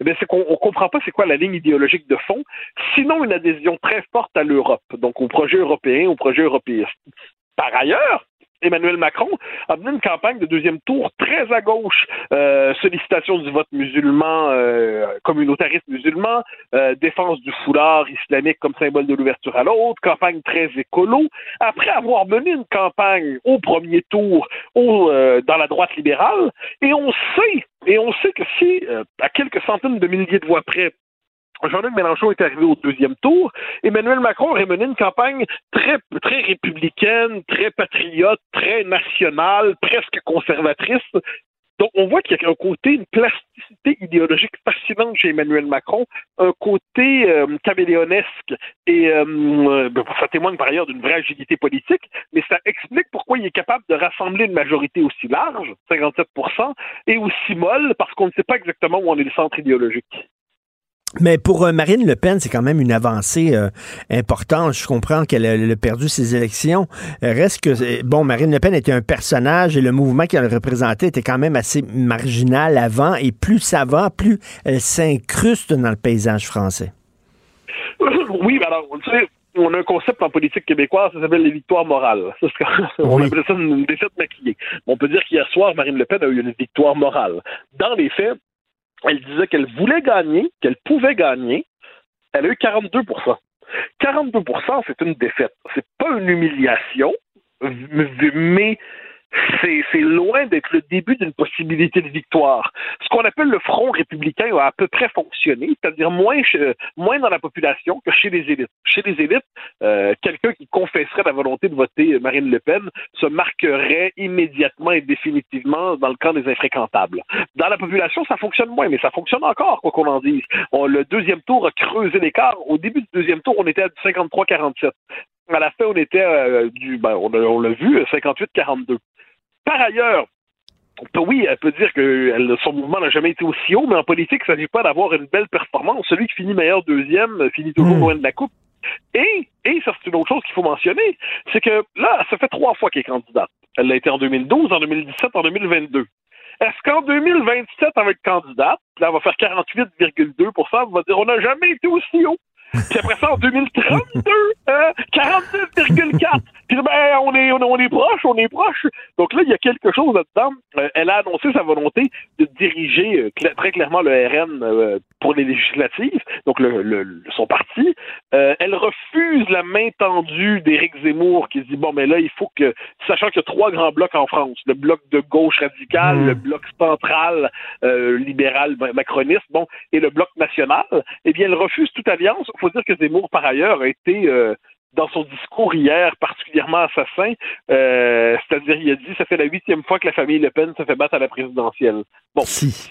eh c'est qu'on ne comprend pas c'est quoi la ligne idéologique de fond, sinon une adhésion très forte à l'Europe, donc au projet européen, au projet européiste. Par ailleurs, Emmanuel Macron a mené une campagne de deuxième tour très à gauche. Euh, sollicitation du vote musulman, euh, communautariste musulman, euh, défense du foulard islamique comme symbole de l'ouverture à l'autre, campagne très écolo. Après avoir mené une campagne au premier tour au, dans la droite libérale, et on sait, et on sait que si, à quelques centaines de milliers de voix près, Jean-Luc Mélenchon est arrivé au deuxième tour. Emmanuel Macron aurait mené une campagne très, très républicaine, très patriote, très nationale, presque conservatrice. Donc, on voit qu'il y a un côté, une plasticité idéologique fascinante chez Emmanuel Macron, un côté euh, et euh, ben, ça témoigne par ailleurs d'une vraie agilité politique, mais ça explique pourquoi il est capable de rassembler une majorité aussi large, 57 et aussi molle, parce qu'on ne sait pas exactement où on est le centre idéologique. Mais pour euh, Marine Le Pen, c'est quand même une avancée euh, importante. Je comprends qu'elle a, perdu ses élections. Euh, reste que, bon, Marine Le Pen était un personnage et le mouvement qu'elle représentait était quand même assez marginal avant. Et plus ça va, plus elle s'incruste dans le paysage français. Oui, mais alors, tu sais, on a un concept en politique québécoise, ça s'appelle les victoires morales. on appelle ça une défaite maquillée. On peut dire qu'hier soir, Marine Le Pen a eu une victoire morale. Dans les faits, elle disait qu'elle voulait gagner, qu'elle pouvait gagner. Elle a eu 42% 42% c'est une défaite. C'est pas une humiliation, mais c'est loin d'être le début d'une possibilité de victoire. Ce qu'on appelle le front républicain a à peu près fonctionné, c'est-à-dire moins, dans la population que chez les élites. Chez les élites, euh, quelqu'un qui confesserait la volonté de voter Marine Le Pen se marquerait immédiatement et définitivement dans le camp des infréquentables. Dans la population, ça fonctionne moins, mais ça fonctionne encore, quoi qu'on en dise. le deuxième tour a creusé l'écart. Au début du deuxième tour, on était à 53-47. À la fin, on était euh, du, ben, on l'a vu, 58-42. Par ailleurs, oui, elle peut dire que son mouvement n'a jamais été aussi haut, mais en politique, il ne s'agit pas d'avoir une belle performance. Celui qui finit meilleur deuxième finit toujours hmm. loin de la coupe. Et, et ça, c'est une autre chose qu'il faut mentionner, c'est que là, ça fait trois fois qu'elle est candidate. Elle l'a été en 2012, en 2017, en 2022. Est-ce qu'en 2027, elle va être candidate, là, elle va faire 48,2% elle va dire on n'a jamais été aussi haut. Puis après ça, en 2032, euh, 49,4. Puis ben, on est, on, est proche, on est proche. Donc là, il y a quelque chose là-dedans. Euh, elle a annoncé sa volonté de diriger euh, très clairement le RN euh, pour les législatives, donc le, son parti. elle refuse la main tendue d'Éric Zemmour qui dit bon, mais là, il faut que, sachant qu'il y a trois grands blocs en France, le bloc de gauche radical, mmh. le bloc central libéral macroniste, bon, et le bloc national, eh bien, elle refuse toute alliance faut dire que Zemmour, par ailleurs, a été euh, dans son discours hier particulièrement assassin, euh, c'est-à-dire il a dit ça fait la huitième fois que la famille Le Pen se fait battre à la présidentielle. Bon,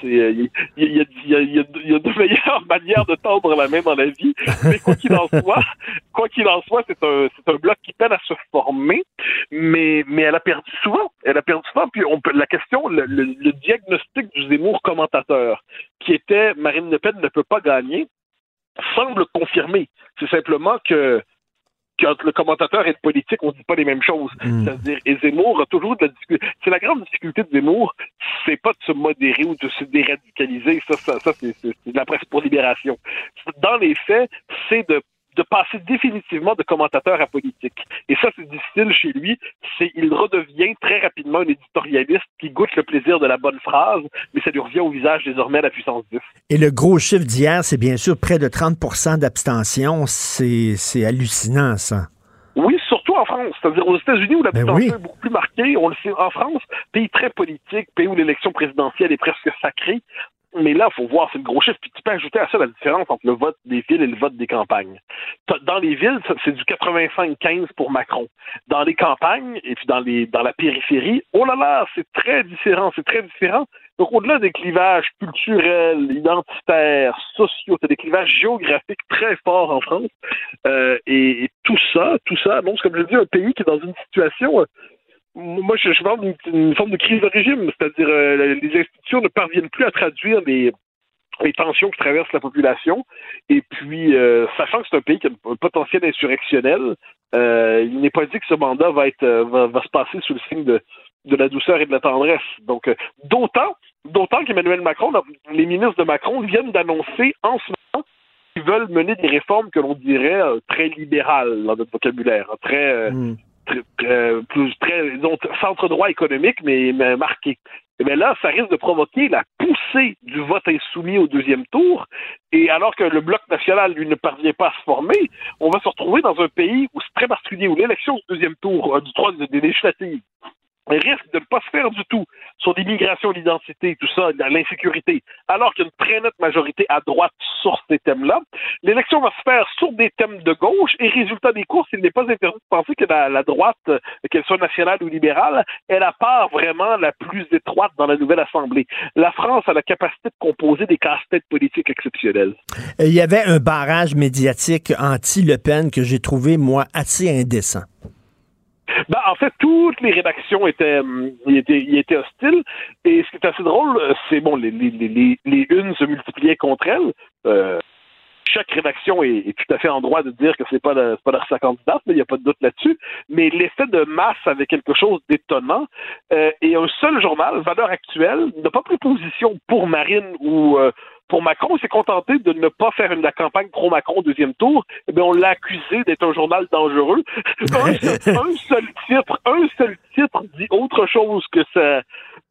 il y, a, de meilleures manières de tendre la main dans la vie, mais quoi qu'il en soit, quoi qu'il en soit, c'est un, bloc qui peine à se former, mais, mais elle a perdu souvent. Elle a perdu souvent. Puis on peut, la question, le, le diagnostic du Zemmour commentateur, qui était Marine Le Pen ne peut pas gagner, semble confirmer. C'est simplement que quand le commentateur est politique, on ne dit pas les mêmes choses. Hmm. C'est-à-dire, et Zemmour a toujours de la difficulté. C'est la grande difficulté de Zemmour, c'est pas de se modérer ou de se déradicaliser. Ça, ça, ça c'est de la presse pour libération. Dans les faits, c'est de de passer définitivement de commentateur à politique. Et ça, c'est difficile chez lui. C'est, il redevient très rapidement un éditorialiste qui goûte le plaisir de la bonne phrase, mais ça lui revient au visage désormais à la puissance 10. Et le gros chiffre d'hier, c'est bien sûr près de 30% d'abstention. C'est, c'est hallucinant, ça. Oui, surtout en France. C'est-à-dire aux États-Unis où l'abstention ben est beaucoup plus marquée. On le sait en France, pays très politique, pays où l'élection présidentielle est presque sacrée. Mais là, il faut voir, c'est le gros chiffre. Puis tu peux ajouter à ça la différence entre le vote des villes et le vote des campagnes. Dans les villes, c'est du 85-15 pour Macron. Dans les campagnes et puis dans, les, dans la périphérie, oh là là, c'est très différent, c'est très différent. Donc, au-delà des clivages culturels, identitaires, sociaux, c'est des clivages géographiques très forts en France. Euh, et, tout ça, tout ça annonce, comme je dis, un pays qui est dans une situation euh, moi, je, parle d'une forme de crise de régime, c'est-à-dire euh, les institutions ne parviennent plus à traduire les, tensions qui traversent la population. Et puis, euh, sachant que c'est un pays qui a un potentiel insurrectionnel, euh, il n'est pas dit que ce mandat va être va, se passer sous le signe de, de la douceur et de la tendresse. Donc, d'autant, d'autant qu'Emmanuel Macron, les ministres de Macron viennent d'annoncer en ce moment qu'ils veulent mener des réformes que l'on dirait très libérales dans notre vocabulaire, très mm très, plus, très centre droit économique, mais, marqué. Et bien là, ça risque de provoquer la poussée du vote insoumis au deuxième tour. Et alors que le bloc national, lui, ne parvient pas à se former, on va se retrouver dans un pays où c'est très particulier, où l'élection du deuxième tour, euh, du troisième des législatives, risque de ne pas se faire du tout sur l'immigration, l'identité, tout ça, l'insécurité, alors qu'il y a une très nette majorité à droite sur ces thèmes-là. L'élection va se faire sur des thèmes de gauche et résultat des courses, il n'est pas interdit de penser que la, droite, qu'elle soit nationale ou libérale, est la part vraiment la plus étroite dans la nouvelle Assemblée. La France a la capacité de composer des casse-têtes politiques exceptionnels. Il y avait un barrage médiatique anti-Le Pen que j'ai trouvé, moi, assez indécent. Ben, en fait, toutes les rédactions étaient, hum, étaient, étaient hostiles. Et ce qui est assez drôle, c'est bon, les, les, les, les unes se multipliaient contre elles. Euh, chaque rédaction est, tout à fait en droit de dire que c'est pas pas leur sa candidate, mais il n'y a pas de doute là-dessus. Mais l'effet de masse avait quelque chose d'étonnant. Euh, et un seul journal, Valeur Actuelle, n'a pas pris position pour Marine ou euh, pour Macron, s'est contenté de ne pas faire une, la campagne pro-Macron au deuxième tour. Eh bien, on l'a accusé d'être un journal dangereux. un, seul titre, un seul titre dit autre chose que ça,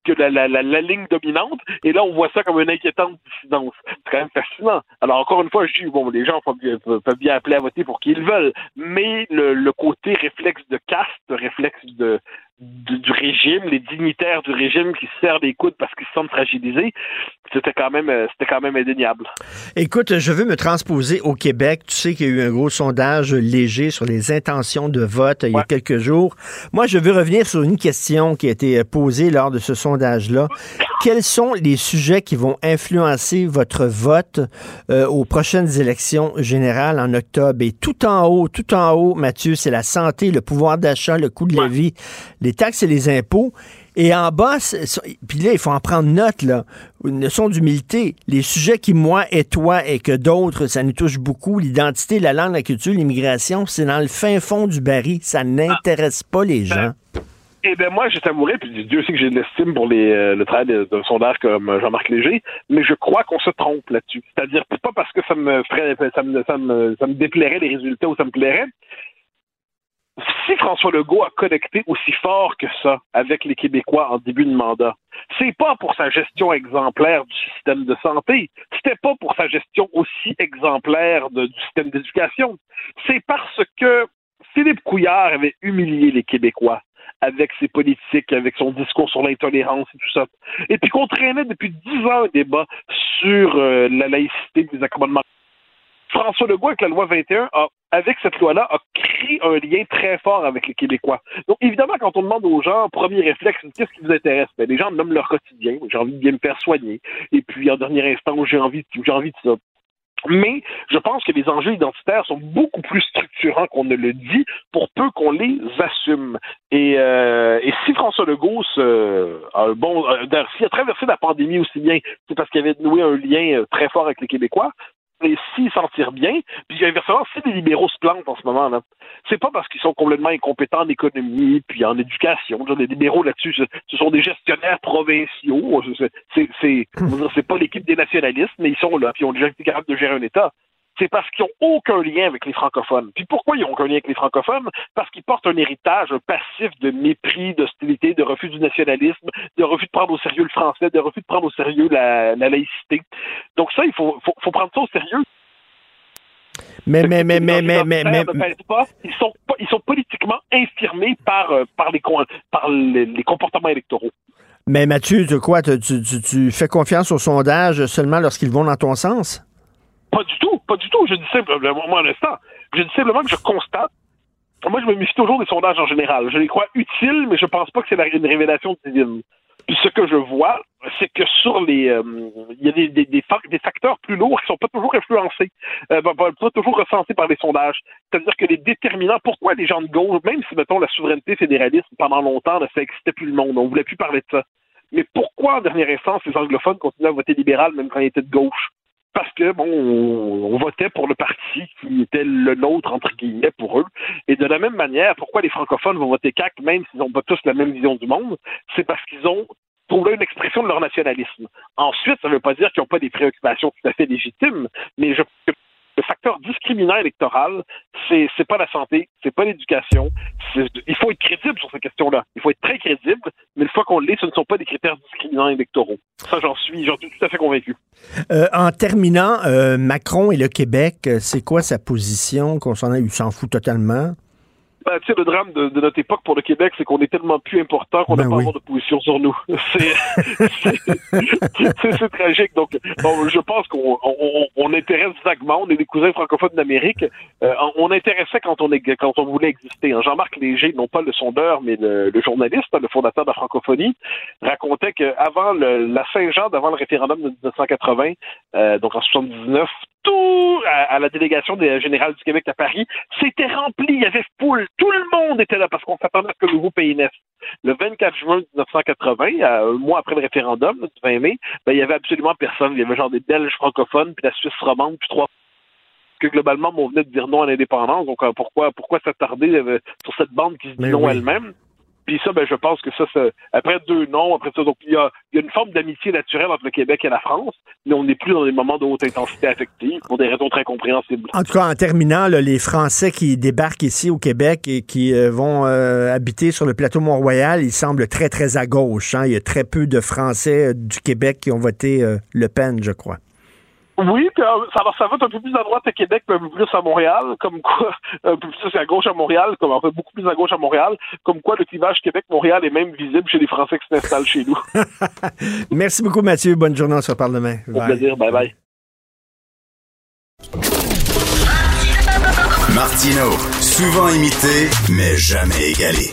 que la, la, la, ligne dominante. Et là, on voit ça comme une inquiétante dissidence. C'est quand même fascinant. Alors, encore une fois, je dis, bon, les gens peuvent, bien appeler à voter pour qui ils veulent, mais le, le côté réflexe de caste, réflexe de, du régime, les dignitaires du régime qui se serrent les coudes parce qu'ils se sentent fragilisés, c'était quand même euh, c'était quand même indéniable. Écoute, je veux me transposer au Québec. Tu sais qu'il y a eu un gros sondage léger sur les intentions de vote il y a quelques jours. Moi, je veux revenir sur une question qui a été posée lors de ce sondage-là. Quels sont les sujets qui vont influencer votre vote euh, aux prochaines élections générales en octobre? Et tout en haut, tout en haut, Mathieu, c'est la santé, le pouvoir d'achat, le coût de la vie, les taxes et les impôts. Et en bas, puis là, il faut en prendre note, là, une leçon d'humilité. Les sujets qui, moi et toi et que d'autres, ça nous touche beaucoup, l'identité, la langue, la culture, l'immigration, c'est dans le fin fond du baril. Ça n'intéresse pas les gens. Eh bien, moi, j'ai savouré, puis Dieu sait que j'ai de l'estime pour les, euh, le travail d'un sondage comme Jean-Marc Léger, mais je crois qu'on se trompe là-dessus. C'est-à-dire, pas parce que ça me ferait, ça me, ça me, ça me déplairait les résultats ou ça me plairait, si François Legault a connecté aussi fort que ça avec les Québécois en début de mandat, c'est pas pour sa gestion exemplaire du système de santé, c'était pas pour sa gestion aussi exemplaire du système d'éducation, c'est parce que Philippe Couillard avait humilié les Québécois avec ses politiques, avec son discours sur l'intolérance et tout ça. Et puis qu'on traînait depuis dix ans un débat sur euh, la laïcité des accommodements. François Legault, avec la loi 21, a avec cette loi-là, a créé un lien très fort avec les Québécois. Donc, évidemment, quand on demande aux gens, premier réflexe, qu'est-ce qui vous intéresse? Ben, les gens nomment leur quotidien. J'ai envie de bien me faire soigner. Et puis, en dernier instant, j'ai envie, j'ai envie de ça. Mais je pense que les enjeux identitaires sont beaucoup plus structurants qu'on ne le dit pour peu qu'on les assume. Et, euh, si François Legault a, bon, euh, s'il a traversé la pandémie aussi bien, c'est parce qu'il avait noué un lien euh, très fort avec les Québécois et s'ils s'en tirent bien, puis inversement, si les libéraux se plantent en ce moment, là, c'est pas parce qu'ils sont complètement incompétents en économie puis en éducation. Les libéraux là-dessus, ce sont des gestionnaires provinciaux. C'est, c'est, c'est pas l'équipe des nationalistes, mais ils sont là, puis ils ont déjà été capables de gérer un État c'est parce qu'ils n'ont aucun lien avec les francophones. Puis pourquoi ils n'ont aucun lien avec les francophones? Parce qu'ils portent un héritage, un passif de mépris, d'hostilité, de refus du nationalisme, de refus de prendre au sérieux le français, de refus de prendre au sérieux la, laïcité. Donc ça, il faut, faut, prendre ça au sérieux. Mais, mais, mais, mais, mais, mais, mais, ils sont, ils sont politiquement infirmés par, euh, par, les, par les, comportements électoraux. Mais Mathieu, tu quoi? Tu, tu, tu fais confiance aux sondages seulement lorsqu'ils vont dans ton sens? Pas du tout, pas du tout. Je dis simplement, moi, à l'instant, je dis simplement que je constate. Moi, je me méfie toujours des sondages en général. Je les crois utiles, mais je pense pas que c'est une révélation divine. Puis ce que je vois, c'est que sur les, euh, il y a des, facteurs plus lourds qui sont pas toujours influencés, euh, pas, toujours recensés par les sondages. C'est-à-dire que les déterminants, pourquoi les gens de gauche, même si mettons la souveraineté fédéraliste pendant longtemps, ça n'existait plus le monde, on voulait plus parler de ça. Mais pourquoi en dernière instance les anglophones continuaient à voter libéral même quand ils étaient de gauche? Parce que bon, on, votait pour le parti qui était le nôtre entre guillemets pour eux. Et de la même manière, pourquoi les francophones vont voter CAC même s'ils n'ont pas tous la même vision du monde, c'est parce qu'ils ont trouvé une expression de leur nationalisme. Ensuite, ça ne veut pas dire qu'ils n'ont pas des préoccupations tout à fait légitimes, mais je le facteur discriminant électoral, c'est c'est pas la santé, c'est pas l'éducation. Il faut être crédible sur ces questions-là. Il faut être très crédible, mais une fois qu'on l'est, ce ne sont pas des critères discriminants électoraux. Ça, j'en suis, suis tout à fait convaincu. Euh, en terminant, euh, Macron et le Québec, euh, c'est quoi sa position? Concernant, il s'en fout totalement? Ben, tu sais, le drame de, notre époque pour le Québec, c'est qu'on est tellement plus important qu'on n'a ben pas oui. de position sur nous. C'est tragique. Donc, bon, je pense qu'on on, on, intéresse vaguement. On est des cousins francophones d'Amérique. Euh, on intéressait quand on, est, quand on voulait exister. Hein, Jean-Marc Léger, non pas le sondeur, mais le, journaliste, le fondateur de la francophonie, racontait qu'avant la Saint-Jean, d'avant le référendum de 1980, euh, donc en 79, tout à, la délégation des générales du Québec à Paris, c'était rempli, il y avait foule, tout le monde était là parce qu'on s'attendait à ce que le nouveau pays naisse. Le 24 juin 1980, un mois après le référendum du 20 mai, ben, il y avait absolument personne. Il y avait genre des Belges francophones, puis la Suisse romande, puis trois que globalement, on venait de dire non à l'indépendance. Donc, euh, pourquoi, pourquoi s'attarder euh, sur cette bande qui se dit non elle-même? Puis ça, ben, je pense que ça, après deux noms, après ça, donc il y a, une forme d'amitié naturelle entre le Québec et la France, mais on n'est plus dans des moments de haute intensité affective pour des raisons très compréhensibles. En tout cas, en terminant, les Français qui débarquent ici au Québec et qui euh, vont euh, habiter sur le plateau Mont-Royal, ils semblent très, très à gauche. Hein. Il y a très peu de Français euh, du Québec qui ont voté Le Pen, je crois. Oui, puis euh, ça, va, ça va être un peu plus à droite à Québec, mais un peu plus à Montréal, comme quoi, un peu plus à gauche à Montréal, comme en fait beaucoup plus à gauche à Montréal, comme quoi le clivage Québec-Montréal est même visible chez les Français qui s'installent chez nous. Merci beaucoup, Mathieu. Bonne journée, on se reparle demain. Au plaisir, bye bye. Martino, souvent imité, mais jamais égalé.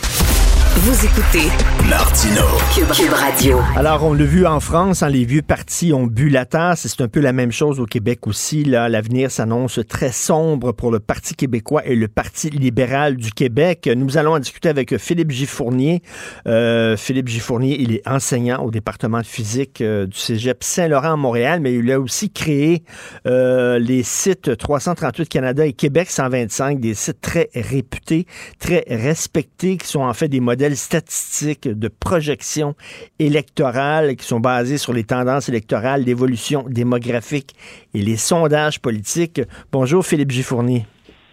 Vous écoutez Martino. Cube, Radio. Alors, on l'a vu en France, hein, les vieux partis ont bu la tasse. C'est un peu la même chose au Québec aussi. Là, l'avenir s'annonce très sombre pour le Parti québécois et le Parti libéral du Québec. Nous allons en discuter avec Philippe Giffournier. Euh, Philippe Giffournier, il est enseignant au département de physique euh, du Cégep Saint-Laurent à Montréal, mais il a aussi créé euh, les sites 338 Canada et Québec 125, des sites très réputés, très respectés, qui sont en fait des modèles statistiques de projection électorale qui sont basées sur les tendances électorales, l'évolution démographique et les sondages politiques. Bonjour Philippe Giffournier.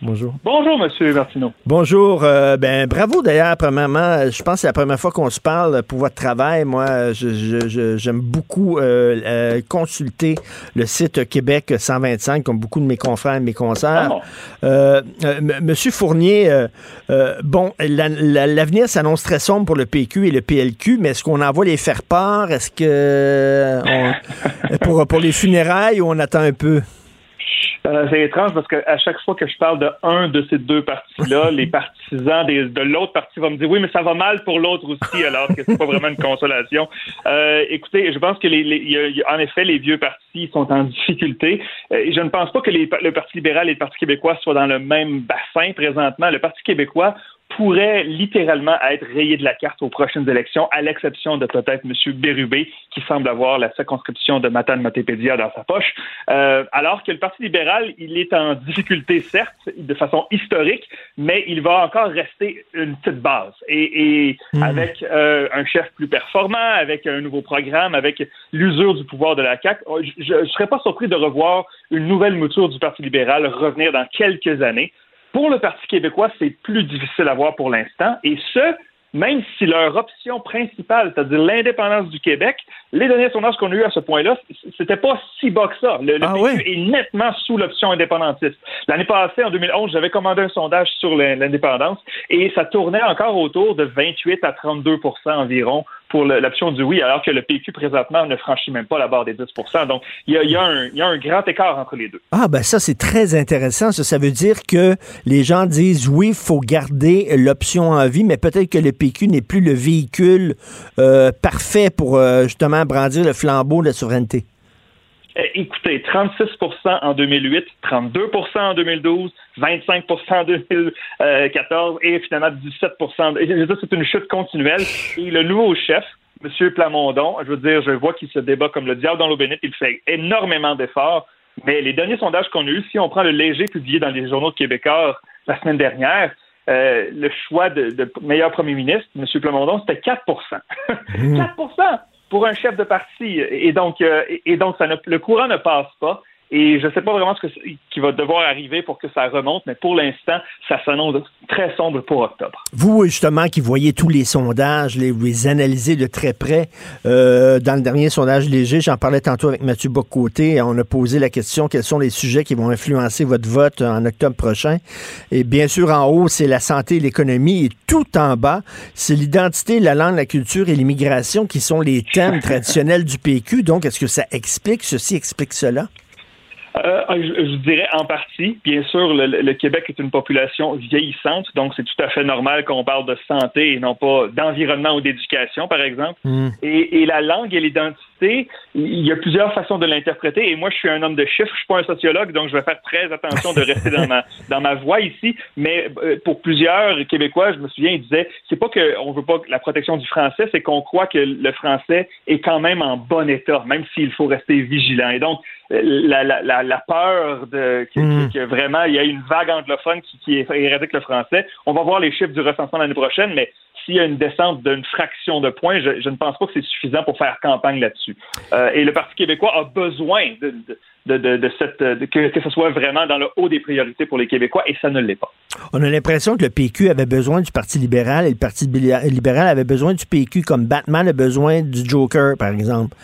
Bonjour. Bonjour, Monsieur Martineau. Bonjour. Euh, ben, bravo d'ailleurs, premièrement. Je pense que c'est la première fois qu'on se parle pour votre travail. Moi, j'aime beaucoup euh, euh, consulter le site Québec 125, comme beaucoup de mes confrères et mes consoeurs. Ah Monsieur Fournier, bon, l'avenir s'annonce très sombre pour le PQ et le PLQ, mais est-ce qu'on envoie les faire part? Est-ce que pour, pour les funérailles ou on attend un peu? Euh, c'est étrange parce qu'à chaque fois que je parle de un de ces deux partis-là, les partisans de l'autre parti vont me dire oui, mais ça va mal pour l'autre aussi, alors que c'est pas vraiment une consolation. Euh, écoutez, je pense que les, y a, en effet, les vieux partis sont en difficulté. Euh, je ne pense pas que les, le Parti libéral et le Parti québécois soient dans le même bassin présentement. Le Parti québécois pourrait littéralement être rayé de la carte aux prochaines élections, à l'exception de peut-être M. Bérubé, qui semble avoir la circonscription de Matane Matépédia dans sa poche. Euh, alors que le Parti libéral, il est en difficulté, certes, de façon historique, mais il va encore rester une petite base. Et, hmm. avec euh, un chef plus performant, avec un nouveau programme, avec l'usure du pouvoir de la CAQ, je ne serais pas surpris de revoir une nouvelle mouture du Parti libéral revenir dans quelques années. Pour le Parti québécois, c'est plus difficile à voir pour l'instant, et ce, même si leur option principale, c'est-à-dire l'indépendance du Québec, les derniers sondages qu'on a eu à ce point-là, c'était pas si bas que ça. Le, ah PQ est nettement sous l'option indépendantiste. L'année passée, en 2011, j'avais commandé un sondage sur l'indépendance et ça tournait encore autour de 28 à 32% environ pour l'option du oui, alors que le PQ présentement ne franchit même pas la barre des 10% Donc, il y a, un, grand écart entre les deux. Ah, ben ça, c'est très intéressant. Ça, veut dire que les gens disent oui, il faut garder l'option en vie, mais peut-être que le PQ n'est plus le véhicule euh, parfait pour euh, justement brandir le flambeau de la souveraineté. Eh, écoutez, 36% en 2008, 32% en 2012, 25 en 2014 et finalement 17% C'est une chute continuelle. Et le nouveau chef, M. Plamondon, je veux dire, je vois qu'il se débat comme le diable dans l'eau bénite. Il fait énormément d'efforts. Mais les derniers sondages qu'on a eus, si on prend le léger publié dans les journaux de québécois la semaine dernière, euh, le choix de, meilleur premier ministre, M. Plamondon, c'était 4% 4 pour un chef de parti. Et donc, euh, et donc le courant ne passe pas. Et je ne sais pas vraiment ce qui va devoir arriver pour que ça remonte, mais pour l'instant, ça s'annonce très sombre pour octobre. Vous, justement, qui voyez tous les sondages, les, vous les analysez de très près, euh, dans le dernier sondage léger, j'en parlais tantôt avec Mathieu Bocoté, on a posé la question quels sont les sujets qui vont influencer votre vote en octobre prochain? Et bien sûr, en haut, c'est la santé et l'économie, et tout en bas, c'est l'identité, la langue, la culture et l'immigration qui sont les thèmes traditionnels du PQ. Donc, est-ce que ça explique, ceci explique cela? Euh, je, dirais en partie. Bien sûr, le, Québec est une population vieillissante, donc c'est tout à fait normal qu'on parle de santé et non pas d'environnement ou d'éducation, par exemple. Hmm. Et, et, la langue et l'identité, il y a plusieurs façons de l'interpréter. Et moi, je suis un homme de chiffres, je suis pas un sociologue, donc je vais faire très attention de rester dans ma dans ma voix ici. Mais euh, pour plusieurs Québécois, je me souviens, ils disaient, c'est pas qu'on veut pas la protection du français, c'est qu'on croit que le français est quand même en bon état, même s'il faut rester vigilant. Et donc la, la, la, peur de hmm. que, vraiment il y a une vague anglophone qui, qui éradique le français. On va voir les chiffres du recensement l'année prochaine, mais s'il y a une descente d'une fraction de points, je, ne pense pas que c'est suffisant pour faire campagne là-dessus. Euh, et le Parti québécois a besoin de, de, cette, que, que, ce soit vraiment dans le haut des priorités pour les Québécois, et ça ne l'est pas. On a l'impression que le PQ avait besoin du Parti libéral et le Parti libéral avait besoin du PQ comme Batman a besoin du Joker, par exemple.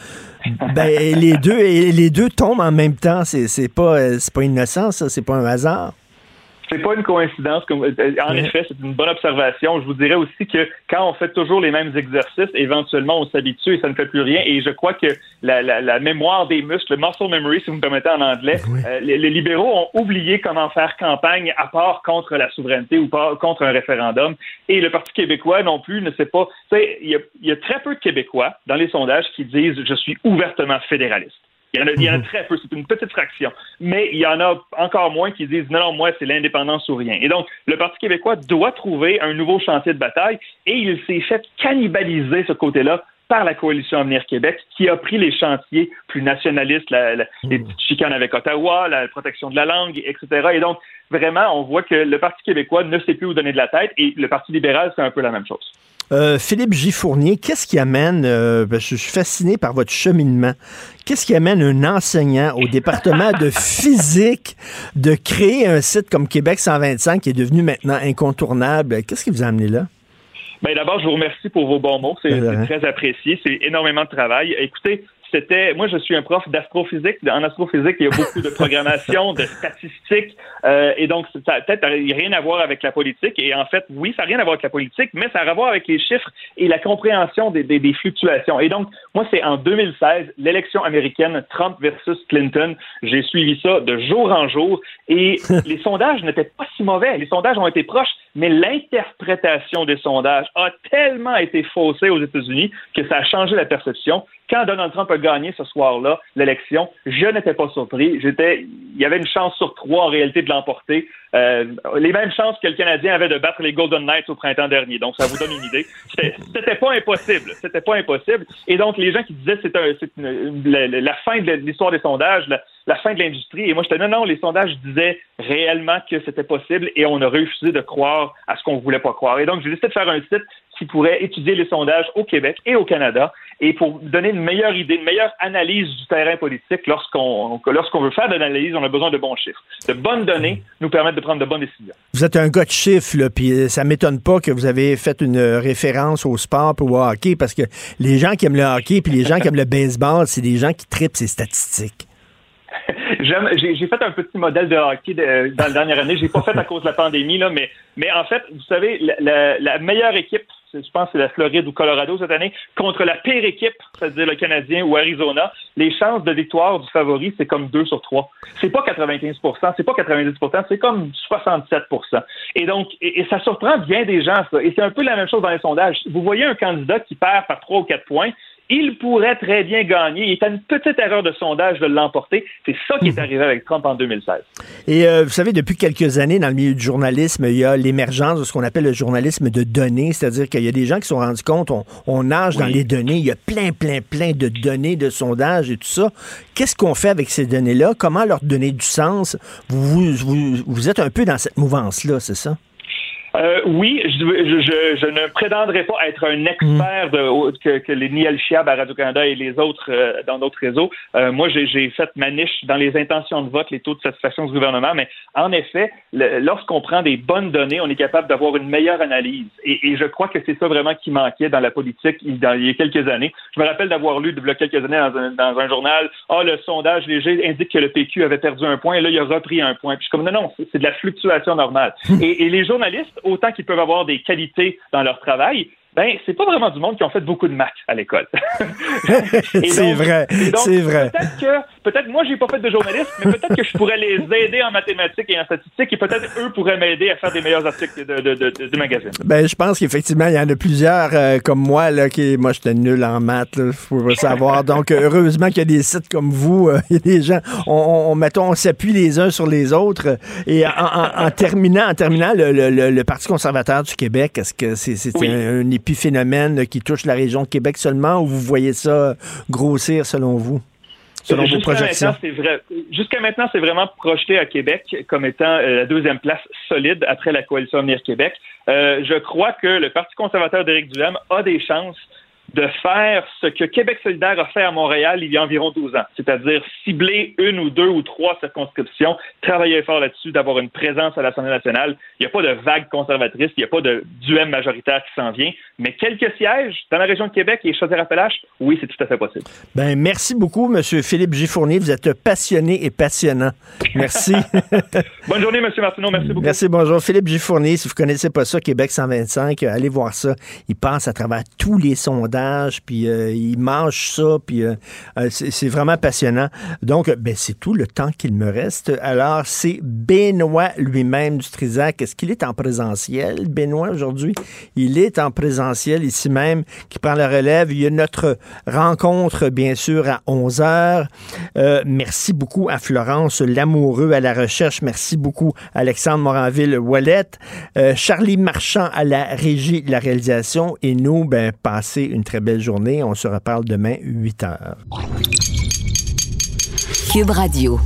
ben, les deux, les deux tombent en même temps. C'est pas, pas innocent, ça. C'est pas un hasard. C'est pas une coïncidence. Euh, en effet, c'est une bonne observation. Je vous dirais aussi que quand on fait toujours les mêmes exercices, éventuellement, on s'habitue et ça ne fait plus rien. Et je crois que la, mémoire des muscles, le muscle memory, si vous me permettez en anglais, euh, les, libéraux ont oublié comment faire campagne à part contre la souveraineté ou pas contre un référendum. Et le Parti québécois non plus ne sait pas. Il y, y a très peu de Québécois dans les sondages qui disent je suis ouvertement fédéraliste. Il y, en a, il y en a mhm. très peu, c'est une petite fraction. Mais il y en a encore moins qui disent non, non, moi, c'est l'indépendance ou rien. Et donc, le Parti québécois doit trouver un nouveau chantier de bataille et il s'est fait cannibaliser ce côté-là par la coalition Avenir Québec, qui a pris les chantiers plus nationalistes, la, les mhm. petites chicanes avec Ottawa, la protection de la langue, etc. Et donc, vraiment, on voit que le Parti québécois ne sait plus où donner de la tête et le Parti libéral, c'est un peu la même chose. Euh, Philippe Gifournier, qu'est-ce qui amène, euh, ben, je suis fasciné par votre cheminement, qu'est-ce qui amène un enseignant au département de physique de créer un site comme Québec 125 qui est devenu maintenant incontournable? Qu'est-ce qui vous a amené là? Ben d'abord, je vous remercie pour vos bons mots. C'est ben, très apprécié. C'est énormément de travail. Écoutez, c'était, moi, je suis un prof d'astrophysique. En astrophysique, il y a beaucoup de programmation, de statistiques, euh, et donc ça peut-être rien à voir avec la politique. Et en fait, oui, ça n'a rien à voir avec la politique, mais ça a à voir avec les chiffres et la compréhension des, des, fluctuations. Et donc, moi, c'est en 2016, l'élection américaine, Trump versus Clinton. J'ai suivi ça de jour en jour, et les sondages n'étaient pas si mauvais. Les sondages ont été proches, mais l'interprétation des sondages a tellement été faussée aux États-Unis que ça a changé la perception. Quand Donald Trump a gagné ce soir-là l'élection, je n'étais pas surpris. J'étais, il y avait une chance sur trois en réalité de l'emporter. Euh, les mêmes chances que le Canadien avait de battre les Golden Knights au printemps dernier. Donc, ça vous donne une idée. C'était pas impossible. C'était pas impossible. Et donc, les gens qui disaient c'est la, la, fin de l'histoire des sondages, la fin de l'industrie. Et moi, j'étais non, non, les sondages disaient réellement que c'était possible et on a refusé de croire à ce qu'on voulait pas croire. Et donc, j'ai décidé de faire un site qui pourrait étudier les sondages au Québec et au Canada et pour donner une meilleure idée, une meilleure analyse du terrain politique lorsqu'on lorsqu'on veut faire de l'analyse, on a besoin de bons chiffres. De bonnes données nous permettent de prendre de bonnes décisions. Vous êtes un gars de chiffres, là, puis ça m'étonne pas que vous avez fait une référence au sport ou au hockey parce que les gens qui aiment le hockey puis les gens qui aiment le baseball, c'est des gens qui tripent ces statistiques. J'ai fait un petit modèle de hockey dans la dernière année. J'ai pas fait à cause de la pandémie, là, mais, mais en fait, vous savez, la meilleure équipe je pense que c'est la Floride ou Colorado cette année, contre la pire équipe, c'est-à-dire le Canadien ou Arizona, les chances de victoire du favori, c'est comme 2 sur 3. C'est pas 95% c'est pas 90% c'est comme 67% Et donc, et, ça surprend bien des gens, ça. Et c'est un peu la même chose dans les sondages. Vous voyez un candidat qui perd par 3 ou 4 points, il pourrait très bien gagner. Il est à une petite erreur de sondage de l'emporter. C'est ça qui est mhm. arrivé avec Trump en 2016. Et euh, vous savez, depuis quelques années, dans le milieu du journalisme, il y a l'émergence de ce qu'on appelle le journalisme de données, c'est-à-dire qu'il y a des gens qui se sont rendus compte, on, nage dans les données, il y a plein, plein, plein de données, de sondages et tout ça. Qu'est-ce qu'on fait avec ces données-là? Comment leur donner du sens? vous, vous, vous êtes un peu dans cette mouvance-là, c'est ça? Euh, oui, je, je, je, ne prétendrai pas être un expert de, que, que les Niel Chiab à Radio-Canada et les autres euh, dans d'autres réseaux. Euh, moi, j'ai fait ma niche dans les intentions de vote, les taux de satisfaction du gouvernement, mais en effet, lorsqu'on prend des bonnes données, on est capable d'avoir une meilleure analyse. Et, et je crois que c'est ça vraiment qui manquait dans la politique il, y a quelques années. Je me rappelle d'avoir lu il y a quelques années dans un, dans un journal, ah, le sondage léger indique que le PQ avait perdu un point, et là, il a repris un point. Puis je suis comme, non, non, c'est de la fluctuation normale. et les journalistes, autant qu'ils peuvent avoir des qualités dans leur travail, ben c'est pas vraiment du monde qui ont fait beaucoup de maths à l'école. c'est vrai, c'est vrai. Peut-être que, peut-être moi j'ai pas fait de journaliste, mais peut-être que je pourrais les aider en mathématiques et en statistiques, et peut-être eux pourraient m'aider à faire des meilleurs articles de, de, de, de magazine. Ben je pense qu'effectivement il y en a plusieurs euh, comme moi là qui, moi j'étais nul en maths, il faut savoir. Donc heureusement qu'il y a des sites comme vous, euh, il y a des gens, on, on mettons, on s'appuie les uns sur les autres. Et en, en, terminant, en terminant le, le, le, Parti conservateur du Québec, est-ce que c'est un, un épiphénomène qui touche la région de Québec seulement ou vous voyez ça grossir selon vous? selon vos Jusqu'à projections? maintenant, c'est vrai. Jusqu'à maintenant, c'est vraiment projeté à Québec comme étant euh, la deuxième place solide après la coalition Avenir Québec. Euh, je crois que le Parti conservateur d'Éric Duhem a des chances de faire ce que Québec solidaire a fait à Montréal il y a environ 12 ans, c'est-à-dire cibler une ou deux ou trois circonscriptions, travailler fort là-dessus, d'avoir une présence à l'Assemblée nationale. Il n'y a pas de vague conservatrice, il n'y a pas de duel majoritaire qui s'en vient, mais quelques sièges dans la région de Québec et Chaudière-Appalaches, oui, c'est tout à fait possible. Ben, merci beaucoup, M. Philippe Gifournier. Vous êtes passionné et passionnant. Merci. Bonne journée, M. Martineau. Merci beaucoup. Merci, bonjour. Philippe Gifournier, si vous ne connaissez pas ça, Québec 125, euh, allez voir ça. Il passe à travers tous les sondages, puis euh, il mange ça, puis euh, euh, c'est vraiment passionnant. Donc, ben, c'est tout le temps qu'il me reste. Alors, c'est Benoît lui-même du Trisac. Est-ce qu'il est en présentiel, Benoît, aujourd'hui? Il est en présentiel ici même, qui prend la relève. Il y a notre rencontre, bien sûr, à 11 heures. Merci beaucoup à Florence Lamoureux à la recherche. Merci beaucoup à Alexandre Moranville-Wallet. Charlie Marchand à la régie de la réalisation. Et nous, ben, passez une très belle journée. On se reparle demain, 8 heures. Cube Radio.